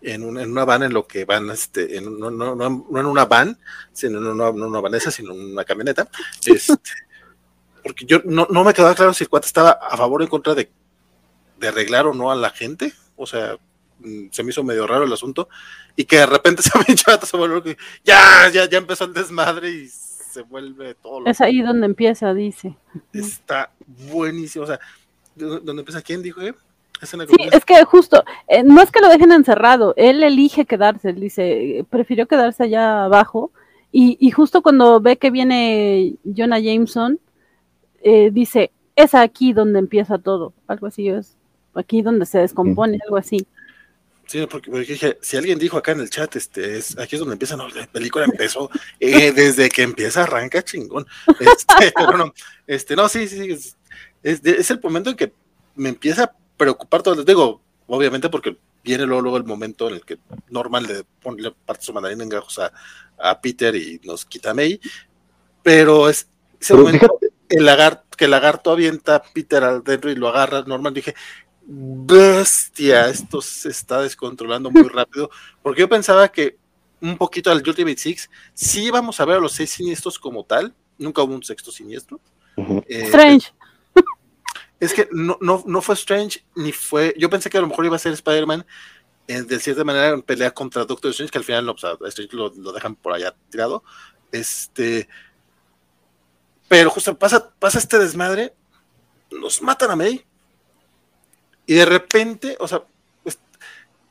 en, una van en lo que van, este, en, no, no, no, en una van, sino en una, no una vanesa, sino una camioneta. Este, porque yo no, me quedaba claro si el cuate estaba a favor o en contra de, arreglar o no a la gente, o sea, se me hizo medio raro el asunto, y que de repente se me se vuelve, ya, ya, ya empezó el desmadre y se vuelve todo. es ahí donde empieza, dice. Está buenísimo, o sea, ¿dónde empieza quién dijo, eh? Sí, es que justo, eh, no es que lo dejen encerrado, él elige quedarse, él dice, prefirió quedarse allá abajo, y, y justo cuando ve que viene Jonah Jameson, eh, dice, es aquí donde empieza todo, algo así es, aquí donde se descompone, algo así. Sí, porque, dije, si alguien dijo acá en el chat, este, es, aquí es donde empieza, no, la película empezó, eh, desde que empieza arranca chingón. Este, no, este, no, sí, sí, es, es, el momento en que me empieza a preocupar todo, les digo, obviamente porque viene luego, luego el momento en el que Norman le pone parte su mandarín en gajos a, a, Peter y nos quita a May, pero es ese momento, el lagarto, que el lagarto avienta a Peter adentro y lo agarra Norman, dije, bestia, esto se está descontrolando muy rápido, porque yo pensaba que un poquito al Ultimate Six sí íbamos a ver a los seis siniestros como tal, nunca hubo un sexto siniestro. Eh, Strange. Es que no, no, no fue Strange, ni fue. Yo pensé que a lo mejor iba a ser Spider-Man eh, de cierta manera en pelea contra Doctor Strange, que al final no, lo, lo, dejan por allá tirado. Este. Pero justo pasa, pasa este desmadre, nos matan a May. Y de repente, o sea, pues,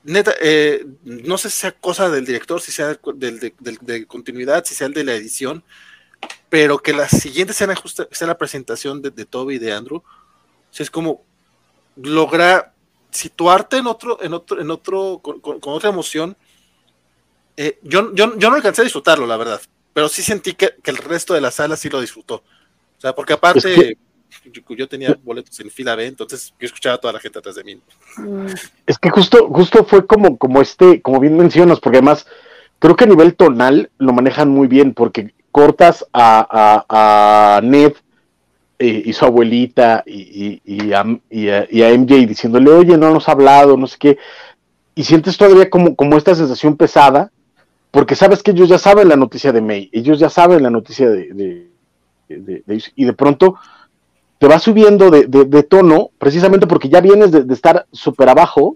neta, eh, no sé si sea cosa del director, si sea del, de, continuidad, si sea el de la edición, pero que la siguiente escena justa sea la presentación de, Toby y de Andrew. O es como logra situarte en otro, en otro, en otro, con, otra emoción. Eh, yo, yo, yo, no alcancé a disfrutarlo, la verdad, pero sí sentí que, el resto de la sala sí lo disfrutó. O sea, porque aparte, yo, tenía boletos en fila B, entonces yo escuchaba a toda la gente atrás de mí. Es que justo, justo fue como, como este, como bien mencionas, porque además creo que a nivel tonal lo manejan muy bien, porque cortas a, a, Ned eh, y su abuelita y, y, a, y, a, MJ diciéndole, oye, no nos ha hablado, no sé qué, y sientes todavía como, como esta sensación pesada, porque sabes que ellos ya saben la noticia de May, ellos ya saben la noticia de, de, y de pronto te va subiendo de, tono, precisamente porque ya vienes de, estar súper abajo,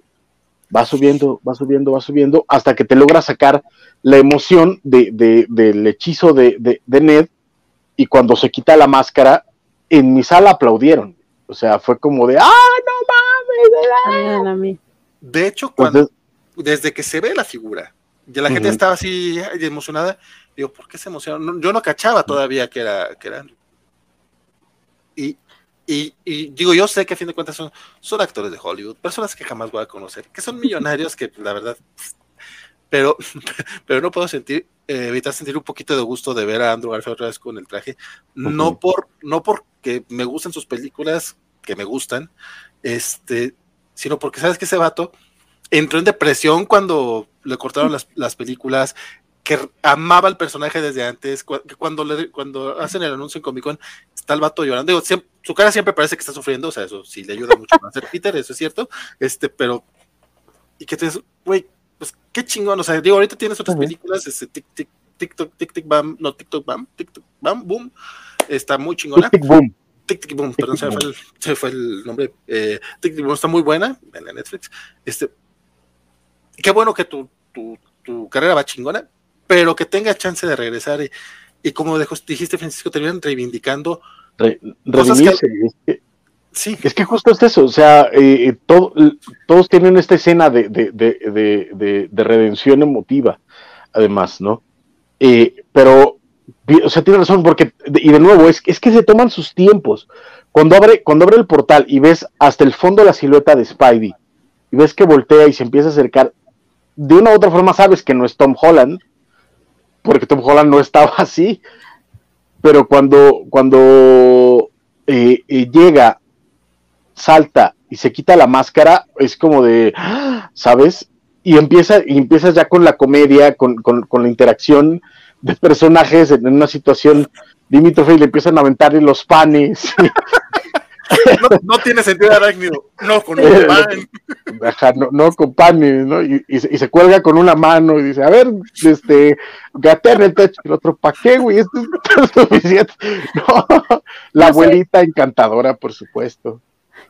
va subiendo, va subiendo, va subiendo, hasta que te logra sacar la emoción del hechizo de, Ned, y cuando se quita la máscara, en mi sala aplaudieron. O sea, fue como de, ¡ah, no mames! De hecho, cuando, desde que se ve la figura, ya la gente estaba así emocionada, digo, ¿por qué se emocionaron? yo no cachaba todavía que era, que era y, y, digo, yo sé que a fin de cuentas son, son actores de Hollywood, personas que jamás voy a conocer, que son millonarios, que la verdad, pero, pero no puedo sentir, eh, evitar sentir un poquito de gusto de ver a Andrew Garfield otra vez con el traje, no por, no porque me gusten sus películas, que me gustan, este, sino porque sabes que ese vato entró en depresión cuando le cortaron las, las películas, que amaba al personaje desde antes, cuando, le, cuando hacen el anuncio en Comic Con, está el vato llorando, digo, su cara siempre parece que está sufriendo, o sea, eso sí le ayuda mucho a ser Peter, eso es cierto, este, pero, y que te güey, pues qué chingón, o sea, digo, ahorita tienes otras películas, este, tic, tic, TikTok, tic, tic, bam, no, TikTok, bam, TikTok, bam, boom, está muy chingona. Tic, boom. Tic, tic, boom, perdón, se, fue el, se fue el nombre, eh, tic, tic, boom, está muy buena en la Netflix, este, qué bueno que tu, tu, tu carrera va chingona, pero que tenga chance de regresar y, como dijiste Francisco, terminan reivindicando redimirse. Es que, sí. es que justo es eso, o sea, eh, eh, todos tienen esta escena de, de, redención emotiva, además, ¿no? Eh, pero, o sea, tiene razón, porque, y de nuevo, es, es que se toman sus tiempos. Cuando abre, cuando abre el portal y ves hasta el fondo la silueta de Spidey, y ves que voltea y se empieza a acercar, de una u otra forma sabes que no es Tom Holland, porque Tom Holland no estaba así, pero cuando, cuando eh, eh, llega, salta y se quita la máscara, es como de, ¿sabes? Y empieza, y empiezas ya con la comedia, con, la interacción de personajes en una situación limítrofe y le empiezan a aventarle los panes. No, tiene sentido arácnido, no con un pan. no, con panes, ¿no? Y, se, cuelga con una mano y dice, a ver, este, gatea en el techo. El otro, ¿para qué, güey? Esto es suficiente. No, la abuelita encantadora, por supuesto.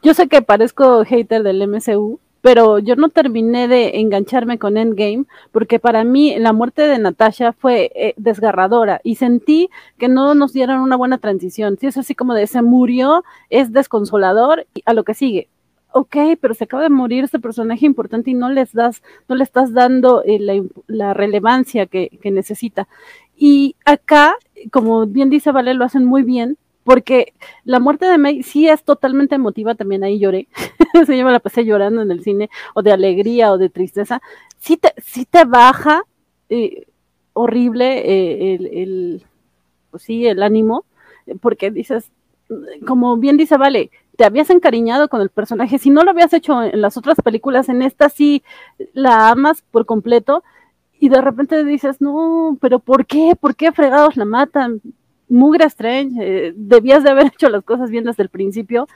Yo sé que parezco hater del MCU, pero yo no terminé de engancharme con Endgame porque para mí la muerte de Natasha fue eh, desgarradora y sentí que no nos dieron una buena transición. Si es así como de se murió, es desconsolador y a lo que sigue. Ok, pero se acaba de morir este personaje importante y no les das, no le estás dando eh, la, relevancia que, que necesita. Y acá, como bien dice Vale, lo hacen muy bien, porque la muerte de May sí es totalmente emotiva, también ahí lloré, se yo la pasé llorando en el cine, o de alegría o de tristeza, sí te, sí te baja eh, horrible eh, el, el, pues sí, el ánimo, porque dices, como bien dice Vale, te habías encariñado con el personaje, si no lo habías hecho en las otras películas, en esta sí la amas por completo, y de repente dices, no, pero ¿por qué? ¿Por qué fregados la matan? Mugra Strange, eh, debías de haber hecho las cosas bien desde el principio.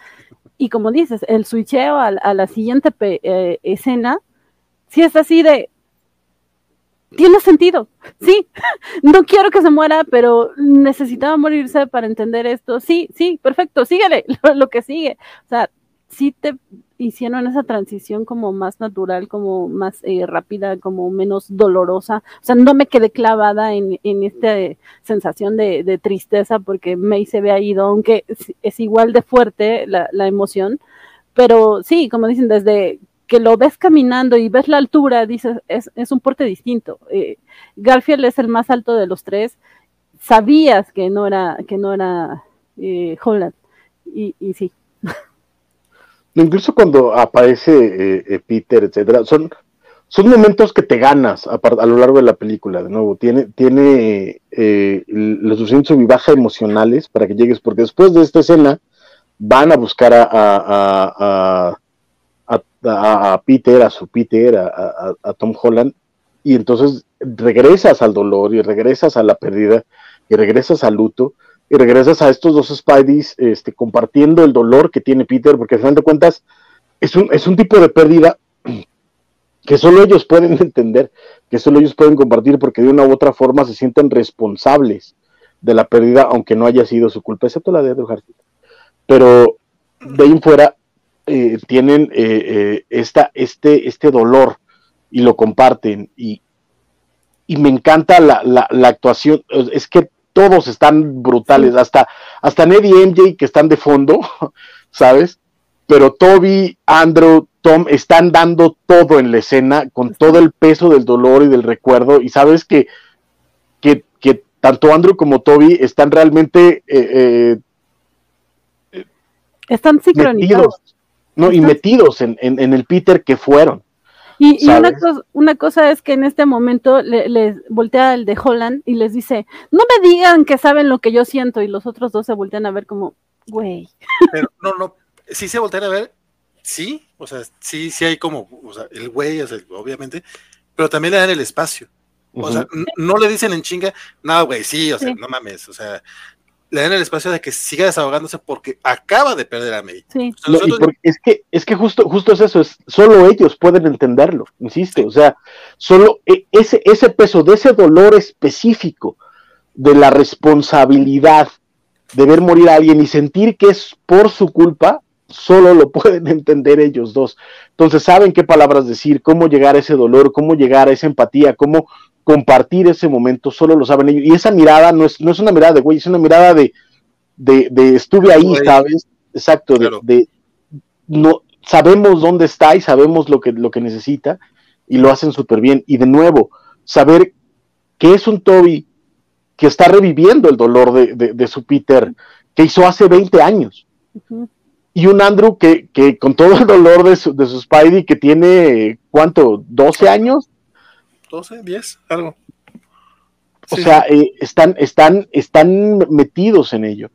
Y como dices, el switcheo a, la siguiente eh, escena, si es así de, tiene sentido, sí, no quiero que se muera, pero necesitaba morirse para entender esto, sí, sí, perfecto, síguele, lo, que sigue, o sea, sí te hicieron esa transición como más natural, como más eh, rápida, como menos dolorosa, o sea, no me quedé clavada en, en esta sensación de, tristeza porque May se ve ido, aunque es, igual de fuerte la, la emoción, pero sí, como dicen, desde que lo ves caminando y ves la altura, dices, es, es un porte distinto. Eh, Garfield es el más alto de los tres. Sabías que no era, que no era eh, Holland. Y, y, sí. Incluso cuando aparece eh, Peter, etcétera, son, son momentos que te ganas a, lo largo de la película, de nuevo. Tiene, tiene los suficientes baja emocionales para que llegues, porque después de esta escena van a buscar a, a a, Peter, a su Peter, a, Tom Holland, y entonces regresas al dolor y regresas a la pérdida y regresas al luto y regresas a estos dos Spideys este, compartiendo el dolor que tiene Peter, porque al final de cuentas es un, es un tipo de pérdida que solo ellos pueden entender, que solo ellos pueden compartir, porque de una u otra forma se sienten responsables de la pérdida, aunque no haya sido su culpa, excepto la de Andrew Pero de ahí en fuera, eh, tienen eh, eh, esta, este, este dolor y lo comparten. Y, y me encanta la, la, actuación. Es que todos están brutales, hasta, hasta Ned y MJ que están de fondo, ¿sabes? Pero Toby, Andrew, Tom están dando todo en la escena con todo el peso del dolor y del recuerdo. Y sabes que, que, que tanto Andrew como Toby están realmente están sincronizados. ¿no? Y metidos en, el Peter que fueron. Y, una, cosa, una, cosa es que en este momento les voltea el de Holland y les dice, no me digan que saben lo que yo siento, y los otros dos se voltean a ver como, güey. Pero no, no, sí se voltean a ver, sí, o sea, sí, sí hay como, o sea, el güey, obviamente, pero también le dan el espacio. O sea, no le dicen en chinga, no, güey, sí, o sea, no mames, o sea, le dan el espacio de que siga desahogándose porque acaba de perder a May. es que es que justo justo es eso, es solo ellos pueden entenderlo, insisto, o sea, solo e, ese ese peso de ese dolor específico de la responsabilidad de ver morir a alguien y sentir que es por su culpa, solo lo pueden entender ellos dos. Entonces saben qué palabras decir, cómo llegar a ese dolor, cómo llegar a esa empatía, cómo compartir ese momento, solo lo saben ellos. Y esa mirada no es, no es una mirada de güey, es una mirada de, de, estuve ahí, ¿sabes? Exacto, de, no, sabemos dónde está y sabemos lo que, lo que necesita y lo hacen súper bien. Y de nuevo, saber que es un Toby que está reviviendo el dolor de, su Peter que hizo hace 20 años. Y un Andrew que, que, con todo el dolor de su, de su Spidey que tiene, ¿cuánto? ¿12 años? 12, 10, algo. O sea, eh, están, están, están metidos en ello.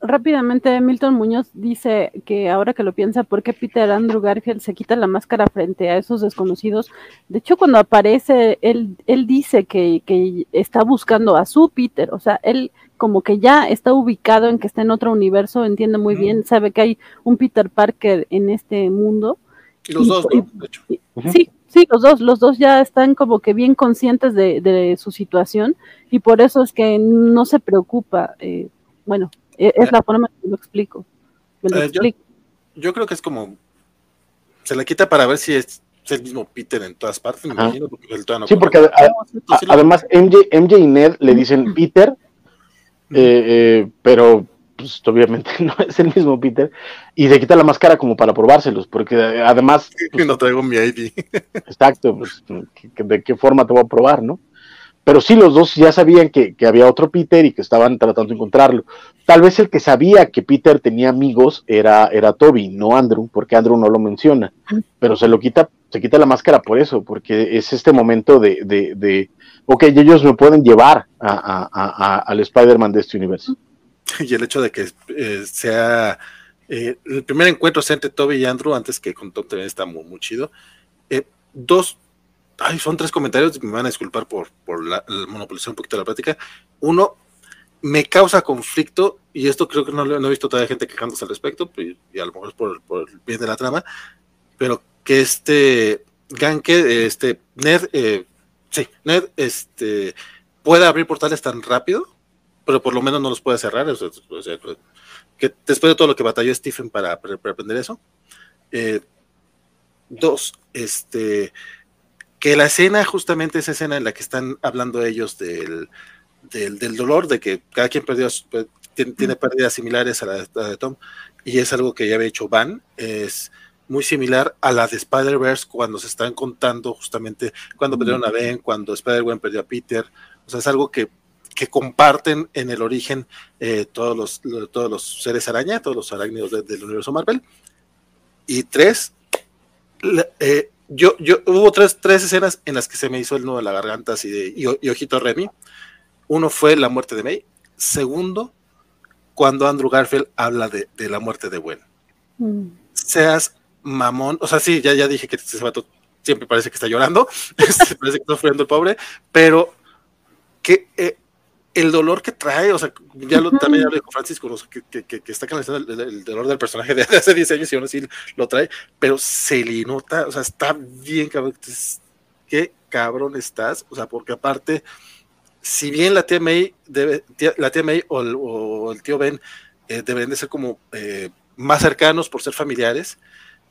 Rápidamente, Milton Muñoz dice que ahora que lo piensa, ¿por qué Peter Andrew Garfield se quita la máscara frente a esos desconocidos? De hecho, cuando aparece, él, él dice que, que está buscando a su Peter, o sea, él como que ya está ubicado en que está en otro universo, entiende muy bien, sabe que hay un Peter Parker en este mundo. Y los dos, ¿no? De hecho. Sí, Sí, los dos, los dos ya están como que bien conscientes de, su situación y por eso es que no se preocupa. Eh, bueno, e, es la forma que lo explico. Eh, yo, creo que es como se la quita para ver si es, el mismo Peter en todas partes, me imagino, porque sí, porque además MJ, y Ned le dicen Peter, eh, pero pues obviamente no es el mismo Peter, y se quita la máscara como para probárselos, porque además... Pues, no traigo mi ID. exacto, pues, ¿de qué forma te voy a probar, no? Pero sí, los dos ya sabían que, había otro Peter y que estaban tratando de encontrarlo. Tal vez el que sabía que Peter tenía amigos era, era Toby, no Andrew, porque Andrew no lo menciona, pero se lo quita, se quita la máscara por eso, porque es este momento de, de, de ok, ellos me pueden llevar a, al Spider-Man de este universo. y el hecho de que eh, sea eh, el primer encuentro entre Toby y Andrew, antes que con Tom también está muy, chido. Eh, dos, ay, son tres comentarios, me van a disculpar por, por la, monopolizar un poquito la plática. Uno, me causa conflicto, y esto creo que no, no he visto todavía gente quejándose al respecto, y, a lo mejor es por, por, el bien de la trama, pero que este Ganke, este Ned, Sí, Ned este, puede abrir portales tan rápido, pero por lo menos no los puede cerrar. O sea, que después de todo lo que batalló Stephen para, aprender eso. Eh, dos, este, que la escena, justamente esa escena en la que están hablando ellos del, del, dolor, de que cada quien perdió, tiene, pérdidas similares a la, de Tom, y es algo que ya había hecho Van, es muy similar a la de Spider-Verse cuando se están contando justamente cuando perdieron a Ben, cuando Spider-Man perdió a Peter, o sea, es algo que, que comparten en el origen eh, todos, los, todos los seres araña, todos los arácnidos del universo Marvel. Y tres, eh, yo, yo, hubo tres, tres escenas en las que se me hizo el nudo de la garganta así de, y, ojito Remy. Uno fue la muerte de May. Segundo, cuando Andrew Garfield habla de, de la muerte de Gwen. Mm. Seas mamón, o sea, sí, ya, ya dije que ese vato siempre parece que está llorando, este, parece que está sufriendo el pobre, pero que eh, el dolor que trae, o sea, ya lo, también ya lo dijo Francisco, que, que, que, está canalizando el, dolor del personaje de, hace 10 años y aún así lo trae, pero se le nota, o sea, está bien cabrón. Qué cabrón estás, o sea, porque aparte, si bien la tía May, debe, la tía May o el, tío Ben eh, deben de ser como eh, más cercanos por ser familiares,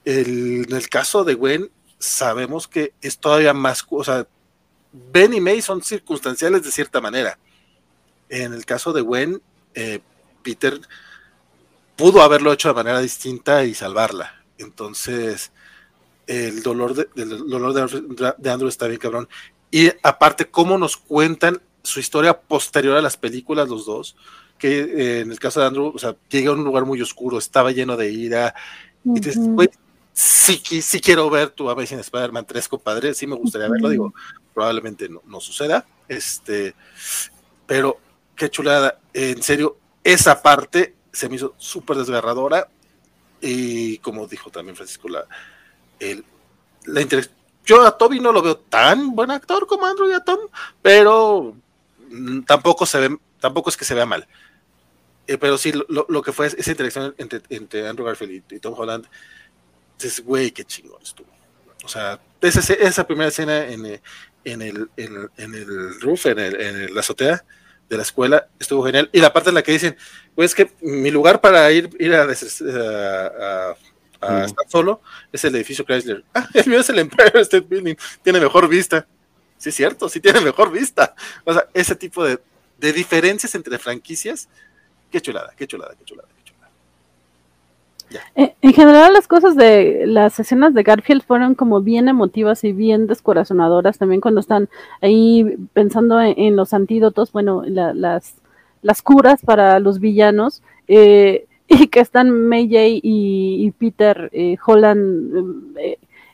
en el caso de Gwen, sabemos que es todavía más, o sea, Ben y May son circunstanciales de cierta manera en el caso de Gwen, eh, Peter pudo haberlo hecho de manera distinta y salvarla. Entonces, el dolor de, dolor de, Andrew está bien cabrón. Y aparte, cómo nos cuentan su historia posterior a las películas, los dos, que eh, en el caso de Andrew, o sea, llega a un lugar muy oscuro, estaba lleno de ira. Y dices, güey, sí, sí, quiero ver tu Amazing Spider-Man 3, compadre, sí me gustaría verlo, digo, probablemente no, no suceda. Este, pero qué chulada. En serio, esa parte se me hizo súper desgarradora. Y como dijo también Francisco, la, el, la Yo a Toby no lo veo tan buen actor como Andrew y a Tom, pero mm, tampoco se ve, tampoco es que se vea mal. Eh, pero sí, lo, que fue esa interacción entre, entre Andrew Garfield y, Tom Holland, es güey, qué chingón estuvo. O sea, esa, esa primera escena en, en, el, en, el roof, en, el, en la azotea, de la escuela estuvo genial. Y la parte en la que dicen, pues que mi lugar para ir, ir a, estar solo es el edificio Chrysler. Ah, el mío es el Empire State Building, tiene mejor vista. Sí, es cierto, sí tiene mejor vista. O sea, ese tipo de, de diferencias entre franquicias, qué chulada, qué chulada, qué chulada. Eh, en general las cosas de las escenas de Garfield fueron como bien emotivas y bien descorazonadoras. También cuando están ahí pensando en, los antídotos, bueno, las, las curas para los villanos eh, y que están May Jay y, Peter eh, Holland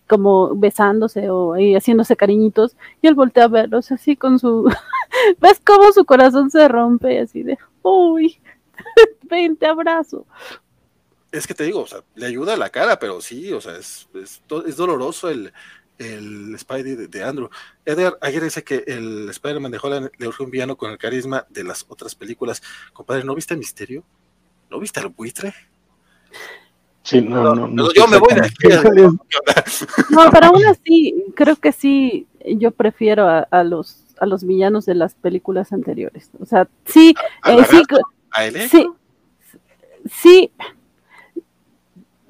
como besándose o haciéndose cariñitos y él voltea a verlos así con su ves cómo su corazón se rompe así de uy ven te abrazo es que te digo, o sea, le ayuda a la cara, pero sí, o sea, es, es, doloroso el, el Spidey de, Andrew. Edgar ayer dice que el Spider-Man de Holland le urge un villano con el carisma de las otras películas. Compadre, ¿no viste el misterio? ¿No viste al buitre? Sí, no, no, no, yo me voy de aquí. No, pero aún así, creo que sí, yo prefiero a, los a los villanos de las películas anteriores. O sea, sí, eh, sí, ¿A él? sí, sí,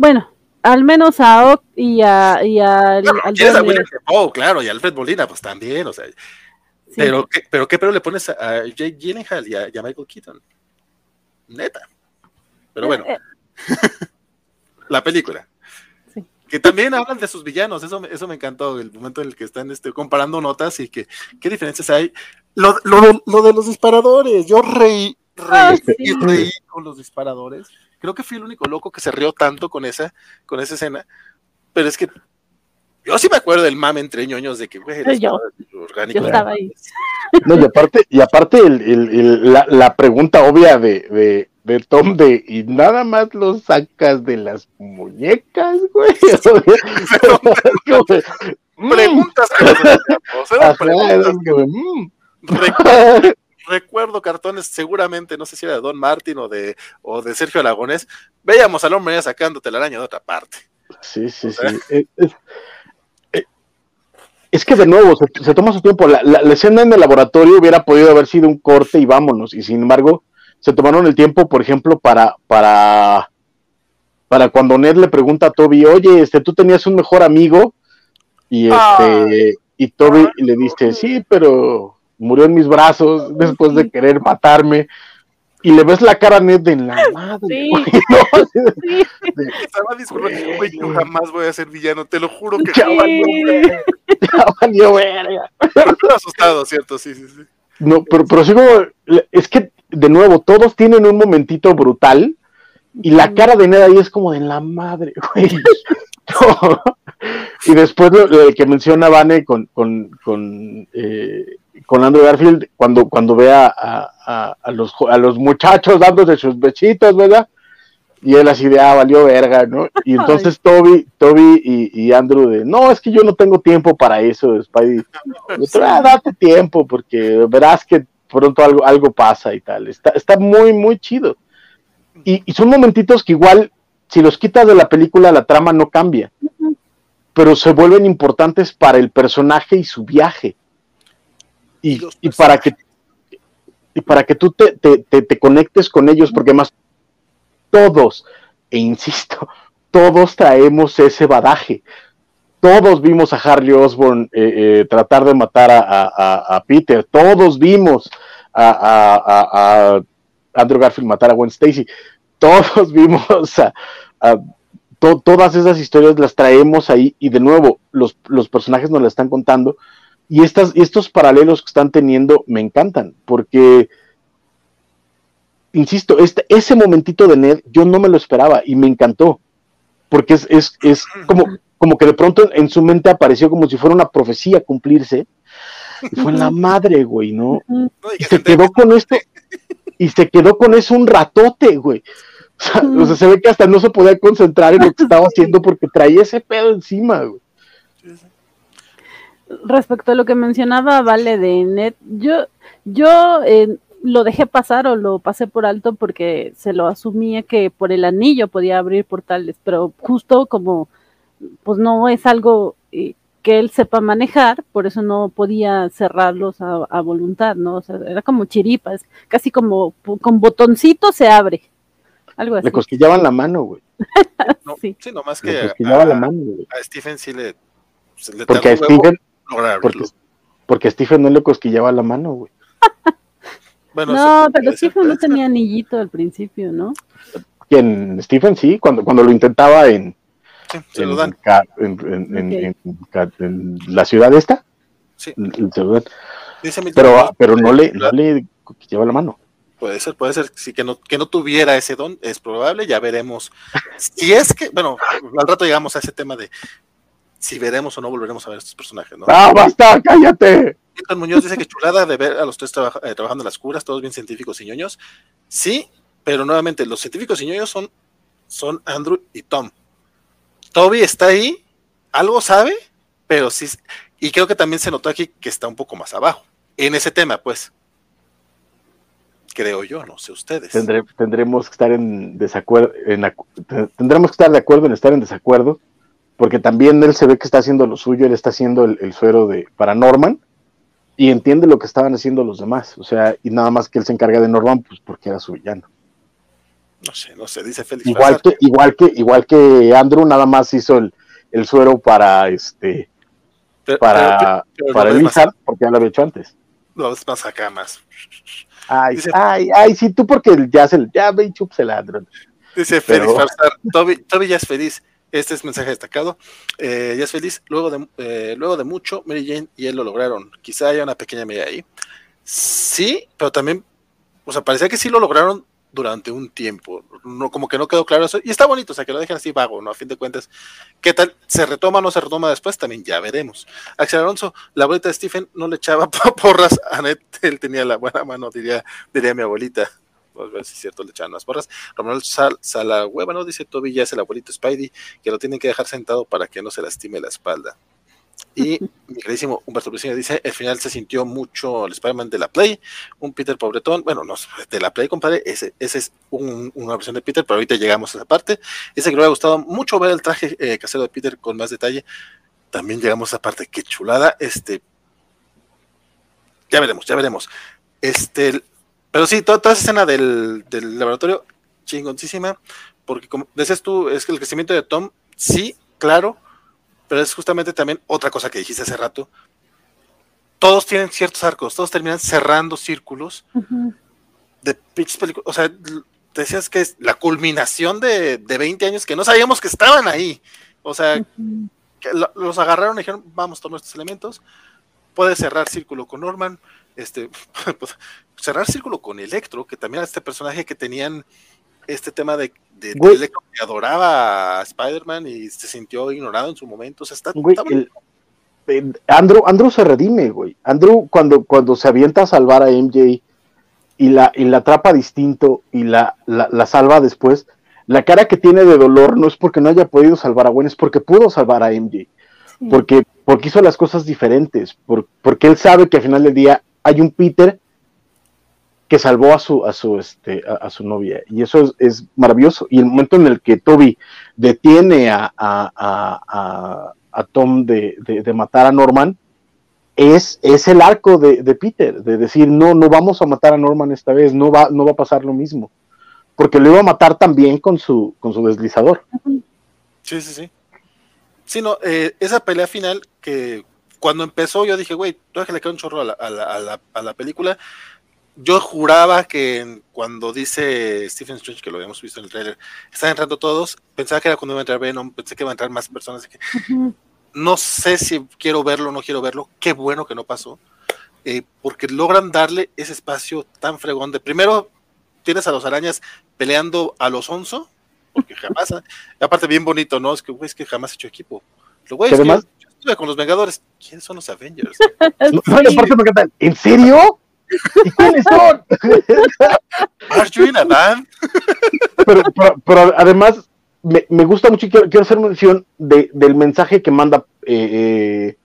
bueno, al menos a Ock y a, y a, al Oh, claro, y a Alfred Molina, pues también, o sea. Pero, ¿qué, pero ¿qué pero le pones a, Jake Gyllenhaal y a, Michael Keaton? Neta. Pero bueno. Eh, eh. la película. Sí. Que también hablan de sus villanos, eso, eso me encantó, el momento en el que están este, comparando notas y que qué diferencias hay. Lo, lo, lo de los disparadores, yo reí, reí, reí con los disparadores Creo que fui el único loco que se rió tanto con esa, con esa escena. Pero es que yo sí me acuerdo del mame entre ñoños de que, güey, yo, orgánico. Yo estaba ahí. No, y aparte, y aparte el, el, la, la, pregunta obvia de, de, de, Tom de, y nada más lo sacas de las muñecas, güey. Preguntas. Recuerdo cartones, seguramente, no sé si era de Don Martin o de, o de Sergio Alagonés, veíamos al hombre la araña de otra parte. Sí, sí, sí. Eh, es que de nuevo se, toma su tiempo. La, escena en el laboratorio hubiera podido haber sido un corte y vámonos. Y sin embargo, se tomaron el tiempo, por ejemplo, para, para, para cuando Ned le pregunta a Toby, oye, este, tú tenías un mejor amigo. Y este, y Toby le dice, sí, pero murió en mis brazos después de querer matarme y le ves la cara a Ned en la madre. Sí. sí. Estaba disculpando, güey, yo jamás voy a ser villano, te lo juro que ya valió, ya valió verga. Estoy asustado, ¿cierto? Sí, sí, sí. No, pero, pero sí como, es que, de nuevo, todos tienen un momentito brutal y la cara de Ned ahí es como de la madre, güey. y después lo, que menciona Vane con, con, con eh, con Andrew Garfield cuando, cuando ve a, a, los, a los muchachos dándose sus besitos, ¿verdad? Y él así de, ah, valió verga, ¿no? Y entonces Toby, Toby y, y, Andrew de, no, es que yo no tengo tiempo para eso, Spidey. ah, date tiempo, porque verás que pronto algo, algo pasa y tal. Está, está muy, muy chido. Y, y son momentitos que igual, si los quitas de la película, la trama no cambia. Pero se vuelven importantes para el personaje y su viaje y, para que y para que tú te, te, conectes con ellos, porque más todos, e insisto, todos traemos ese badaje. Todos vimos a Harley Osborn eh, eh, tratar de matar a, Peter, todos vimos a, Andrew Garfield matar a Gwen Stacy, todos vimos a, todas esas historias las traemos ahí y de nuevo los, los personajes nos las están contando y, estas, estos paralelos que están teniendo me encantan, porque, insisto, este, ese momentito de Ned yo no me lo esperaba y me encantó, porque es, es, es como, como que de pronto en su mente apareció como si fuera una profecía cumplirse. Y fue la madre, güey, ¿no? Y se quedó con esto, y se quedó con eso un ratote, güey. O sea, o sea, se ve que hasta no se podía concentrar en lo que estaba haciendo porque traía ese pedo encima, güey respecto a lo que mencionaba Vale de Net, yo, yo eh, lo dejé pasar o lo pasé por alto porque se lo asumía que por el anillo podía abrir portales, pero justo como pues no es algo eh, que él sepa manejar, por eso no podía cerrarlos a, voluntad, ¿no? O sea, era como chiripas, casi como con botoncito se abre. Algo así. Le cosquillaban la mano, güey. sí. sí, nomás que a, la mano, a, Stephen sí le, le Porque a Stephen, porque, Stephen no le cosquillaba la mano, güey. no, pero Stephen no tenía anillito al principio, ¿no? ¿Quién? Stephen sí, cuando, cuando lo intentaba en, en, la ciudad esta. Sí. pero, pero no le, no le cosquillaba la mano. Puede ser, puede ser, sí, que no, que no tuviera ese don, es probable, ya veremos. Si es que, bueno, al rato llegamos a ese tema de si veremos o no volveremos a ver estos personajes, ¿no? ¡Ah, basta! ¡Cállate! Milton Muñoz dice que chulada de ver a los tres eh, trabajando en las curas, todos bien científicos y ñoños. Sí, pero nuevamente, los científicos y ñoños son, son Andrew y Tom. Toby está ahí, algo sabe, pero sí, y creo que también se notó aquí que está un poco más abajo, en ese tema, pues. Creo yo, no sé ustedes. tendremos que estar en desacuerdo, tendremos que estar de acuerdo en estar en desacuerdo porque también él se ve que está haciendo lo suyo, él está haciendo el, suero de, para Norman y entiende lo que estaban haciendo los demás, o sea, y nada más que él se encarga de Norman, pues porque era su villano. No sé, no sé, dice Félix. Igual que, igual que, igual que Andrew nada más hizo el, suero para este para, para porque ya lo había hecho antes. No, es más acá más. Ay, ay, ay, sí, tú porque ya se ya ve y chup ladrón. Dice Félix Farsar, Toby, Toby ya es feliz. Este es mensaje destacado. Eh, ya es feliz. Luego de, eh, luego de mucho, Mary Jane y él lo lograron. Quizá haya una pequeña medida ahí. Sí, pero también, o sea, parecía que sí lo lograron durante un tiempo. No, como que no quedó claro eso. Y está bonito, o sea, que lo dejen así vago, ¿no? A fin de cuentas, ¿qué tal? ¿Se retoma o no se retoma después? También ya veremos. Axel Alonso, la abuelita de Stephen no le echaba porras a Ned, él tenía la buena mano, diría, diría mi abuelita. Vamos a ver si es cierto, le echan las porras. Romero Sal, Hueva, ¿no? Dice Toby ya es el abuelito Spidey, que lo tienen que dejar sentado para que no se lastime la espalda. Y mi queridísimo Humberto Priscilla dice, el final se sintió mucho el Spider-Man de la Play, un Peter pobretón, bueno, no, de la Play, compadre, ese, ese es una versión de Peter, pero ahorita llegamos a esa parte. Dice que le ha gustado mucho ver el traje eh, casero de Peter con más detalle. también llegamos a parte, qué chulada, este, ya veremos, ya veremos. Este, pero sí, toda, esa escena del, del, laboratorio, chingoncísima, porque como decías tú, es que el crecimiento de Tom, sí, claro, pero es justamente también otra cosa que dijiste hace rato. Todos tienen ciertos arcos, todos terminan cerrando círculos de pitch películas. O sea, decías que es la culminación de, de, 20 años que no sabíamos que estaban ahí. O sea, que los agarraron y dijeron, vamos, tomar estos elementos. Puede cerrar círculo con Norman, este, pues, cerrar círculo con Electro, que también era este personaje que tenían este tema de, de, Electro que adoraba a Spider-Man y se sintió ignorado en su momento. O sea, está, Andrew, Andrew se redime, güey. Andrew, cuando, cuando se avienta a salvar a MJ y la, y la atrapa distinto y la, la, salva después, la cara que tiene de dolor no es porque no haya podido salvar a Gwen, es porque pudo salvar a MJ. Porque, porque hizo las cosas diferentes, porque él sabe que al final del día hay un Peter que salvó a su, a su, este, a, su novia. Y eso es, maravilloso. Y el momento en el que Toby detiene a, a, a Tom de, de, matar a Norman, es, es el arco de, de, Peter, de decir, no, no vamos a matar a Norman esta vez, no va, no va a pasar lo mismo. Porque lo iba a matar también con su, con su deslizador. Sí, sí, sí. Sí, no, eh, esa pelea final que cuando empezó yo dije, güey, tú que le queda un chorro a la, a, la, a, la, película. Yo juraba que cuando dice Stephen Strange, que lo habíamos visto en el trailer, están entrando todos, pensaba que era cuando iba a entrar Venom, pensé que iba a entrar más personas. Que, no sé si quiero verlo o no quiero verlo, qué bueno que no pasó, eh, porque logran darle ese espacio tan fregón de primero tienes a los arañas peleando a los onzo, porque jamás, aparte bien bonito, ¿no? Es que, güey, es que jamás he hecho equipo. Lo güey, es que con los Vengadores. ¿Quiénes son los Avengers? no, ¿En serio? ¿Y quiénes son? Arjun, Adán. pero, pero además, me, gusta mucho y quiero, hacer mención del mensaje que manda eh, eh,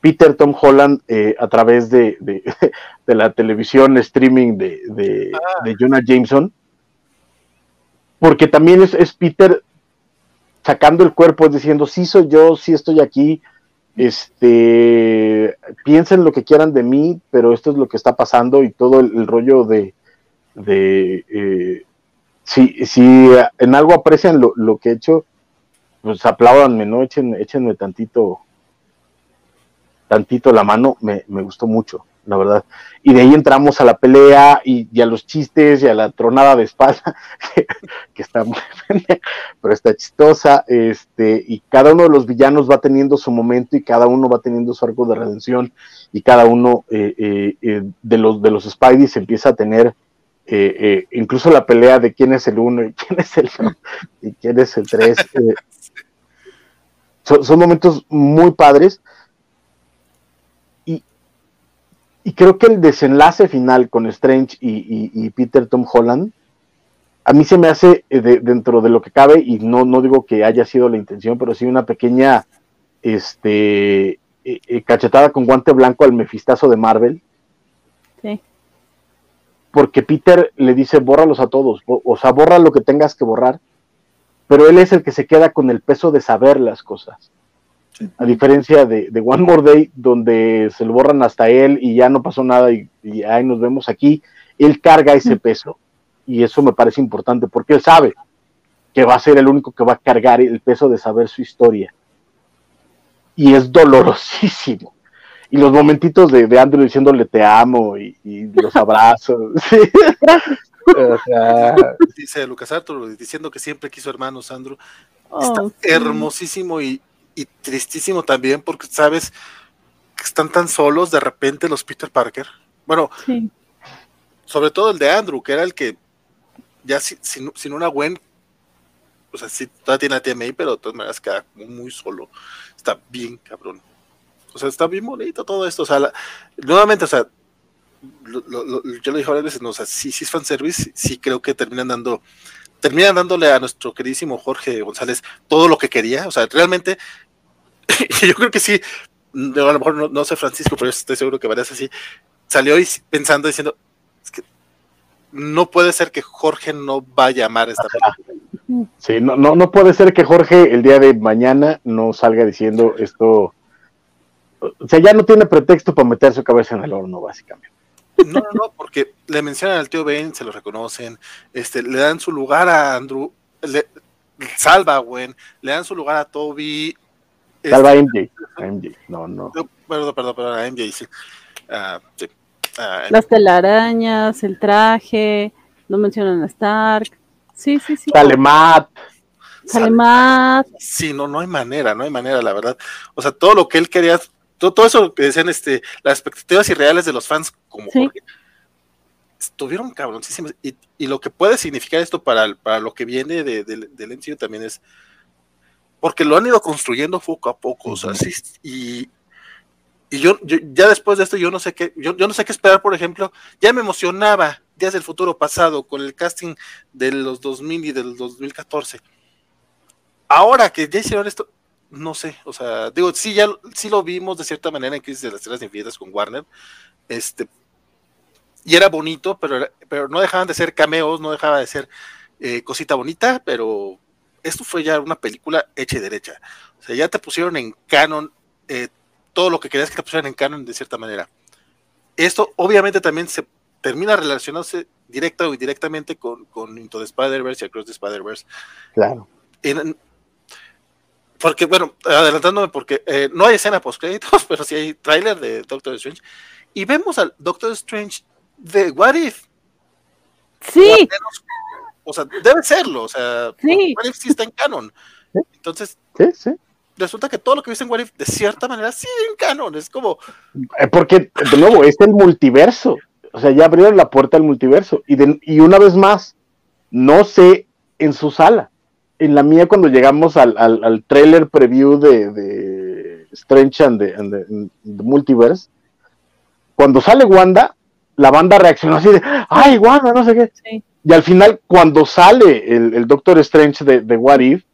Peter Tom Holland eh, a través de, la televisión streaming de, ah. de, Jonah Jameson, porque también es, Peter sacando el cuerpo, diciendo, sí soy yo, sí estoy aquí, este, piensen lo que quieran de mí, pero esto es lo que está pasando y todo el, rollo de, de si, si en algo aprecian lo, lo que he hecho, pues apláudanme, ¿no? Echen, échenme tantito, tantito la mano, me, me, gustó mucho, la verdad. Y de ahí entramos a la pelea y, a los chistes y a la tronada de espalda, que, está muy pero está chistosa, este, y cada uno de los villanos va teniendo su momento y cada uno va teniendo su arco de redención y cada uno eh, eh, eh, de los de los Spideys empieza a tener incluso la pelea de quién es el uno y quién es el dos y quién es el tres. Son, momentos muy padres. Y, y, creo que el desenlace final con Strange y, Peter Tom Holland, a mí se me hace dentro de lo que cabe, y no, no digo que haya sido la intención, pero sí una pequeña este, cachetada con guante blanco al mefistazo de Marvel. Sí porque Peter le dice bórralos a todos, o, sea, borra lo que tengas que borrar, pero él es el que se queda con el peso de saber las cosas. A diferencia de, One More Day, donde se lo borran hasta él y ya no pasó nada y, ahí nos vemos aquí, él carga ese peso. Y eso me parece importante porque él sabe que va a ser el único que va a cargar el peso de saber su historia. Y es dolorosísimo y los momentitos de, de Andrew diciéndole te amo y, los abrazos. Dice Lucas Arturo diciendo que siempre quiso hermanos, Andrew. Está oh, hermosísimo y, tristísimo también porque sabes que están tan solos de repente los Peter Parker. Bueno, sobre todo el de Andrew, que era el que ya sin, sin, una Gwen, o sea, sí, todavía tiene a TMI, pero de todas maneras queda muy solo. Está bien cabrón. O sea, está bien bonito todo esto. O sea, nuevamente, o sea, yo lo dije varias veces, no, o sea, sí, sí es fanservice, sí creo que terminan dando, terminan dándole a nuestro queridísimo Jorge González todo lo que quería. O sea, realmente, yo creo que sí, a lo mejor no, sé Francisco, pero estoy seguro que varias así, salió pensando diciendo, es que no puede ser que Jorge no vaya a amar esta película. Sí, no, no, no puede ser que Jorge el día de mañana no salga diciendo esto o sea, ya no tiene pretexto para meter su cabeza en el horno, básicamente. No, no, no, porque le mencionan al tío Ben, se lo reconocen, este, le dan su lugar a Andrew, le, salva a Gwen, le dan su lugar a Toby. Salva a MJ, MJ, no, no. Perdón, perdón, perdón, a MJ, sí. Ah, sí. Ah, Las telarañas, el traje, no mencionan a Stark. Sí, sí, sí. Sale Matt. Sale Matt. Sí, no, no hay manera, no hay manera, la verdad. O sea, todo lo que él quería, todo, todo eso que decían, este, las expectativas irreales de los fans, como Jorge, estuvieron cabroncísimas. Y, y, lo que puede significar esto para, para lo que viene de, de, del MCU también es. Porque lo han ido construyendo poco a poco, o sea, sí, y, y yo, yo, ya después de esto yo no sé qué, yo, yo, no sé qué esperar, por ejemplo, ya me emocionaba Días del Futuro pasado con el casting de los 2000 y del 2014. Ahora que ya hicieron esto, no sé, o sea, digo, sí, ya sí lo vimos de cierta manera en Crisis de las Tierras Infinitas con Warner, este, y era bonito, pero, pero no dejaban de ser cameos, no dejaba de ser eh, cosita bonita, pero esto fue ya una película hecha y derecha. O sea, ya te pusieron en canon eh, todo lo que querías que te pusieran en canon de cierta manera. Esto obviamente también se termina relacionándose directa o indirectamente con, con Into the Spider-Verse y Across the Spider-Verse. Claro. En, porque, bueno, adelantándome, porque eh, no hay escena post créditos, pero sí hay tráiler de Doctor Strange. Y vemos al Doctor Strange de What If. Sí. O, menos, o sea, debe serlo. O sea, sí. What If sí está en canon. Entonces, sí, sí. resulta que todo lo que viste en What If, de cierta manera, sí en canon. Es como. Eh, porque, de nuevo, es el multiverso. O sea, ya abrieron la puerta al multiverso. Y, de, y una vez más, no sé en su sala. En la mía, cuando llegamos al, al, al trailer preview de, de Strange and the, and the, and the Multiverse, cuando sale Wanda, la banda reaccionó así de, ay, Wanda, no sé qué. Sí. Y al final, cuando sale el, el Doctor Strange de, de, What If,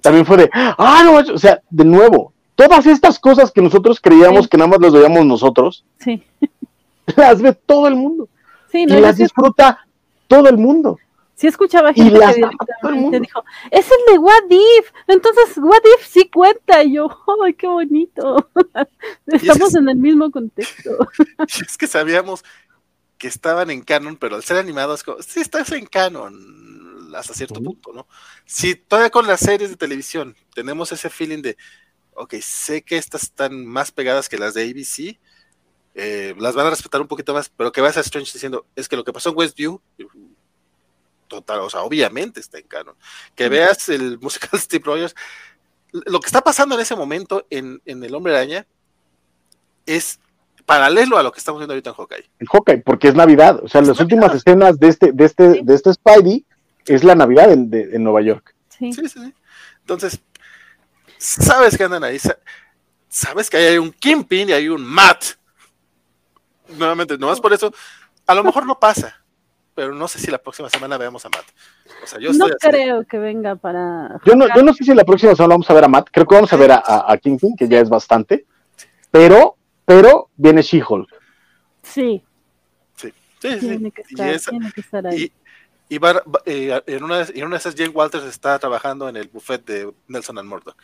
también fue de, ah, no, o sea, de nuevo, todas estas cosas que nosotros creíamos Sí. que nada más las veíamos nosotros, Sí. las ve todo el mundo. Sí, no, y las sí, disfruta todo el mundo. sí escuchaba y gente las que ama todo el mundo. directamente dijo, es el de What If, entonces What If sí cuenta, y yo, ay, qué bonito. Estamos que- en el mismo contexto. Y es que sabíamos que estaban en canon, pero al ser animados, como, sí estás en canon hasta cierto punto, ¿no? Si todavía con las series de televisión tenemos ese feeling de, ok, sé que estas están más pegadas que las de ABC, eh, las van a respetar un poquito más, pero que vas a Strange diciendo, es que lo que pasó en Westview, total, o sea, obviamente está en canon. Que veas el musical Steve Rogers, lo que está pasando en ese momento en, en El Hombre Araña es paralelo a lo que estamos viendo ahorita en Hawkeye. En Hawkeye, porque es Navidad. O sea, Es las Navidad. últimas escenas de este, de este, Sí. de este Spidey es la Navidad en, de, en Nueva York. Sí. Sí, sí, sí. Entonces, sabes que andan ahí, sa- sabes que ahí hay un Kingpin y hay un Matt. Nuevamente, nomás por eso, a lo mejor no pasa, pero no sé si la próxima semana veamos a Matt. O sea, yo no estoy así de- creo que venga para. Yo no, yo no sé si la próxima semana vamos a ver a Matt. Creo que vamos a ver a, a, a Kingpin, que ya es bastante. Pero, pero viene She-Hulk. Sí, Sí, sí, sí. tiene que Y estar, esa- tiene que estar ahí. Y, y va- va- eh, en, una, de- en una de esas, Jane Walters está trabajando en el buffet de Nelson and Murdoch.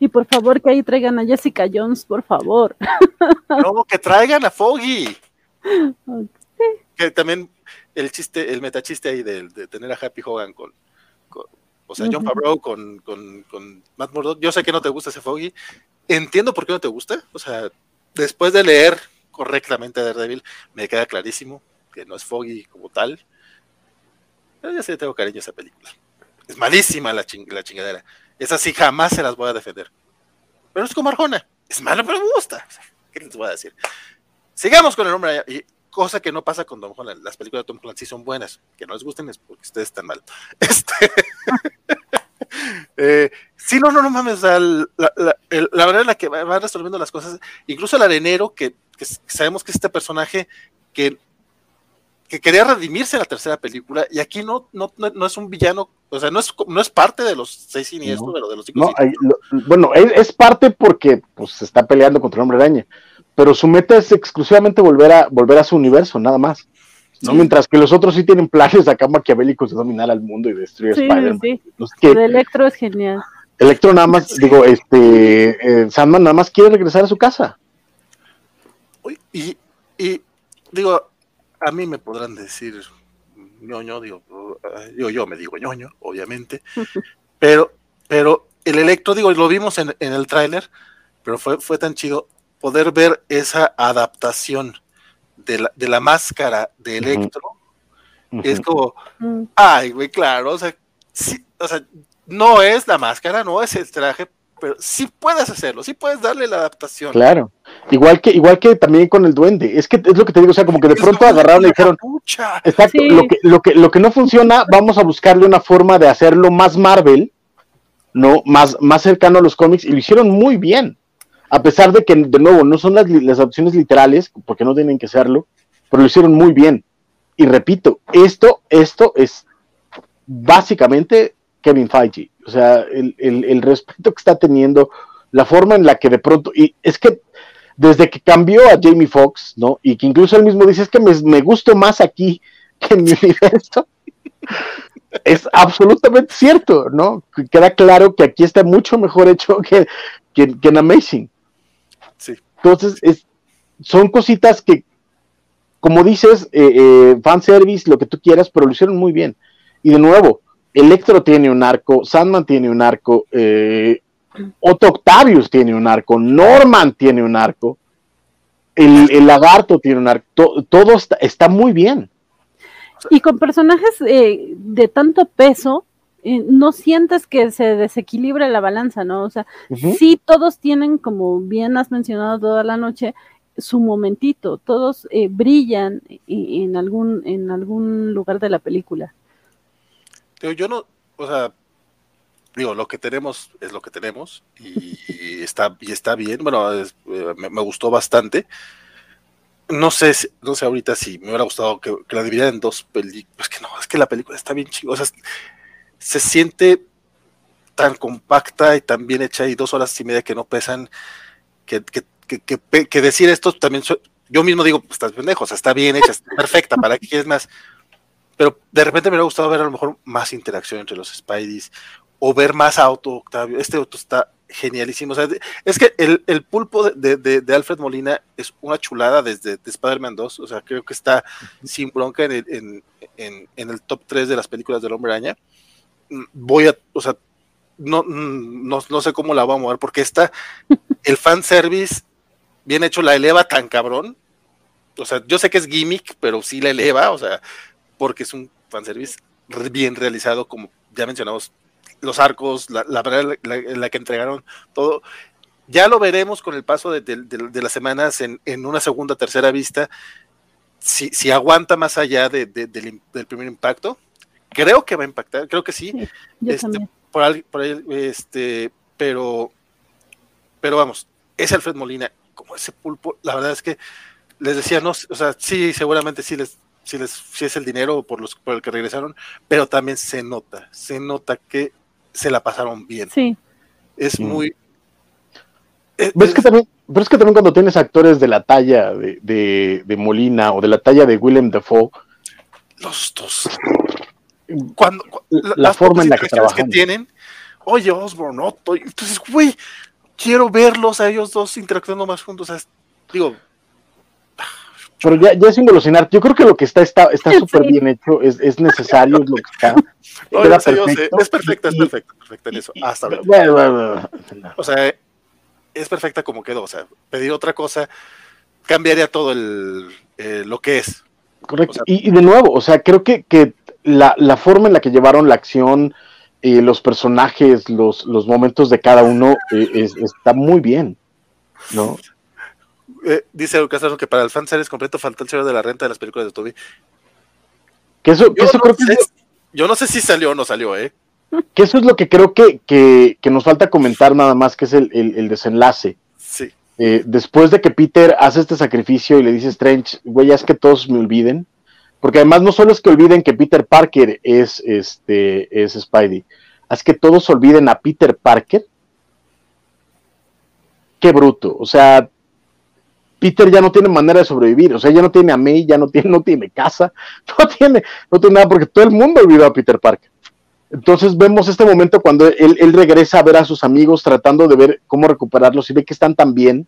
Y por favor que ahí traigan a Jessica Jones, por favor. No, que traigan a Foggy. Ok. Que también el chiste, el metachiste ahí de, de tener a Happy Hogan con, con- o sea, John. Favreau con, con, con Matt Murdock. Yo sé que no te gusta ese Foggy. Entiendo por qué no te gusta. O sea, después de leer correctamente Daredevil, me queda clarísimo que no es Foggy como tal. Pero sí le tengo cariño a esa película. Es malísima la, ching- la chingadera. Esa sí jamás se las voy a defender. Pero es como Arjona. Es mala, pero me gusta. ¿Qué les voy a decir? Sigamos con el hombre. Y cosa que no pasa con Tom Holland. Las películas de Tom Holland sí son buenas. Que no les gusten es porque ustedes están mal. Este. eh, sí, no, no, no mames. la, la- el- la manera en la que va- van resolviendo las cosas, incluso el arenero, que, que sabemos que es este personaje que, que quería redimirse en la tercera película, y aquí no, no, no, no es un villano, o sea, no es, no es parte de los seis siniestros, No. pero de los cinco lo- bueno, es, es parte porque pues, se está peleando contra el hombre araña. Pero su meta es exclusivamente volver a, volver a su universo, nada más. ¿No? Sí. Mientras que los otros sí tienen planes acá maquiavélicos de dominar al mundo y destruir Sí, Spider-Man. sí. Qué. El Electro es genial. Electro nada más, digo, este, eh, Sandman nada más quiere regresar a su casa. Y, y digo, a mí me podrán decir ñoño, digo, yo, yo me digo ñoño, obviamente, pero, pero el electro, digo, lo vimos en, en el tráiler, pero fue, fue tan chido poder ver esa adaptación de la, de la máscara de electro. Es como, mm. ay, güey, claro, o sea, sí, o sea, no es la máscara, no es el traje, pero sí puedes hacerlo, sí puedes darle la adaptación. Claro. Igual que, igual que también con el duende. Es que es lo que te digo, o sea, como que de pronto agarraron y dijeron, exacto, lo, que, lo, que, lo que no funciona, vamos a buscarle una forma de hacerlo más Marvel, ¿no? Más, más cercano a los cómics, y lo hicieron muy bien. A pesar de que, de nuevo, no son las, opciones literales, porque no tienen que serlo, pero lo hicieron muy bien. Y repito, esto, esto es básicamente Kevin Feige. O sea, el, respeto que está teniendo, la forma en la que de pronto, y es que desde que cambió a Jamie Foxx, ¿no? Y que incluso él mismo dice, es que me, me más aquí que en mi universo. es absolutamente cierto, ¿no? Queda claro que aquí está mucho mejor hecho que, en Amazing. Entonces, es, son cositas que, como dices, eh, eh, fanservice, lo que tú quieras, pero lo hicieron muy bien. Y de nuevo, Electro tiene un arco, Sandman tiene un arco, eh, Otto Octavius tiene un arco, Norman tiene un arco, el, lagarto tiene un arco, todo está, muy bien. Y con personajes eh, de tanto peso, no sientes que se desequilibre la balanza, ¿no? O sea, sí todos tienen, como bien has mencionado toda la noche, su momentito, todos brillan en algún, en algún lugar de la película yo no, o sea, digo, lo que tenemos es lo que tenemos y, está, y está bien. Bueno, eh, me, gustó bastante. No sé, no sé ahorita si me hubiera gustado que, la dividieran en dos películas. Es que no, es que la película está bien chingada. O sea, se siente tan compacta y tan bien hecha y dos horas y media que no pesan, que, que, decir esto también, yo mismo digo, pues estás pendejo, o está bien hecha, está perfecta, ¿para qué quieres más? pero de repente me hubiera gustado ver a lo mejor más interacción entre los Spideys o ver más auto Octavio. Este auto está genialísimo. Es que el, el pulpo de, de, de, Alfred Molina es una chulada desde de Spider-Man 2. O sea, creo que está sin bronca en el, en, en, en el top 3 de las películas del Hombre Araña. Voy a, o sea, no, no, no sé cómo la voy a mover porque está el fanservice bien hecho, la eleva tan cabrón. O sea, yo sé que es gimmick, pero sí la eleva. O sea, porque es un fanservice bien realizado, como ya mencionamos, los arcos, la, la en la, que entregaron todo. Ya lo veremos con el paso de, las semanas en, una segunda, tercera vista, si, si aguanta más allá del, primer impacto. Creo que va a impactar, creo que sí. este, por, este, pero, pero vamos, es Alfred Molina, como ese pulpo, la verdad es que les decía, no, o sea, sí, seguramente sí les si, les, si es el dinero por, los, por el que regresaron, pero también se nota, se nota que se la pasaron bien. Sí. Es mm. muy... pero es que también cuando tienes actores de la talla de, de, Molina o de la talla de Willem Dafoe, los dos. Cuando, la, forma en la que trabajan. que tienen, oye, Osborne, Otto, entonces, güey, quiero verlos a ellos dos interactuando más juntos. digo, pero ya, ya es involucionar. Yo creo que lo que está está está súper bien hecho, es, es, necesario, es lo que está. Es perfecta, es perfecta, perfecta en eso. Hasta ahora. O sea, es perfecta como quedó. O sea, pedir otra cosa cambiaría todo el, eh, lo que es. Correcto. y, de nuevo, o sea, creo que, que la, la, forma en la que llevaron la acción, eh, los personajes, los, los momentos de cada uno, eh, está muy bien. ¿No? eh, dice Lucas que para el fanservice completo falta el de la renta de las películas de Toby. Que eso, yo, no creo sé, yo no sé si salió o no salió, ¿eh? Que eso es lo que creo que, que, que nos falta comentar nada más, que es el, el, desenlace. Sí. Eh, después de que Peter hace este sacrificio y le dice Strange, güey, ya es que todos me olviden. Porque además no solo es que olviden que Peter Parker es, este, es Spidey, es que todos olviden a Peter Parker. Qué bruto. O sea, Peter ya no tiene manera de sobrevivir, o sea, ya no tiene a May, ya no tiene, no tiene casa, no tiene, no tiene nada, porque todo el mundo olvidó a Peter Parker. Entonces vemos este momento cuando él, regresa a ver a sus amigos tratando de ver cómo recuperarlos y ve que están tan bien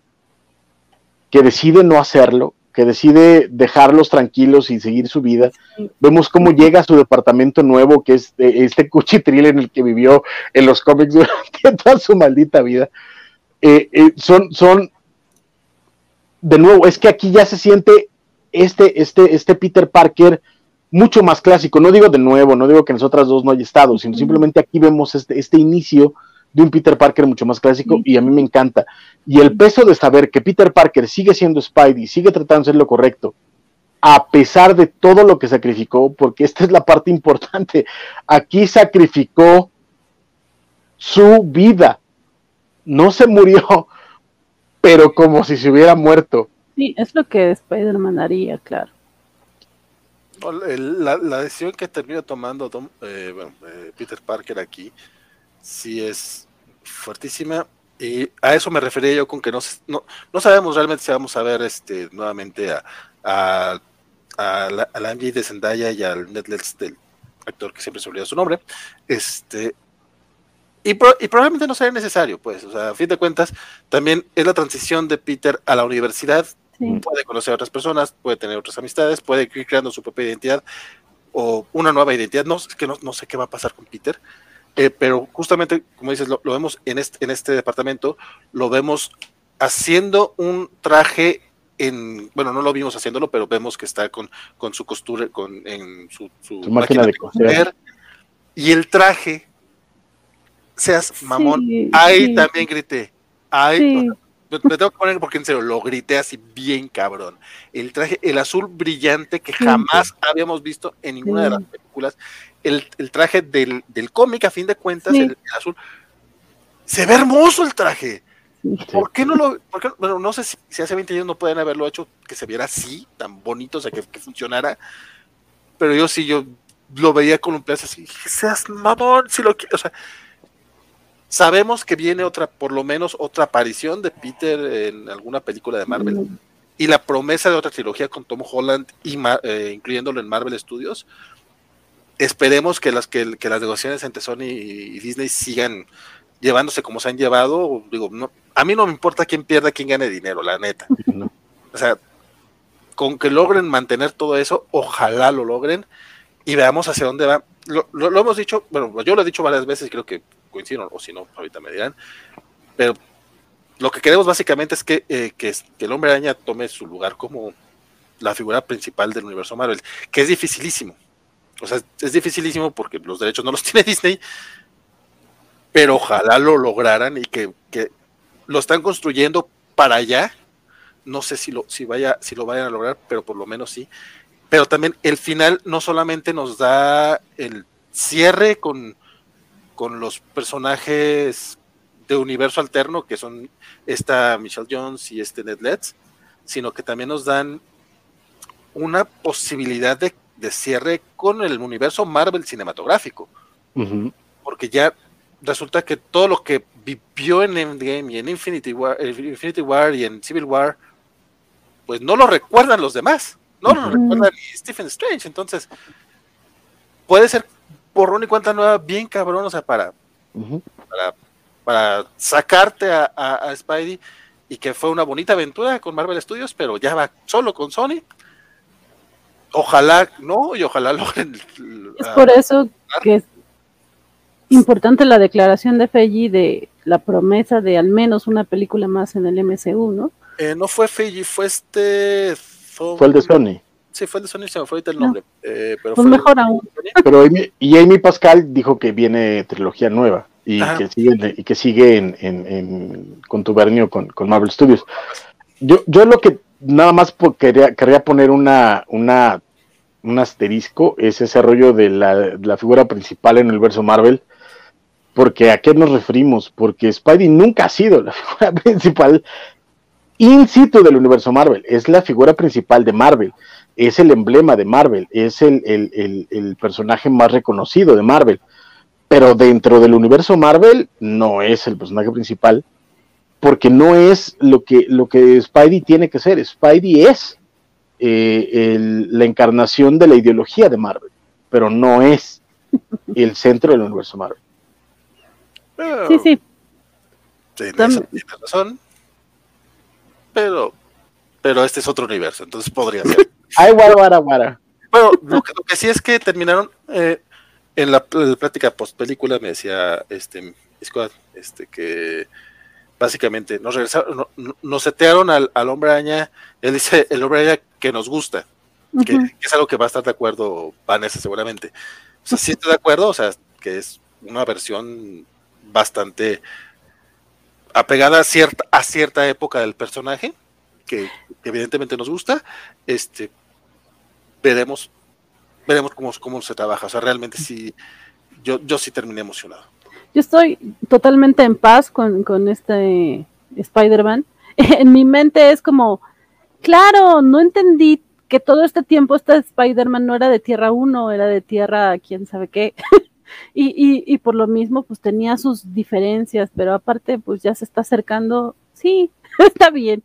que decide no hacerlo, que decide dejarlos tranquilos y seguir su vida. Vemos cómo llega a su departamento nuevo, que es eh, este cuchitril en el que vivió en los cómics durante toda su maldita vida. Eh, eh, son, son, de nuevo, es que aquí ya se siente este, este, este Peter Parker mucho más clásico. No digo de nuevo, no digo que en las otras dos no haya estado, sino simplemente aquí vemos este, este inicio de un Peter Parker mucho más clásico y a mí me encanta. Y el peso de saber que Peter Parker sigue siendo Spidey, sigue tratando de hacer lo correcto, a pesar de todo lo que sacrificó, porque esta es la parte importante, aquí sacrificó su vida, no se murió, pero como si se hubiera muerto. Sí, es lo que Spider-Man haría, claro. La, decisión que termina tomando eh, eh, Peter Parker aquí sí es fuertísima. Y a eso me refería yo con que no, no, sabemos realmente si vamos a ver este nuevamente a, a, a, la, a de Zendaya y al Netflix del actor que siempre se olvida su nombre. Este, y, y, probablemente no sea necesario, pues, o sea, a fin de cuentas, también es la transición de Peter a la universidad. Puede conocer a otras personas, puede tener otras amistades, puede ir creando su propia identidad o una nueva identidad. No, es que no, no sé qué va a pasar con Peter, eh, pero justamente, como dices, lo, vemos en este, en este departamento, lo vemos haciendo un traje en, bueno, no lo vimos haciéndolo, pero vemos que está con, con su costura, con, en su, máquina, de coser. Y el traje, seas mamón, ahí también grité, ahí, me, tengo que poner porque en serio, lo grité así bien cabrón. El traje, el azul brillante que jamás habíamos visto en ninguna de las películas el, traje del, cómic, a fin de cuentas, el, azul. Se ve hermoso el traje. ¿Por qué no lo.? bueno, no sé si, hace 20 años no pueden haberlo hecho que se viera así, tan bonito, o sea, que, funcionara. Pero yo sí, yo lo veía con un plazo así. Seas mamón, si lo O sea, sabemos que viene otra, por lo menos otra aparición de Peter en alguna película de Marvel. Y la promesa de otra trilogía con Tom Holland, y eh, incluyéndolo en Marvel Studios esperemos que las, que, las negociaciones entre Sony y Disney sigan llevándose como se han llevado. Digo, no, a mí no me importa quién pierda, quién gane dinero, la neta. O sea, con que logren mantener todo eso, ojalá lo logren y veamos hacia dónde va. Lo, lo, hemos dicho, bueno, yo lo he dicho varias veces, creo que coinciden, o si no, ahorita me dirán, pero lo que queremos básicamente es que, eh, que, que el hombre araña tome su lugar como la figura principal del universo Marvel, que es dificilísimo o sea, es dificilísimo porque los derechos no los tiene Disney, pero ojalá lo lograran y que, lo están construyendo para allá. No sé si lo, si, vaya, si lo vayan a lograr, pero por lo menos sí. Pero también el final no solamente nos da el cierre con, con los personajes de universo alterno, que son esta Michelle Jones y este Ned Letts, sino que también nos dan una posibilidad de de cierre con el universo Marvel cinematográfico. Porque ya resulta que todo lo que vivió en Endgame y en Infinity War, eh, Infinity War y en Civil War, pues no lo recuerdan los demás. No lo recuerdan ni Stephen Strange. Entonces, puede ser por y cuenta nueva bien cabrón, o sea, para, para, sacarte a, a Spidey y que fue una bonita aventura con Marvel Studios, pero ya va solo con Sony Ojalá, no, y ojalá logren. Es por eso que es importante la declaración de Feiji de la promesa de al menos una película más en el MCU, ¿no? Eh, no fue Feiji, fue este. Fue, el de Sony. Sí, fue el de Sony, se me fue ahorita el nombre. Eh, pero pues mejor aún. Pero y Amy Pascal dijo que viene trilogía nueva y que sigue, y que sigue en, en, en contubernio con, con Marvel Studios. Yo, yo lo que nada más quería, quería poner una, una, un asterisco, es ese rollo de la, figura principal en el verso Marvel, porque a qué nos referimos, porque Spidey nunca ha sido la figura principal in situ del universo Marvel, es la figura principal de Marvel, es el emblema de Marvel, es el, el personaje más reconocido de Marvel, pero dentro del universo Marvel no es el personaje principal, porque no es lo que, lo que Spidey tiene que ser. Spidey es eh, la encarnación de la ideología de Marvel, pero no es el centro del universo Marvel. sí, sí. Tienes razón. Pero pero este es otro universo, entonces podría ser. Ay, guara, guara, guara. Bueno, lo que, sí es que terminaron eh, en la, plática post película, me decía este Squad, este que básicamente nos regresaron, nos setearon al, hombre araña, él dice el hombre araña que nos gusta, que, es algo que va a estar de acuerdo Vanessa seguramente. O sea, sí estoy de acuerdo, o sea, que es una versión bastante apegada a cierta, a cierta época del personaje, que, evidentemente nos gusta, este, veremos, veremos cómo, cómo se trabaja. O sea, realmente sí, yo, yo sí terminé emocionado. Yo estoy totalmente en paz con, con este Spider-Man. En mi mente es como, claro, no entendí que todo este tiempo este Spider-Man no era de Tierra 1, era de Tierra quién sabe qué. y, y, y, por lo mismo, pues tenía sus diferencias, pero aparte, pues ya se está acercando. Sí, está bien.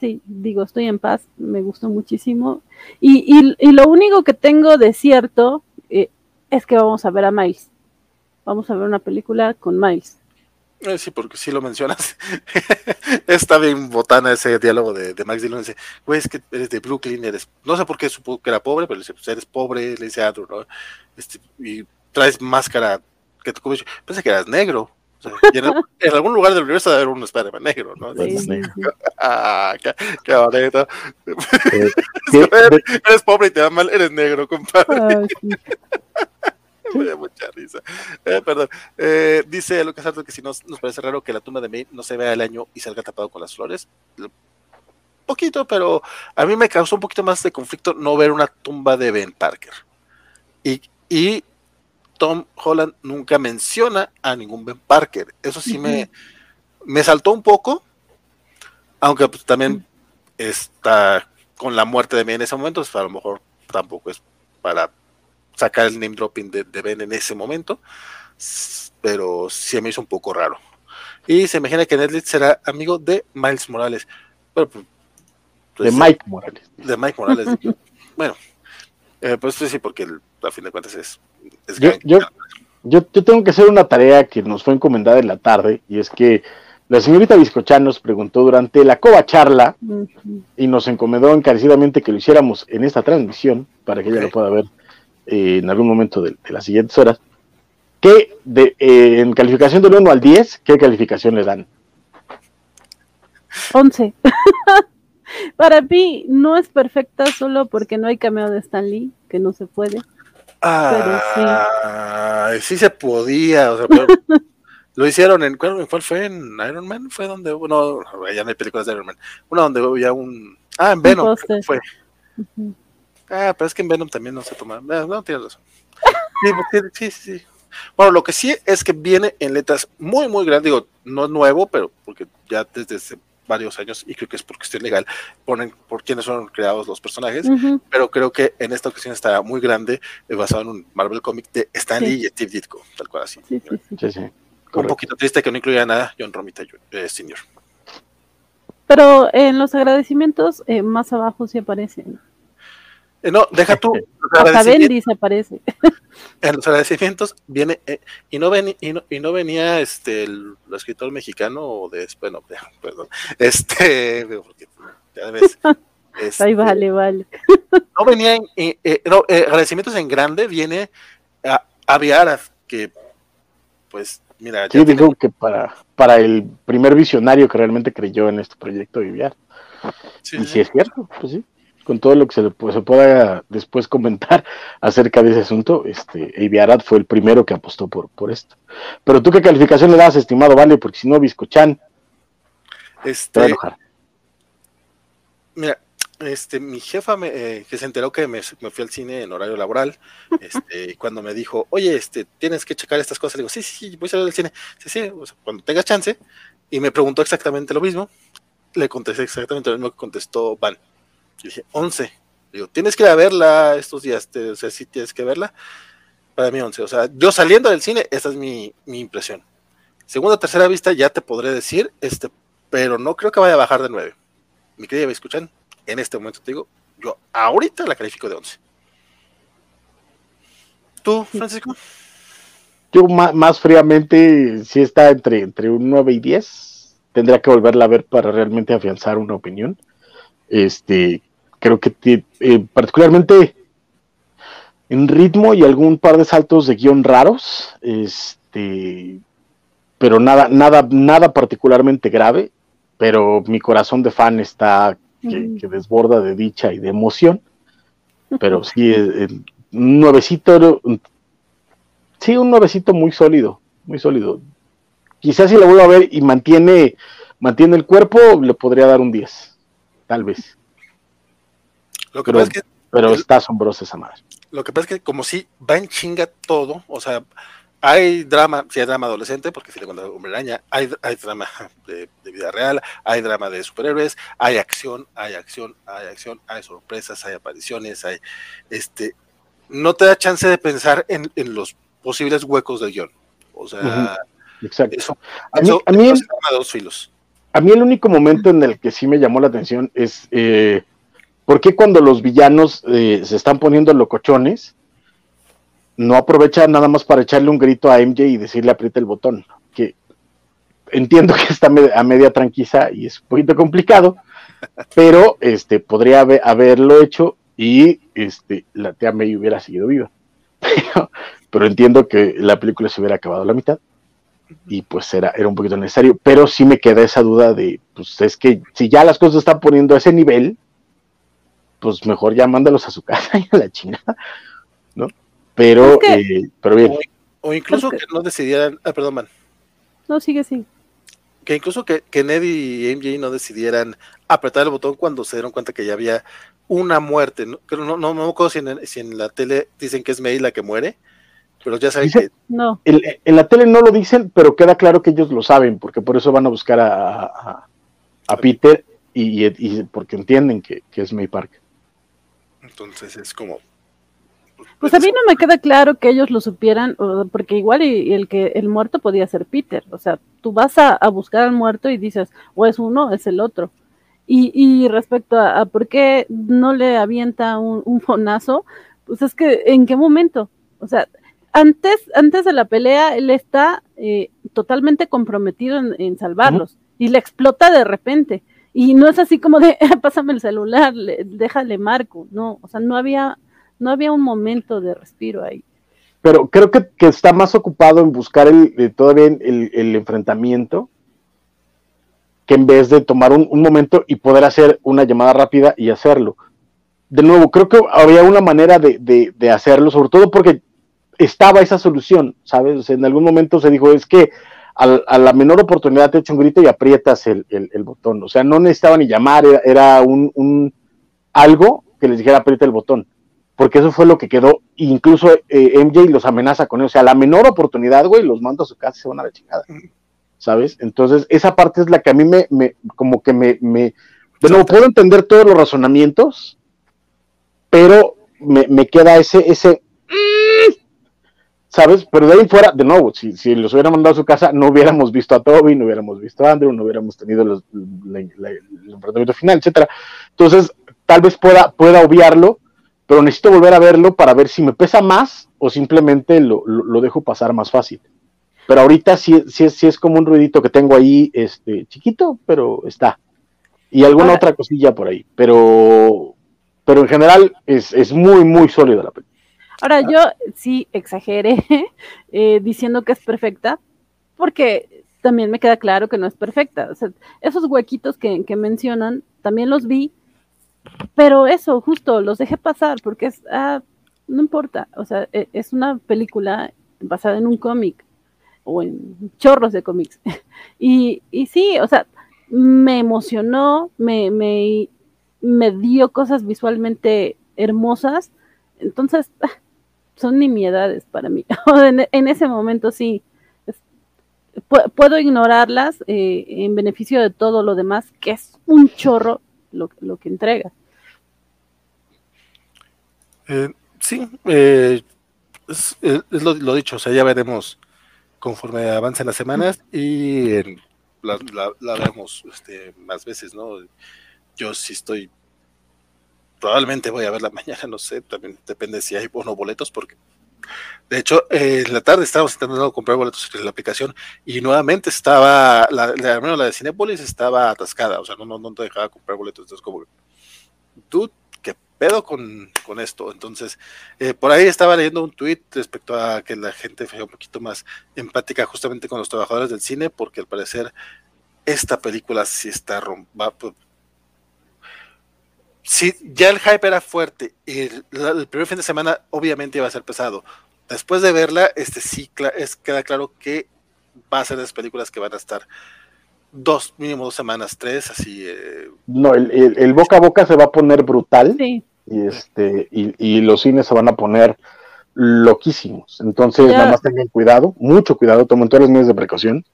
sí, digo, estoy en paz, me gustó muchísimo. Y, y, y lo único que tengo de cierto eh, es que vamos a ver a Miles. Vamos a ver una película con Miles. Eh, sí, porque si lo mencionas. Está bien botana ese diálogo de, de Max Dillon. Dice, güey, es que eres de Brooklyn, eres. No sé por qué supo que era pobre, pero le dice, pues eres pobre, le dice a Andrew, ¿no? Este, y traes máscara que te Pensé que eras negro. en, algún lugar del universo debe haber un Spider-Man negro, ¿no? ah, qué, qué bonito. Eh, eres, pobre y te da mal, eres negro, compadre. me da mucha risa. Eh, perdón. Eh, dice Lucas Arto que si nos, nos parece raro que la tumba de May no se vea el año y salga tapado con las flores. Poquito, pero a mí me causó un poquito más de conflicto no ver una tumba de Ben Parker. Y, y Tom Holland nunca menciona a ningún Ben Parker. Eso sí me, me saltó un poco, aunque pues, también está con la muerte de Ben en ese momento, pues, a lo mejor tampoco es para sacar el name dropping de, Ben en ese momento, pero sí me hizo un poco raro. Y se imagina que Netflix será amigo de Miles Morales. Pues, de Mike Morales. De Mike Morales. bueno, eh, pues sí, porque a fin de cuentas es... yo, yo, yo, tengo que hacer una tarea que nos fue encomendada en la tarde, y es que la señorita Biscochan nos preguntó durante la coba charla y nos encomendó encarecidamente que lo hiciéramos en esta transmisión para que ella lo pueda ver eh, en algún momento de, las siguientes horas, que de, eh, en calificación del 1 al 10, ¿qué calificación le dan? 11. Para mí no es perfecta solo porque no hay cameo de Stan Lee, que no se puede. Ah, sí. se podía, lo hicieron en ¿cuál, fue? En Iron Man, fue donde no, ya no hay películas de Iron Man, una donde había un ah en Venom fue. Ah, pero es que en Venom también no se toma. No, no tienes razón. Sí, sí, sí, Bueno, lo que sí es que viene en letras muy, muy grandes. Digo, no es nuevo, pero porque ya desde varios años, y creo que es por cuestión legal, ponen por quiénes son creados los personajes. Pero creo que en esta ocasión está muy grande, eh, basado en un Marvel Comic de Stan Lee y Steve Ditko, tal cual así. Sí, sí, un poquito triste que no incluya nada John Romita eh, Sr. Pero en los agradecimientos, eh, más abajo sí aparecen. Eh, no, deja tú. Hasta Bendy se aparece. En los agradecimientos viene, eh, y, no ven, y, no, y no venía este el, escritor mexicano de, bueno, perdón, este, porque ya ves. Este, Ay, vale, vale. No venía en, eh, no, agradecimientos en grande, viene a, a que pues mira. Sí, digo que para, para el primer visionario que realmente creyó en este proyecto Viviar. Sí, y si es cierto, pues sí con todo lo que se, le, se pueda después comentar acerca de ese asunto, este, Aviarat fue el primero que apostó por, por esto. Pero tú qué calificación le das, estimado Vale, porque si no, Biscochan este, va a enojar. Mira, este, mi jefa me, eh, que se enteró que me, fui al cine en horario laboral, este, cuando me dijo, oye, este, tienes que checar estas cosas, le digo, sí, sí, sí, voy a salir del cine, sí, sí, cuando tengas chance, y me preguntó exactamente lo mismo, le contesté exactamente lo mismo que contestó Van dije, 11. Digo, tienes que ir a verla estos días, o sea, sí tienes que verla. Para mí 11. O sea, yo saliendo del cine, esa es mi, impresión. Segunda, tercera vista ya te podré decir, este, pero no creo que vaya a bajar de 9. Mi querida, ¿me escuchan? En este momento te digo, yo ahorita la califico de 11. ¿Tú, Francisco? Yo más, fríamente, si está entre, entre un 9 y 10. Tendría que volverla a ver para realmente afianzar una opinión Este, creo que eh, particularmente en ritmo y algún par de saltos de guion raros, este, pero nada, nada, nada particularmente grave, pero mi corazón de fan está que, desborda de dicha y de emoción, pero sí, el, un nuevecito, sí, un nuevecito muy sólido, muy sólido. Quizás si lo vuelvo a ver y mantiene, mantiene el cuerpo, le podría dar un 10, tal vez. Lo que pero, pasa es que pero está asombrosa esa madre. Lo que pasa es que como si va en chinga todo, o sea, hay drama, si hay drama adolescente, porque si le cuento Hombre Araña, hay, hay drama de, vida real, hay drama de superhéroes, hay acción, hay acción, hay acción, hay sorpresas, hay apariciones, hay este, no te da chance de pensar en, los posibles huecos del guion. O sea, Exacto. a, mí, a, mí, dos filos. a mí el único momento en el que sí me llamó la atención es eh, por qué cuando los villanos eh, se están poniendo locochones, no aprovecha nada más para echarle un grito a MJ y decirle aprieta el botón. Que entiendo que está a media tranquila y es un poquito complicado, pero este podría haberlo hecho y este la tía May hubiera seguido viva. Pero, entiendo que la película se hubiera acabado a la mitad y pues era, era un poquito necesario, pero sí me queda esa duda de, pues es que si ya las cosas están poniendo a ese nivel, pues mejor ya mándalos a su casa y a la chingada, ¿no? Pero, eh, pero bien. O, incluso que, no decidieran, ah, perdón, man. No, sigue, sí. Que incluso que, que Ned y MJ no decidieran apretar el botón cuando se dieron cuenta que ya había una muerte. No, no, no, me acuerdo si en, si en la tele dicen que es May la que muere, pero ya saben que. No. en la tele no lo dicen, pero queda claro que ellos lo saben, porque por eso van a buscar a, a, Peter y, y, porque entienden que, que es May Park. Entonces es como, pues a mí no me queda claro que ellos lo supieran, porque igual y, el que el muerto podía ser Peter. O sea, tú vas a, buscar al muerto y dices, o es uno, es el otro. Y, y respecto a, por qué no le avienta un, un, fonazo, pues es que en qué momento. O sea, antes, antes de la pelea, él está eh, totalmente comprometido en, salvarlos y le explota de repente. Y no es así como de, pásame el celular, déjale marco. No, o sea, no había no había un momento de respiro ahí. Pero creo que, está más ocupado en buscar el, eh, todavía el, enfrentamiento que en vez de tomar un, momento y poder hacer una llamada rápida y hacerlo. De nuevo, creo que había una manera de, hacerlo, sobre todo porque estaba esa solución, ¿sabes? en algún momento se dijo, es que a, la menor oportunidad te echo un grito y aprietas el, botón. O sea, no necesitaba ni llamar, era, un, algo que les dijera aprieta el botón porque eso fue lo que quedó. Incluso eh, MJ los amenaza con eso. O sea, la menor oportunidad, güey, los mando a su casa y se van a la chingada. ¿Sabes? Entonces, esa parte es la que a mí me, como que me, me, puedo entender todos los razonamientos, pero me, me queda ese, ese, ¿sabes? Pero de ahí fuera, de nuevo, si, si los hubiera mandado a su casa, no hubiéramos visto a Toby, no hubiéramos visto a Andrew, no hubiéramos tenido el enfrentamiento final, etcétera. Entonces, tal vez pueda, pueda obviarlo, pero necesito volver a verlo para ver si me pesa más o simplemente lo, dejo pasar más fácil. Pero ahorita sí, sí, sí, es como un ruidito que tengo ahí, este, chiquito, pero está. Y alguna otra cosilla por ahí. Pero, pero en general es, muy, muy sólida la película. Ahora, yo sí exageré eh, diciendo que es perfecta, porque también me queda claro que no es perfecta. O sea, esos huequitos que, que mencionan, también los vi, pero eso, justo, los dejé pasar porque es, ah, no importa, o sea, e, es una película basada en un cómic o en chorros de cómics. y, y sí, o sea, me emocionó, me, me, me dio cosas visualmente hermosas, entonces ah, son nimiedades para mí. en, ese momento sí, puedo ignorarlas eh, en beneficio de todo lo demás, que es un chorro lo, lo que entrega. Eh, sí, eh, es, lo, dicho, o sea, ya veremos conforme avancen las semanas y la, la, vemos este, más veces, ¿no? Yo sí estoy, probablemente voy a verla mañana, no sé, también depende si hay o no boletos, porque de hecho, en la tarde estábamos intentando comprar boletos en la aplicación y nuevamente estaba, la, la, la de Cinepolis estaba atascada, o sea, no, no, no te dejaba comprar boletos, entonces como dude, ¿qué pedo con, esto? Entonces, eh, por ahí estaba leyendo un tweet respecto a que la gente fue un poquito más empática justamente con los trabajadores del cine, porque al parecer esta película sí está rompa. Si ya el hype era fuerte y el, primer fin de semana obviamente iba a ser pesado. Después de verla, este sí es, queda claro que va a ser de las películas que van a estar dos, mínimo dos semanas, tres, así. Eh, no, el, boca a boca se va a poner brutal. Y, este, y, los cines se van a poner loquísimos. Entonces, nada más tengan cuidado, mucho cuidado, tomen todas las medidas de precaución.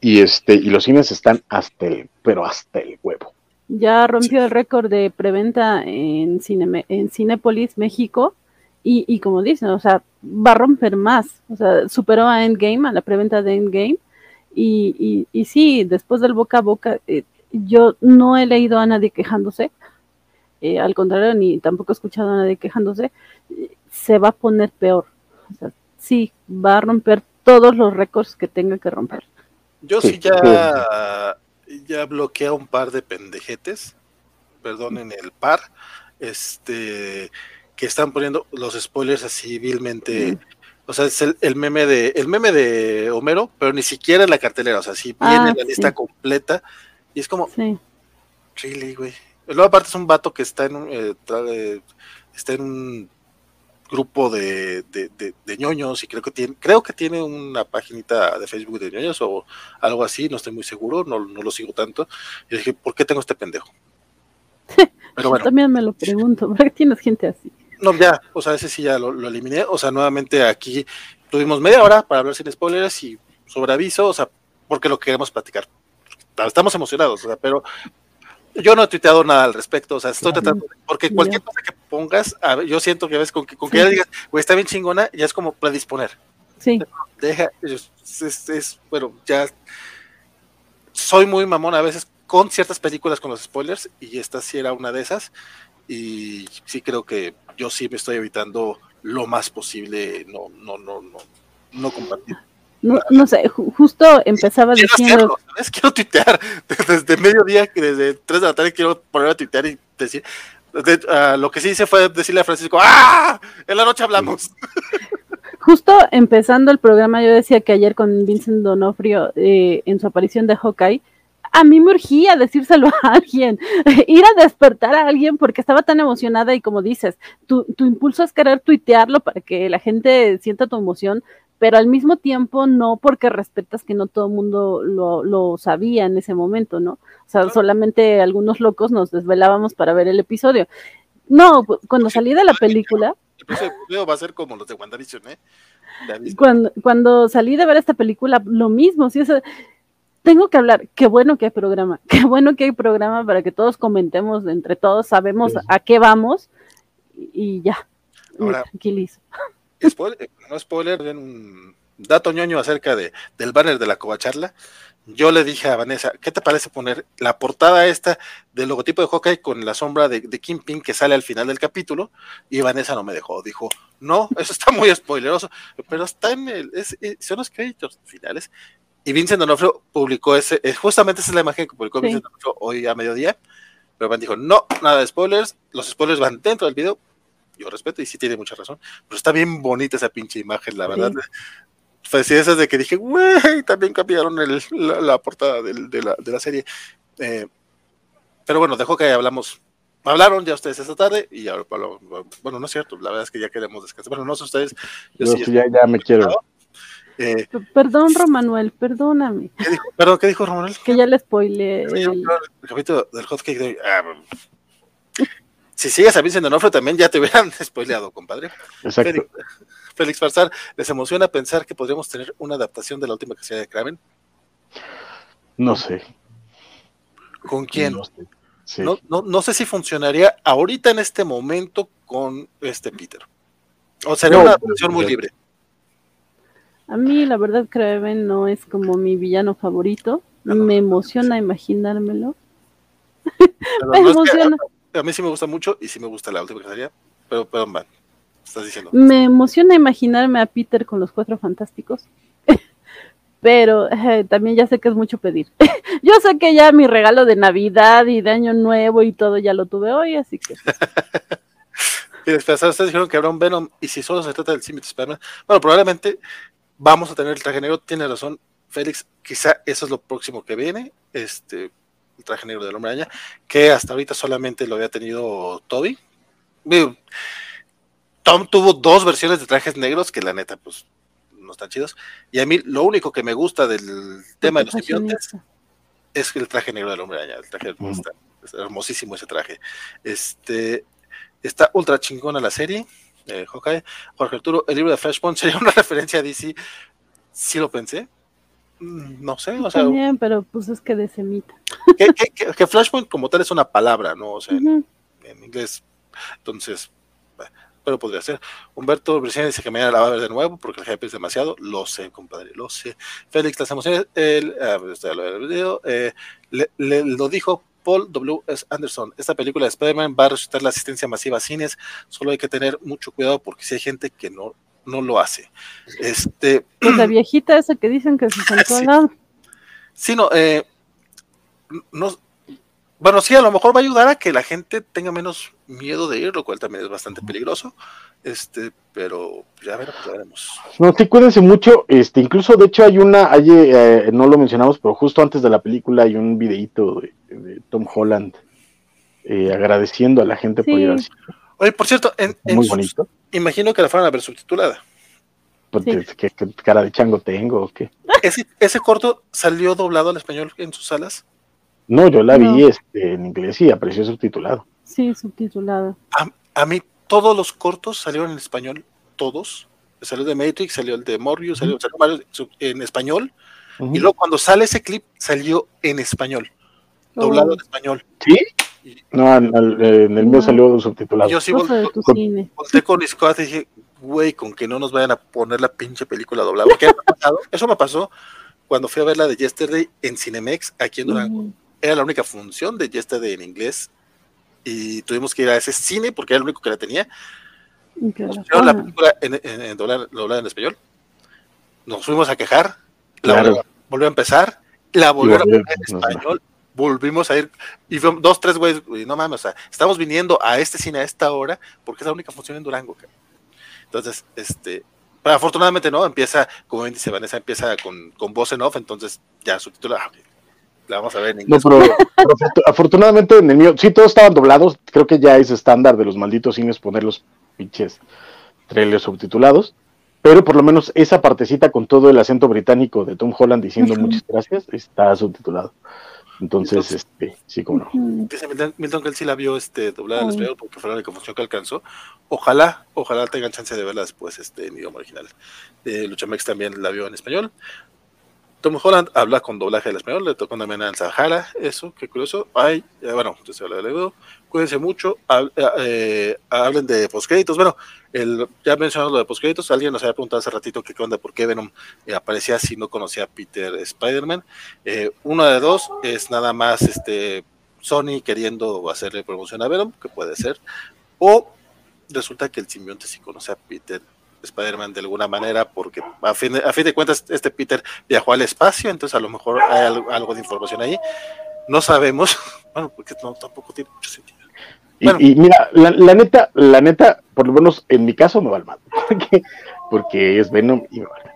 Y este, y los cines están hasta el, pero hasta el huevo. Ya rompió el récord de preventa en, Cine, en Cinepolis, México. Y, y como dicen, o sea, va a romper más. O sea, superó a Endgame, a la preventa de Endgame y, y, sí, después del boca a boca, eh, yo no he leído a nadie quejándose, eh, al contrario, ni tampoco he escuchado a nadie quejándose, se va a poner peor. O sea, sí, va a romper todos los récords que tenga que romper. Yo sí, ya, ya bloqueé un par de pendejetes, perdonen el par, este que están poniendo los spoilers así vilmente o sea, es el, meme de el meme de Homero, pero ni siquiera en la cartelera, o sea, sí viene ah, la lista completa y es como sí. really, güey. Luego aparte es un vato que está en un eh, eh, está en un grupo de, de, de, ñoños y creo que tiene creo que tiene una paginita de Facebook de ñoños o algo así, no estoy muy seguro, no, no lo sigo tanto. Y dije, ¿por qué tengo este pendejo? Pero bueno. También me lo pregunto, ¿por qué tienes gente así? No, ya, o sea, ese sí ya lo, eliminé. O sea, nuevamente aquí tuvimos media hora para hablar sin spoilers y sobre aviso, o sea, porque lo queremos platicar. Estamos emocionados, o sea, pero yo no he tuiteado nada al respecto, o sea, estoy tratando, porque cualquier cosa que pongas, yo siento que a veces con que, con que ya digas, güey, está bien chingona, ya es como predisponer. Sí. Deja, es, es, bueno, ya soy muy mamón a veces con ciertas películas con los spoilers, y esta sí era una de esas, y sí creo que yo sí me estoy evitando lo más posible no, no, no, no, no compartir. No, no sé, justo empezaba quiero diciendo. ¿sabes? Quiero tuitear desde mediodía, desde 3 de la tarde quiero poner a tuitear y decir. Ah, lo que sí hice fue decirle a Francisco, ¡ah! En la noche hablamos. Justo empezando el programa, yo decía que ayer con Vincent Donofrio, eh, en su aparición de Hawkeye, a mí me urgía decírselo a alguien, ir a despertar a alguien porque estaba tan emocionada y como dices, tu, tu impulso es querer tuitearlo para que la gente sienta tu emoción, pero al mismo tiempo no porque respetas que no todo el mundo lo, lo, sabía en ese momento, ¿no? O sea, solamente algunos locos nos desvelábamos para ver el episodio. No, cuando salí de la película... El va a ser como los de WandaVision, ¿eh? Cuando, cuando salí de ver esta película, lo mismo, sí, o sea, tengo que hablar, qué bueno que hay programa, qué bueno que hay programa para que todos comentemos entre todos, sabemos a qué vamos y ya, Ahora, tranquilizo. Spoiler, no spoiler, un dato ñoño acerca de, del banner de la covacharla. Yo le dije a Vanessa, ¿qué te parece poner la portada esta del logotipo de Hawkeye con la sombra de, de Kingpin que sale al final del capítulo? Y Vanessa no me dejó, dijo, no, eso está muy spoileroso, pero está en el, es, son los créditos finales y Vincent Donofrio publicó ese, eh, justamente esa es la imagen que publicó Vincent Donofrio hoy a mediodía. Pero Van dijo, no, nada de spoilers, los spoilers van dentro del video. Yo respeto y sí tiene mucha razón, pero está bien bonita esa pinche imagen, la verdad. Pues sí, esas de que dije, güey, también cambiaron la, portada de, la, serie. Eh, pero bueno, dejo que hablamos hablaron ya ustedes esta tarde y ahora, bueno, no es cierto, la verdad es que ya queremos descansar. Bueno, no sé ustedes. Yo, sí, ya, ya me quiero. Eh, Perdón, Romanuel, perdóname. ¿Qué dijo? Perdón, ¿qué dijo Romanuel? Que ya le spoileé. El... capítulo del hotcake de ah, si sigues a Vincent Donofrio también ya te hubieran spoileado, compadre. Exacto. Félix, Farsar, ¿les emociona pensar que podríamos tener una adaptación de la última casilla de Kraven? No sé. ¿Con quién? No, no, no, sé si funcionaría ahorita en este momento con este Peter. O sería una adaptación muy libre. A mí, la verdad, Kraven no es como mi villano favorito. me emociona imaginármelo. me emociona. A, mí sí me gusta mucho y sí me gusta la última que pero, pero, man, estás diciendo. Me emociona imaginarme a Peter con los cuatro fantásticos. pero eh, también ya sé que es mucho pedir. Yo sé que ya mi regalo de Navidad y de Año Nuevo y todo ya lo tuve hoy, así que. y después ustedes dijeron que habrá un Venom y si solo se trata del Simit Spider-Man, bueno, probablemente vamos a tener el traje negro, tiene razón Félix, quizá eso es lo próximo que viene, este, el traje negro del hombre araña, que hasta ahorita solamente lo había tenido Toby. Tom tuvo dos versiones de trajes negros que la neta, pues, no están chidos. Y a mí lo único que me gusta del tema de los simbiontes es el traje negro del hombre araña. El traje está, es hermosísimo ese traje. Este está ultra chingona la serie. Eh, Jorge Arturo, el libro de Flashpoint sería una referencia a DC. Sí lo pensé. Mm, no sé, o sea. También, pero pues es que de semita. Que, Flashpoint como tal es una palabra, ¿no? O sea, en, inglés. Entonces, pero podría ser. Humberto Briceña dice que mañana la va a ver de nuevo porque el jefe es demasiado. Lo sé, compadre, lo sé. Félix, las emociones, ah, pues, eh, le, lo dijo Paul W. S. Anderson. Esta película de Spider-Man va a resultar la asistencia masiva a cines. Solo hay que tener mucho cuidado porque si hay gente que no, no lo hace. Este, pues la viejita esa que dicen que se sentó al lado. Sí, no, eh, no, bueno, sí, a lo mejor va a ayudar a que la gente tenga menos miedo de ir, lo cual también es bastante peligroso. Este, pero ya veremos, ya veremos. No, sí, cuídense mucho. Este, incluso, de hecho, hay una, hay, eh, no lo mencionamos, pero justo antes de la película hay un videíto de, Tom Holland eh, agradeciendo a la gente por ir al cine. Oye, por cierto, en, muy bonito. Imagino que la fueron a ver subtitulada. Pues, ¿qué, cara de chango tengo o qué? ¿Ese, ¿Ese corto salió doblado al español en sus salas? No, yo la vi este, en inglés y apareció subtitulado. Sí, subtitulado. A, mí todos los cortos salieron en español, todos. Salió de Matrix, salió el de Morbius, salió, en español. Y luego cuando sale ese clip, salió en español, doblado oh. en español. ¿Sí? No, en, el, mío salió subtitulado. Yo sí volteé con, mis cosas y dije, güey, con que no nos vayan a poner la pinche película doblada. Eso me pasó cuando fui a ver la de Yesterday en Cinemex, aquí en Durango. Era la única función de Yesterday en inglés y tuvimos que ir a ese cine porque era el único que la tenía. Nos la película en, en, en español. Nos fuimos a quejar, la volvió, a empezar, la volvieron a poner en español, volvimos a ir, y dos, tres güeyes, no mames, o sea, estamos viniendo a este cine a esta hora porque es la única función en Durango. Entonces, este, afortunadamente no, empieza, como dice Vanessa, empieza con, con voz en off, entonces ya subtitula, ah, vamos a ver en inglés. afortunadamente en el mío, sí, todos estaban doblados. Creo que ya es estándar de los malditos cines poner los pinches trailers subtitulados. Pero por lo menos esa partecita con todo el acento británico de Tom Holland diciendo muchas gracias está subtitulado. Entonces, este, sí, como no. Dice Milton, que él sí la vio este, doblada en español porque fue la única función que alcanzó. Ojalá, ojalá tengan chance de verla después este, en idioma original. Eh, Luchamex también la vio en español. Tom Holland habla con doblaje del español, le tocó también a Sahara, eso, qué curioso. Ay, bueno, entonces habla de Cuídense mucho, eh, eh, hablen de postcréditos. Bueno, el, ya mencionamos lo de postcréditos, alguien nos había preguntado hace ratito qué onda, por qué Venom eh, aparecía si no conocía a Peter Spider-Man. uno de dos es nada más este Sony queriendo hacerle promoción a Venom, que puede ser, o resulta que el simbionte sí conoce a Peter Spider-Man de alguna manera, porque a fin, de, a fin de cuentas este Peter viajó al espacio, entonces a lo mejor hay algo, de información ahí. No sabemos, bueno, porque no, tampoco tiene mucho sentido. Y, mira, la, neta, la neta, por lo menos en mi caso me va mal, porque, porque es Venom y me va mal.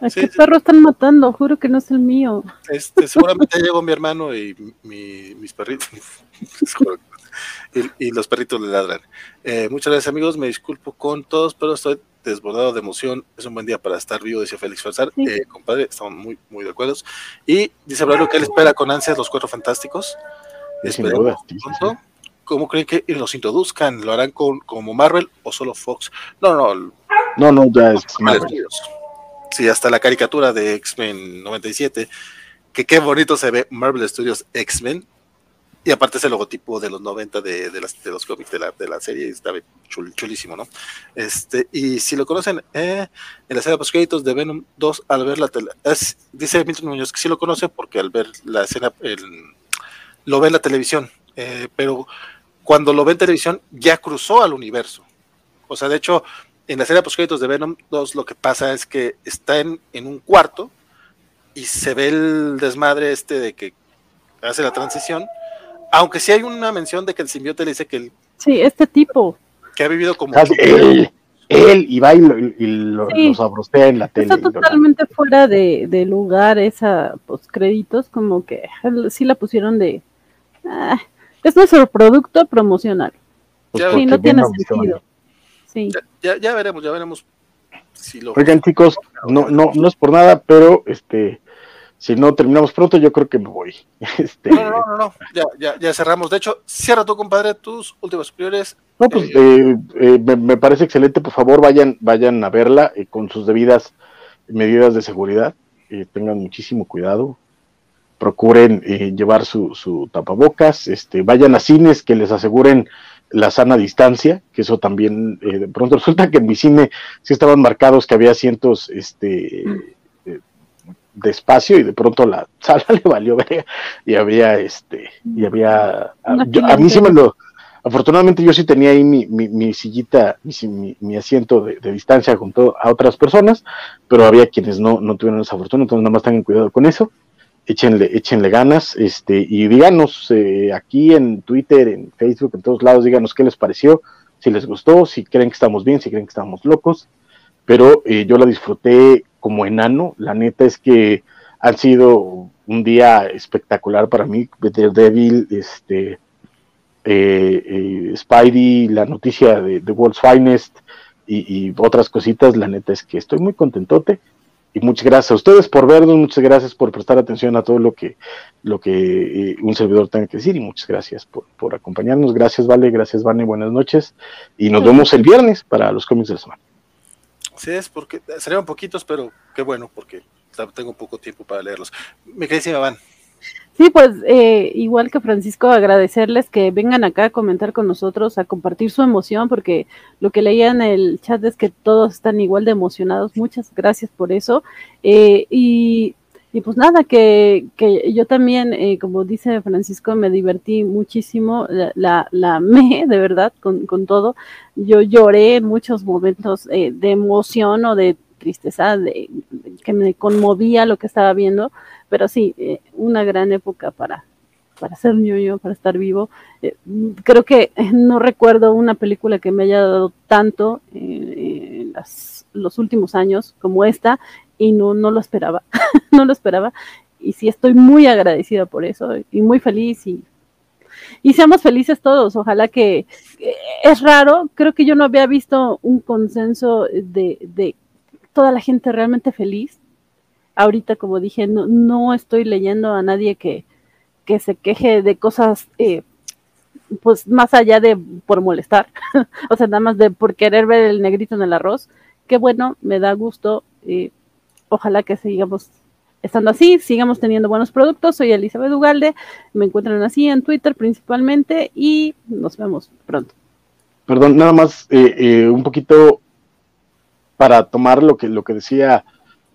¿A qué perro están matando? Juro que no es el mío. Este, seguramente llegó mi hermano y mis perritos. Y, los perritos le ladran. Eh, muchas gracias amigos, me disculpo con todos, pero estoy desbordado de emoción. Es un buen día para estar vivo, dice Félix Farsar. Eh, compadre, estamos muy, muy de acuerdo. Y dice Braulio que él espera con ansias los cuatro fantásticos. Espero ¿Cómo creen que los introduzcan? ¿Lo harán con, como Marvel o solo Fox? No, no. No, no, ya es Marvel. Sí, hasta la caricatura de X-Men 97, que qué bonito se ve Marvel Studios X-Men, y aparte ese logotipo de los 90 de, de, las, de los cómics de la, de la serie está chulísimo, ¿no? Este, y si lo conocen, eh, en la de post créditos de Venom 2, al ver la tele, dice Milton Muñoz que sí lo conoce porque al ver la escena, lo ve en la televisión, eh, pero cuando lo ve en televisión ya cruzó al universo. O sea, de hecho, en la escena post créditos de Venom 2 lo que pasa es que está en, en un cuarto y se ve el desmadre este de que hace la transición, aunque sí hay una mención de que el simbionte le dice que el... Sí, este tipo. Que ha vivido como... Él, él y va y, lo, sabrostea en la tele. Está totalmente fuera de, lugar esa postcréditos, como que sí la pusieron de... Ah, es nuestro producto promocional. Pues sí, no tiene sentido. Sí. Ya, ya, veremos, ya veremos si lo... Oigan chicos, no, no, no es por nada, pero este si no terminamos pronto, yo creo que me voy. Este... No, no, no, no, Ya, ya, ya, cerramos. De hecho, cierra tu compadre tus últimos superiores. No, pues eh, eh, me, parece excelente. Por favor, vayan, vayan a verla eh, con sus debidas medidas de seguridad. tengan muchísimo cuidado. Procuren llevar su, su, tapabocas. Este, vayan a cines que les aseguren la sana distancia, que eso también de pronto resulta que en mi cine sí estaban marcados que había cientos este, espacio y de pronto la sala le valió y había este y había a, mí sí me lo afortunadamente yo sí tenía ahí mi, mi, sillita mi, mi asiento de, distancia junto a otras personas pero había quienes no, no tuvieron esa fortuna entonces nada más tengan cuidado con eso échenle échenle ganas este y díganos eh, aquí en Twitter en Facebook en todos lados díganos qué les pareció si les gustó si creen que estamos bien si creen que estamos locos pero eh, yo la disfruté como enano. La neta es que han sido un día espectacular para mí. Devil, este, eh, eh, Spidey, la noticia de The World's Finest y, otras cositas. La neta es que estoy muy contentote. Y muchas gracias a ustedes por vernos, muchas gracias por prestar atención a todo lo que, lo que eh, un servidor tenga que decir y muchas gracias por, por acompañarnos. Gracias, Vale, gracias, Vane, buenas noches y nos vemos el viernes para los cómics de la semana. Sí, es porque serían poquitos, pero qué bueno, porque tengo poco tiempo para leerlos. Me quedé me van. Sí, pues eh, igual que Francisco, agradecerles que vengan acá a comentar con nosotros, a compartir su emoción, porque lo que leía en el chat es que todos están igual de emocionados. Muchas gracias por eso. Eh, y y pues nada, que, que yo también, eh, como dice Francisco, me divertí muchísimo, la, la, me, de verdad, con, con, todo. Yo lloré en muchos momentos eh, de emoción o de tristeza, de, que me conmovía lo que estaba viendo, pero sí, eh, una gran época para, para ser ñoño, para estar vivo. creo que no recuerdo una película que me haya dado tanto en los últimos años como esta y no, no lo esperaba, no lo esperaba. Y sí estoy muy agradecida por eso y muy feliz y, y seamos felices todos. Ojalá que es raro, creo que yo no había visto un consenso de, de toda la gente realmente feliz. Ahorita, como dije, no, no estoy leyendo a nadie que, que se queje de cosas, eh, pues más allá de por molestar, o sea, nada más de por querer ver el negrito en el arroz. Qué bueno, me da gusto. Eh, ojalá que sigamos estando así, sigamos teniendo buenos productos. Soy Elizabeth Ugalde, me encuentran así en Twitter principalmente y nos vemos pronto. Perdón, nada más eh, eh, un poquito para tomar lo que, lo que decía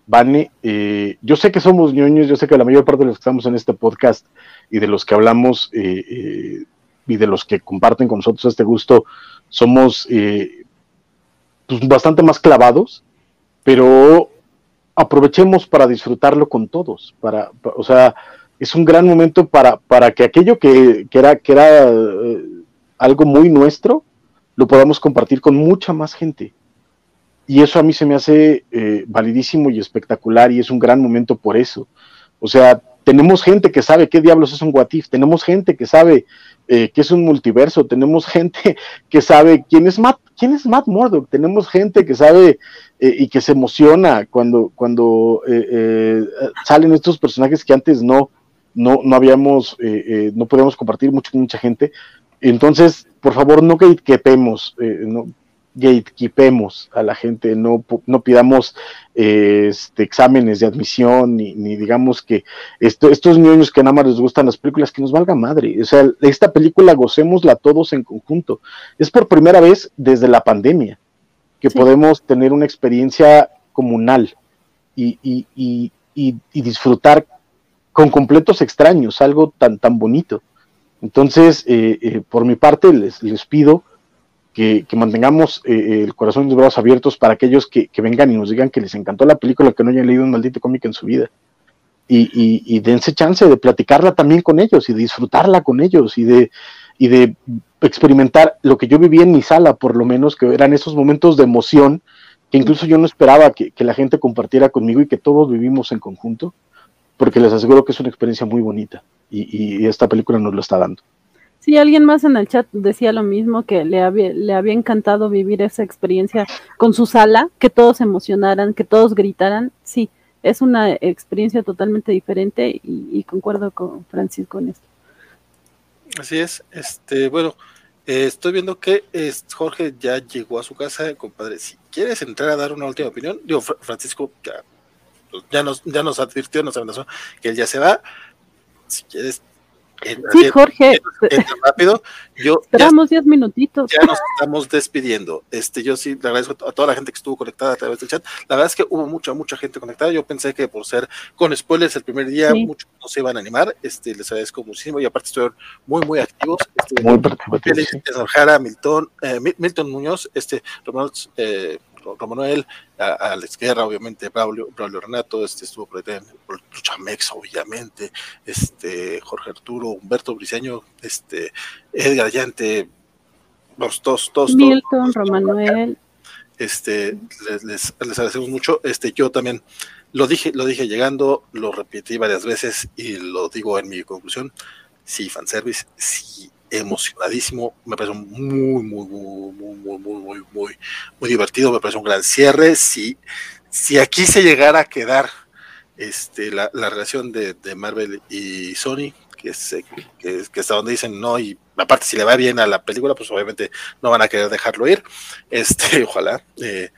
Vane. Eh, yo sé que somos ñoños, yo sé que la mayor parte de los que estamos en este podcast y de los que hablamos y de los que comparten con nosotros este gusto, somos pues, bastante más clavados, pero aprovechemos para disfrutarlo con todos, para, o sea, es un gran momento para, para que aquello que, era, que era eh, algo muy nuestro, lo podamos compartir con mucha más gente. Y eso a mí se me hace eh, validísimo y espectacular y es un gran momento por eso. O sea, tenemos gente que sabe qué diablos es un Watif, tenemos gente que sabe eh, qué es un multiverso, tenemos gente que sabe quién es Matt, quién es Matt Murdock, tenemos gente que sabe eh, y que se emociona cuando, cuando eh, salen estos personajes que antes no, no, no habíamos, no podíamos compartir mucho con mucha gente. Entonces, por favor, no que quepemos, no, gatekeepemos a la gente, no, no pidamos este, exámenes de admisión, ni, digamos que esto, estos niños que nada más les gustan las películas, que nos valga madre. O sea, esta película gocémosla todos en conjunto. Es por primera vez desde la pandemia que podemos tener una experiencia comunal y, y, y, y, disfrutar con completos extraños, algo tan, tan bonito. Entonces, eh, eh, por mi parte, les, les pido que, mantengamos eh, el corazón y los brazos abiertos para aquellos que, vengan y nos digan que les encantó la película, que no hayan leído un maldito cómic en su vida. Y, dense chance de platicarla también con ellos y de disfrutarla con ellos y de, y de experimentar lo que yo viví en mi sala, por lo menos, que eran esos momentos de emoción que incluso yo no esperaba que, que la gente compartiera conmigo y que todos vivimos en conjunto, porque les aseguro que es una experiencia muy bonita y, y esta película nos lo está dando. Sí, alguien más en el chat decía lo mismo, que le había, le había encantado vivir esa experiencia con su sala, que todos se emocionaran, que todos gritaran. Sí, es una experiencia totalmente diferente y, concuerdo con Francisco en esto. Así es, este, bueno, eh, estoy viendo que Jorge ya llegó a su casa, compadre. Si quieres entrar a dar una última opinión, digo, Francisco ya, ya, nos, ya nos advirtió, nos amenazó que él ya se va. Si quieres sí, Jorge. rápido. Yo Esperamos diez minutitos. Ya nos estamos despidiendo. Este, yo sí le agradezco a toda la gente que estuvo conectada a través del chat. La verdad es que hubo mucha, mucha gente conectada. Yo pensé que por ser con spoilers el primer día, muchos no se iban a animar. Este, les agradezco muchísimo y aparte estuvieron muy, muy activos. Este, muy participativos. Jara, Milton, eh, Milton Muñoz, este, Romano, eh, Romanuel, a, Alex Guerra, obviamente, Braulio, Braulio Renato, este estuvo por, por Chamex, obviamente, este, Jorge Arturo, Humberto Briceño, este, Edgar Llante, los todos, todos, Milton, Romanuel. Este, les, les, agradecemos mucho. Este, yo también lo dije, lo dije llegando, lo repetí varias veces y lo digo en mi conclusión. Sí, fanservice, sí, emocionadísimo, me parece muy, muy, muy, muy, muy, muy, muy, muy divertido, me parece un gran cierre. Si, si aquí se llegara a quedar este, la, la relación de, de, Marvel y Sony, que es, que, que hasta donde dicen no, y aparte si le va bien a la película, pues obviamente no van a querer dejarlo ir. Este, ojalá eh,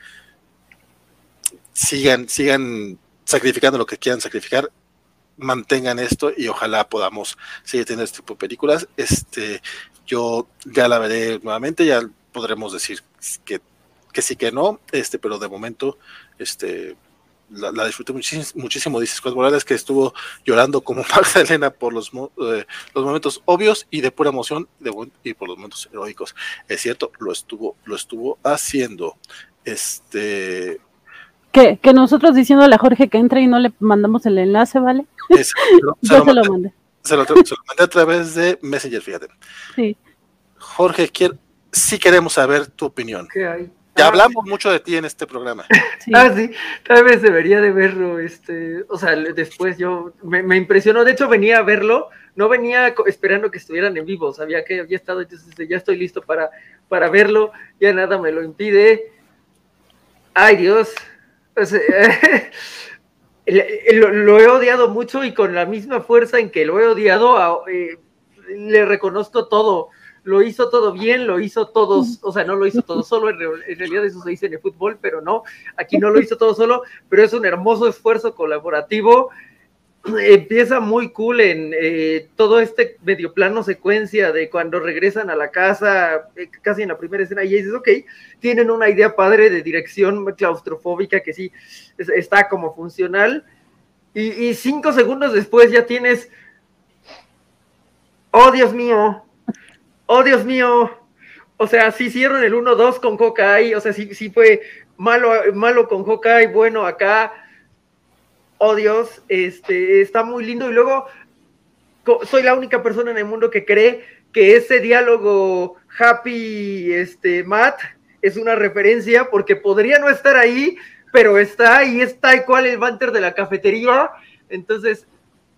sigan, sigan sacrificando lo que quieran sacrificar mantengan esto y ojalá podamos seguir teniendo este tipo de películas. Este, yo ya la veré nuevamente, ya podremos decir que, que sí que no, este, pero de momento, este, la, disfruté muchísimo, muchísimo, dice Scott Morales, que estuvo llorando como Magdalena por los, eh, los momentos obvios y de pura emoción y por los momentos heroicos. Es cierto, lo estuvo, lo estuvo haciendo. Este, que, que nosotros diciéndole a Jorge que entre y no le mandamos el enlace, ¿vale? se, lo, mandé. Se lo, mandé a través de Messenger, fíjate. Sí. Jorge, quiero, sí queremos saber tu opinión. ¿Qué hay? Ya ah, hablamos mucho de ti en este programa. Ah, sí, tal vez debería de verlo, este, o sea, después yo, me, me, impresionó, de hecho venía a verlo, no venía esperando que estuvieran en vivo, sabía que había estado, entonces ya estoy listo para, para verlo, ya nada me lo impide. Ay Dios, lo, he odiado mucho y con la misma fuerza en que lo he odiado, eh, le reconozco todo. Lo hizo todo bien, lo hizo todos, o sea, no lo hizo todo solo, en, en, realidad eso se dice en el fútbol, pero no, aquí no lo hizo todo solo, pero es un hermoso esfuerzo colaborativo empieza muy cool en eh, todo este medio plano secuencia de cuando regresan a la casa, eh, casi en la primera escena, y dices, ok, tienen una idea padre de dirección claustrofóbica que sí está como funcional, y, cinco segundos después ya tienes, oh Dios mío, oh Dios mío, o sea, sí hicieron el 1-2 con Hawkeye, o sea, sí, sí fue malo, malo con Hawkeye, bueno, acá oh Dios, este, está muy lindo. Y luego, soy la única persona en el mundo que cree que ese diálogo happy, este, Matt, es una referencia porque podría no estar ahí, pero está y está tal cual el banter de la cafetería. Entonces,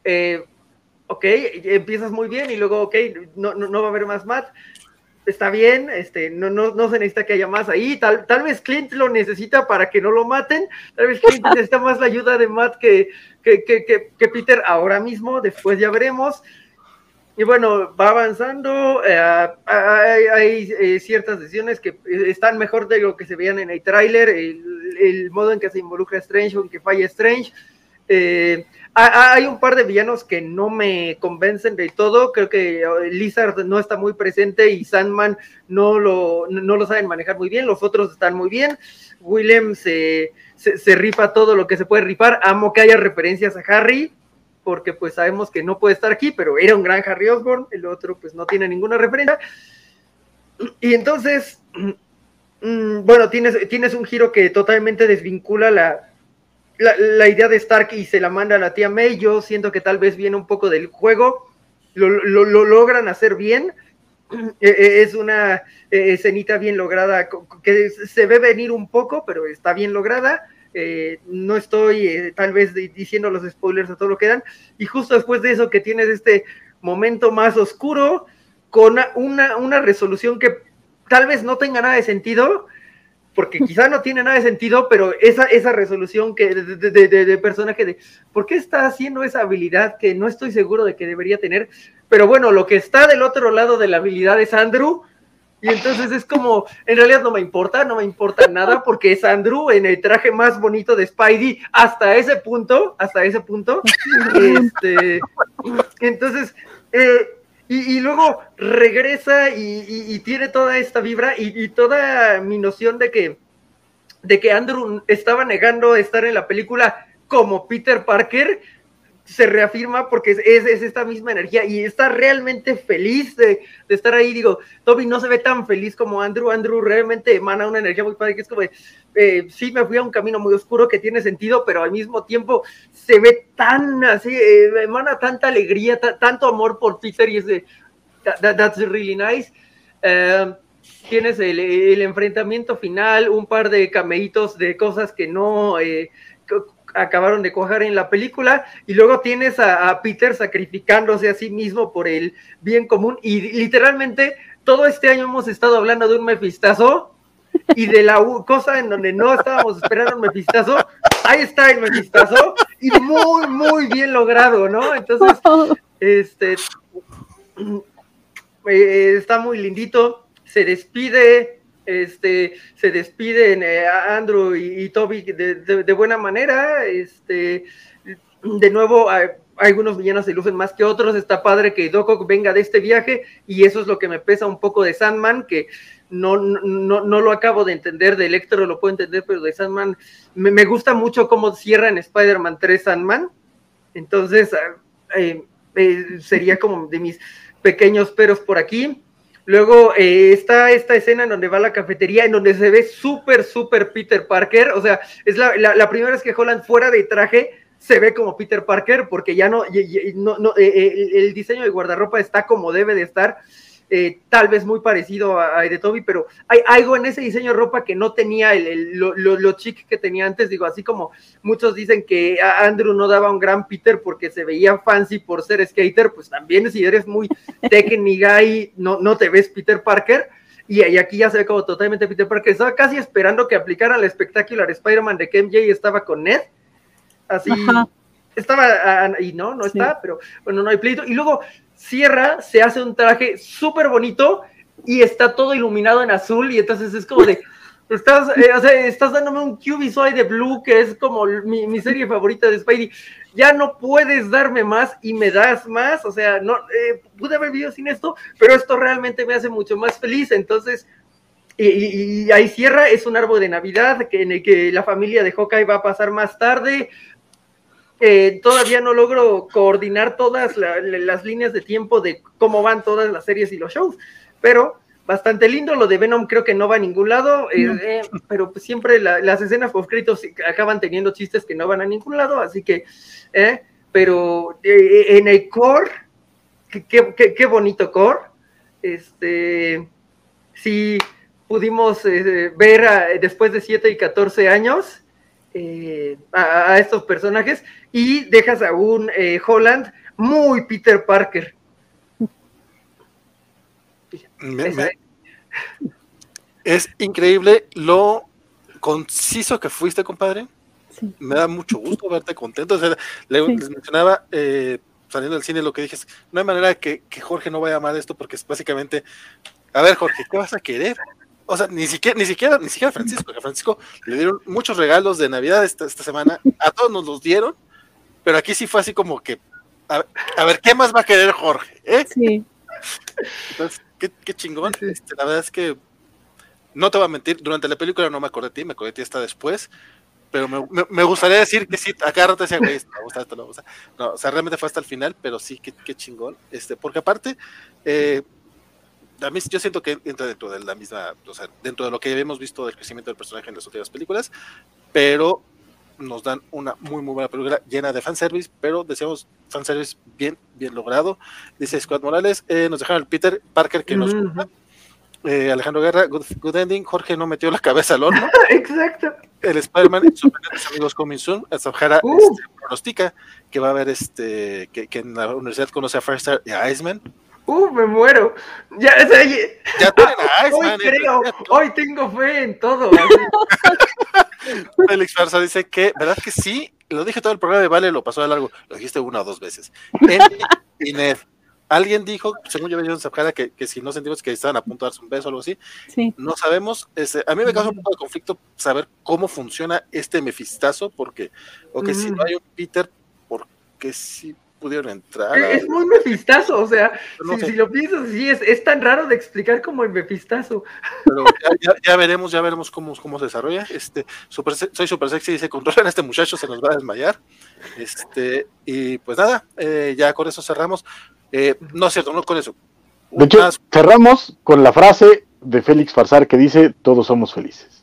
eh, ok, empiezas muy bien y luego, ok, no, no, no va a haber más Matt está bien, este, no, no, no se necesita que haya más ahí, tal, tal vez Clint lo necesita para que no lo maten, tal vez Clint necesita más la ayuda de Matt que, que, que, que, Peter ahora mismo, después ya veremos. Y bueno, va avanzando, eh, hay, eh, ciertas decisiones que están mejor de lo que se veían en el tráiler, el, el, modo en que se involucra Strange o en que falla Strange. Eh, hay un par de villanos que no me convencen de todo. Creo que eh, Lizard no está muy presente y Sandman no lo, no lo saben manejar muy bien. Los otros están muy bien. Willem se, se, rifa todo lo que se puede rifar. Amo que haya referencias a Harry, porque pues sabemos que no puede estar aquí, pero era un gran Harry Osborn. El otro pues no tiene ninguna referencia. y entonces, mm, bueno, tienes, tienes un giro que totalmente desvincula la, la, idea de Stark y se la manda a la tía May. Yo siento que tal vez viene un poco del juego, lo, lo, logran hacer bien. E, e, es una e, escenita bien lograda, que se ve venir un poco, pero está bien lograda. Eh, no estoy eh, tal vez diciendo los spoilers a todo lo que dan. Y justo después de eso que tienes este momento más oscuro, con una, una resolución que tal vez no tenga nada de sentido, porque quizá no tiene nada de sentido, pero esa, esa resolución que de, de, de, personaje de por qué está haciendo esa habilidad que no estoy seguro de que debería tener, pero bueno, lo que está del otro lado de la habilidad es Andrew, y entonces es como, en realidad no me importa, no me importa nada, porque es Andrew en el traje más bonito de Spidey, hasta ese punto, hasta ese punto. Este, entonces, eh, y, luego regresa y, tiene toda esta vibra y, toda mi noción de que, de que Andrew estaba negando estar en la película como Peter Parker se reafirma porque es, es, esta misma energía y está realmente feliz de, de, estar ahí. Digo, Toby no se ve tan feliz como Andrew. Andrew realmente emana una energía muy padre que es como, eh, sí me fui a un camino muy oscuro que tiene sentido, pero al mismo tiempo se ve tan así, eh, emana tanta alegría, tanto amor por Peter y es de, that's really nice. Eh, tienes el, el, enfrentamiento final, un par de cameitos de cosas que no acabaron de coger en la película, y luego tienes a, Peter sacrificándose a sí mismo por el bien común, y literalmente todo este año hemos estado hablando de un mefistazo, y de la cosa en donde no estábamos esperando un mefistazo, ahí está el mefistazo, y muy, muy bien logrado, ¿no? Entonces, este, eh, está muy lindito, se despide, este, se despiden eh, Andrew y, Toby de, buena manera, este, de nuevo algunos villanos se lucen más que otros, está padre que Doc venga de este viaje y eso es lo que me pesa un poco de Sandman, que no, no, no lo acabo de entender, de Electro lo puedo entender, pero de Sandman me, gusta mucho cómo cierra en Spider-Man 3 Sandman, entonces eh, eh, sería como de mis pequeños peros por aquí. Luego eh, está esta escena en donde va a la cafetería, en donde se ve súper, súper Peter Parker. O sea, es la, la, primera vez que Holland fuera de traje se ve como Peter Parker, porque ya no, no, no eh, eh, el diseño de guardarropa está como debe de estar. Eh, tal vez muy parecido a, a, de Toby, pero hay algo en ese diseño de ropa que no tenía el, lo, lo, chic que tenía antes, digo, así como muchos dicen que Andrew no daba un gran Peter porque se veía fancy por ser skater, pues también si eres muy técnica guy, no, no te ves Peter Parker, y, aquí ya se ve como totalmente Peter Parker, estaba casi esperando que aplicaran el espectacular Spider-Man de que MJ estaba con Ned, así... Estaba, y no, no está, pero bueno, no hay pleito. Y luego cierra, se hace un traje súper bonito y está todo iluminado en azul y entonces es como de, estás, eh, o sea, estás dándome un Q visual de Blue que es como mi, serie favorita de Spidey, ya no puedes darme más y me das más, o sea, no, eh, pude haber vivido sin esto, pero esto realmente me hace mucho más feliz, entonces... Y, ahí cierra, es un árbol de Navidad que, en el que la familia de Hawkeye va a pasar más tarde, eh, todavía no logro coordinar todas las líneas de tiempo de cómo van todas las series y los shows, pero bastante lindo. Lo de Venom creo que no va a ningún lado, eh, eh, pero pues siempre las escenas post créditos acaban teniendo chistes que no van a ningún lado, así que, pero en el core, qué, bonito core, este, sí pudimos ver después de 7 y 14 años. A, estos personajes y dejas a un eh, Holland muy Peter Parker. es increíble lo conciso que fuiste, compadre. Me da mucho gusto verte contento. le, Les mencionaba eh, saliendo del cine lo que dije, no hay manera de que, Jorge no vaya a amar esto porque es básicamente, a ver Jorge, ¿qué vas a querer? O sea, ni siquiera, ni siquiera, ni siquiera Francisco, a Francisco le dieron muchos regalos de Navidad esta, esta semana, a todos nos los dieron, pero aquí sí fue así como que, a, ver, ¿qué más va a querer Jorge? ¿Eh? Sí. Entonces, qué, chingón. Este, la verdad es que, no te voy a mentir, durante la película no me acordé de ti, me acordé de ti hasta después, pero me, gustaría decir que sí, acá rato decía, güey, esto me gusta, esto me gusta. No, o sea, realmente fue hasta el final, pero sí, qué, qué chingón. Este, porque aparte, eh, mí yo siento que entra dentro de la misma, o sea, dentro de lo que habíamos visto del crecimiento del personaje en las últimas películas, pero nos dan una muy muy buena película llena de fanservice, pero decíamos fanservice bien, bien logrado. Dice Scott Morales, eh, nos dejaron el Peter Parker que nos gusta. Eh, Alejandro Guerra, good, ending. Jorge no metió la cabeza al horno. Exacto. El Spider-Man sus amigos coming soon. Sahara uh. este, pronostica que va a haber este que, que, en la universidad conoce a Firestar y a Iceman. Uh, me muero. Ya, o sea, ya. Hoy, creo, hoy tengo fe en todo. Félix Farsa dice que, ¿verdad que sí? Lo dije todo el programa de Vale, lo pasó de largo. Lo dijiste una o dos veces. y Ned. Alguien dijo, según yo veía en que, que si no sentimos que estaban a punto de darse un beso o algo así, sí. no sabemos. Este, a mí me causa un poco de conflicto saber cómo funciona este mefistazo, porque, o que si no hay un Peter, porque sí pudieron entrar. Es muy mefistazo, o sea, si, lo piensas así, es, es, tan raro de explicar como el mefistazo. Pero ya, veremos, ya veremos cómo, cómo se desarrolla. Este, super, soy súper sexy, dice, controlan a este muchacho, se nos va a desmayar. Este, y pues nada, eh, ya con eso cerramos. Eh, no es cierto, no con eso. De hecho, cerramos con la frase de Félix Farsar que dice, todos somos felices.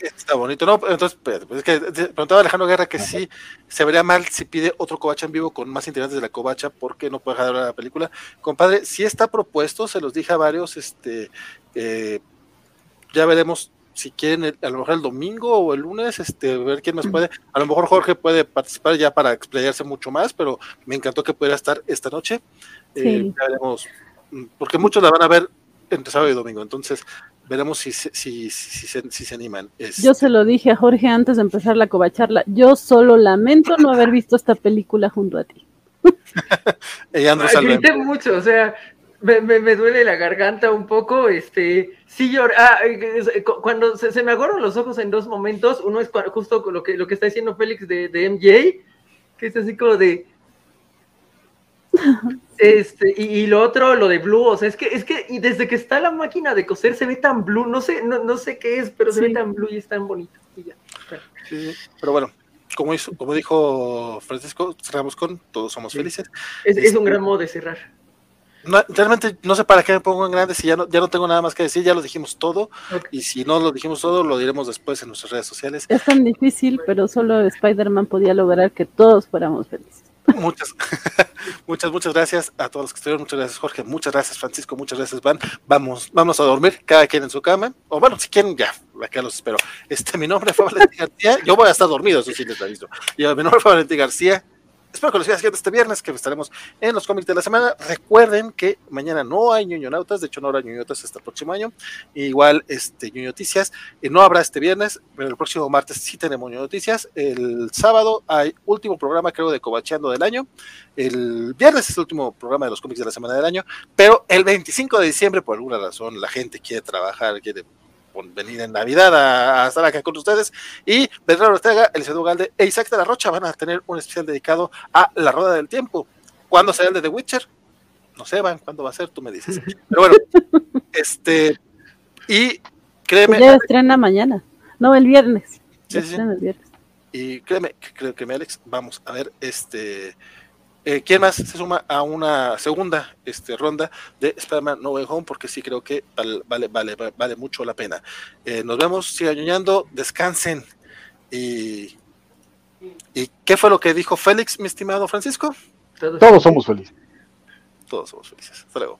Está bonito, ¿no? Entonces, pues es que preguntaba Alejandro Guerra que sí se vería mal si pide otro covacha en vivo con más integrantes de la covacha, porque no puede dejar la película. Compadre, si está propuesto, se los dije a varios, este, eh, ya veremos si quieren, a lo mejor el domingo o el lunes, este, ver quién más puede. A lo mejor Jorge puede participar ya para explayarse mucho más, pero me encantó que pudiera estar esta noche. Eh, ya veremos, mm, porque muchos la van a ver entre sábado y domingo, entonces veremos si, si, si, si se, animan. Yo se lo dije a Jorge antes de empezar la covacharla. Yo solo lamento no haber visto esta película junto a ti. Ella Grité mucho, o sea, me, me, duele la garganta un poco, este, sí lloré, ah, cuando se, me agarran los ojos en dos momentos, uno es justo lo que, lo que está diciendo Félix de, de MJ, que es así como de, este, y, lo otro, lo de Blue, o sea, es que, es que y desde que está la máquina de coser se ve tan blue, no sé, no, no sé qué es, pero se ve tan blue y es tan bonito. pero bueno, como, hizo, como dijo Francisco, cerramos con Todos somos felices. Es, es, un gran modo de cerrar. realmente no sé para qué me pongo en grande si ya no, ya no tengo nada más que decir, ya lo dijimos todo y si no lo dijimos todo lo diremos después en nuestras redes sociales. Es tan difícil, pero solo Spider-Man podía lograr que todos fuéramos felices. Muchas, muchas, muchas gracias a todos los que estuvieron. Muchas gracias, Jorge. Muchas gracias, Francisco. Muchas gracias, Van. Vamos, vamos a dormir, cada quien en su cama. O bueno, si quieren, ya, acá los espero. Este, mi nombre fue Valentín García. Yo voy a estar dormido, eso sí les aviso. Yo, mi nombre fue Valentín García. Espero que los sigan este viernes, que estaremos en los cómics de la semana. Recuerden que mañana no hay ñoño nautas, de hecho no habrá ñoño hasta el próximo año. Igual, este, noticias, eh, no habrá este viernes, pero el próximo martes sí tenemos ñoño noticias. El sábado hay último programa, creo, de Cobacheando del año. El viernes es el último programa de los cómics de la semana del año, pero el 25 de diciembre, por alguna razón, la gente quiere trabajar, quiere venir en Navidad a, estar acá con ustedes. Y Pedro Ortega, el Eliseo Galde e Isaac de la Rocha van a tener un especial dedicado a la Rueda del Tiempo. ¿Cuándo será el de The Witcher? No sé, Van, ¿cuándo va a ser? Tú me dices. Pero bueno, este. Y créeme. Ya estrena mañana. No, el viernes. Sí, sí. El viernes. Y créeme, creo que me Alex, vamos a ver este eh, ¿Quién más se suma a una segunda este, ronda de Spider-Man No Way Home? Porque sí creo que vale, vale, vale, mucho la pena. Eh, nos vemos, sigan ñoñando, descansen. Y, ¿Y qué fue lo que dijo Félix, mi estimado Francisco? Todos somos felices. Todos somos felices. Hasta luego.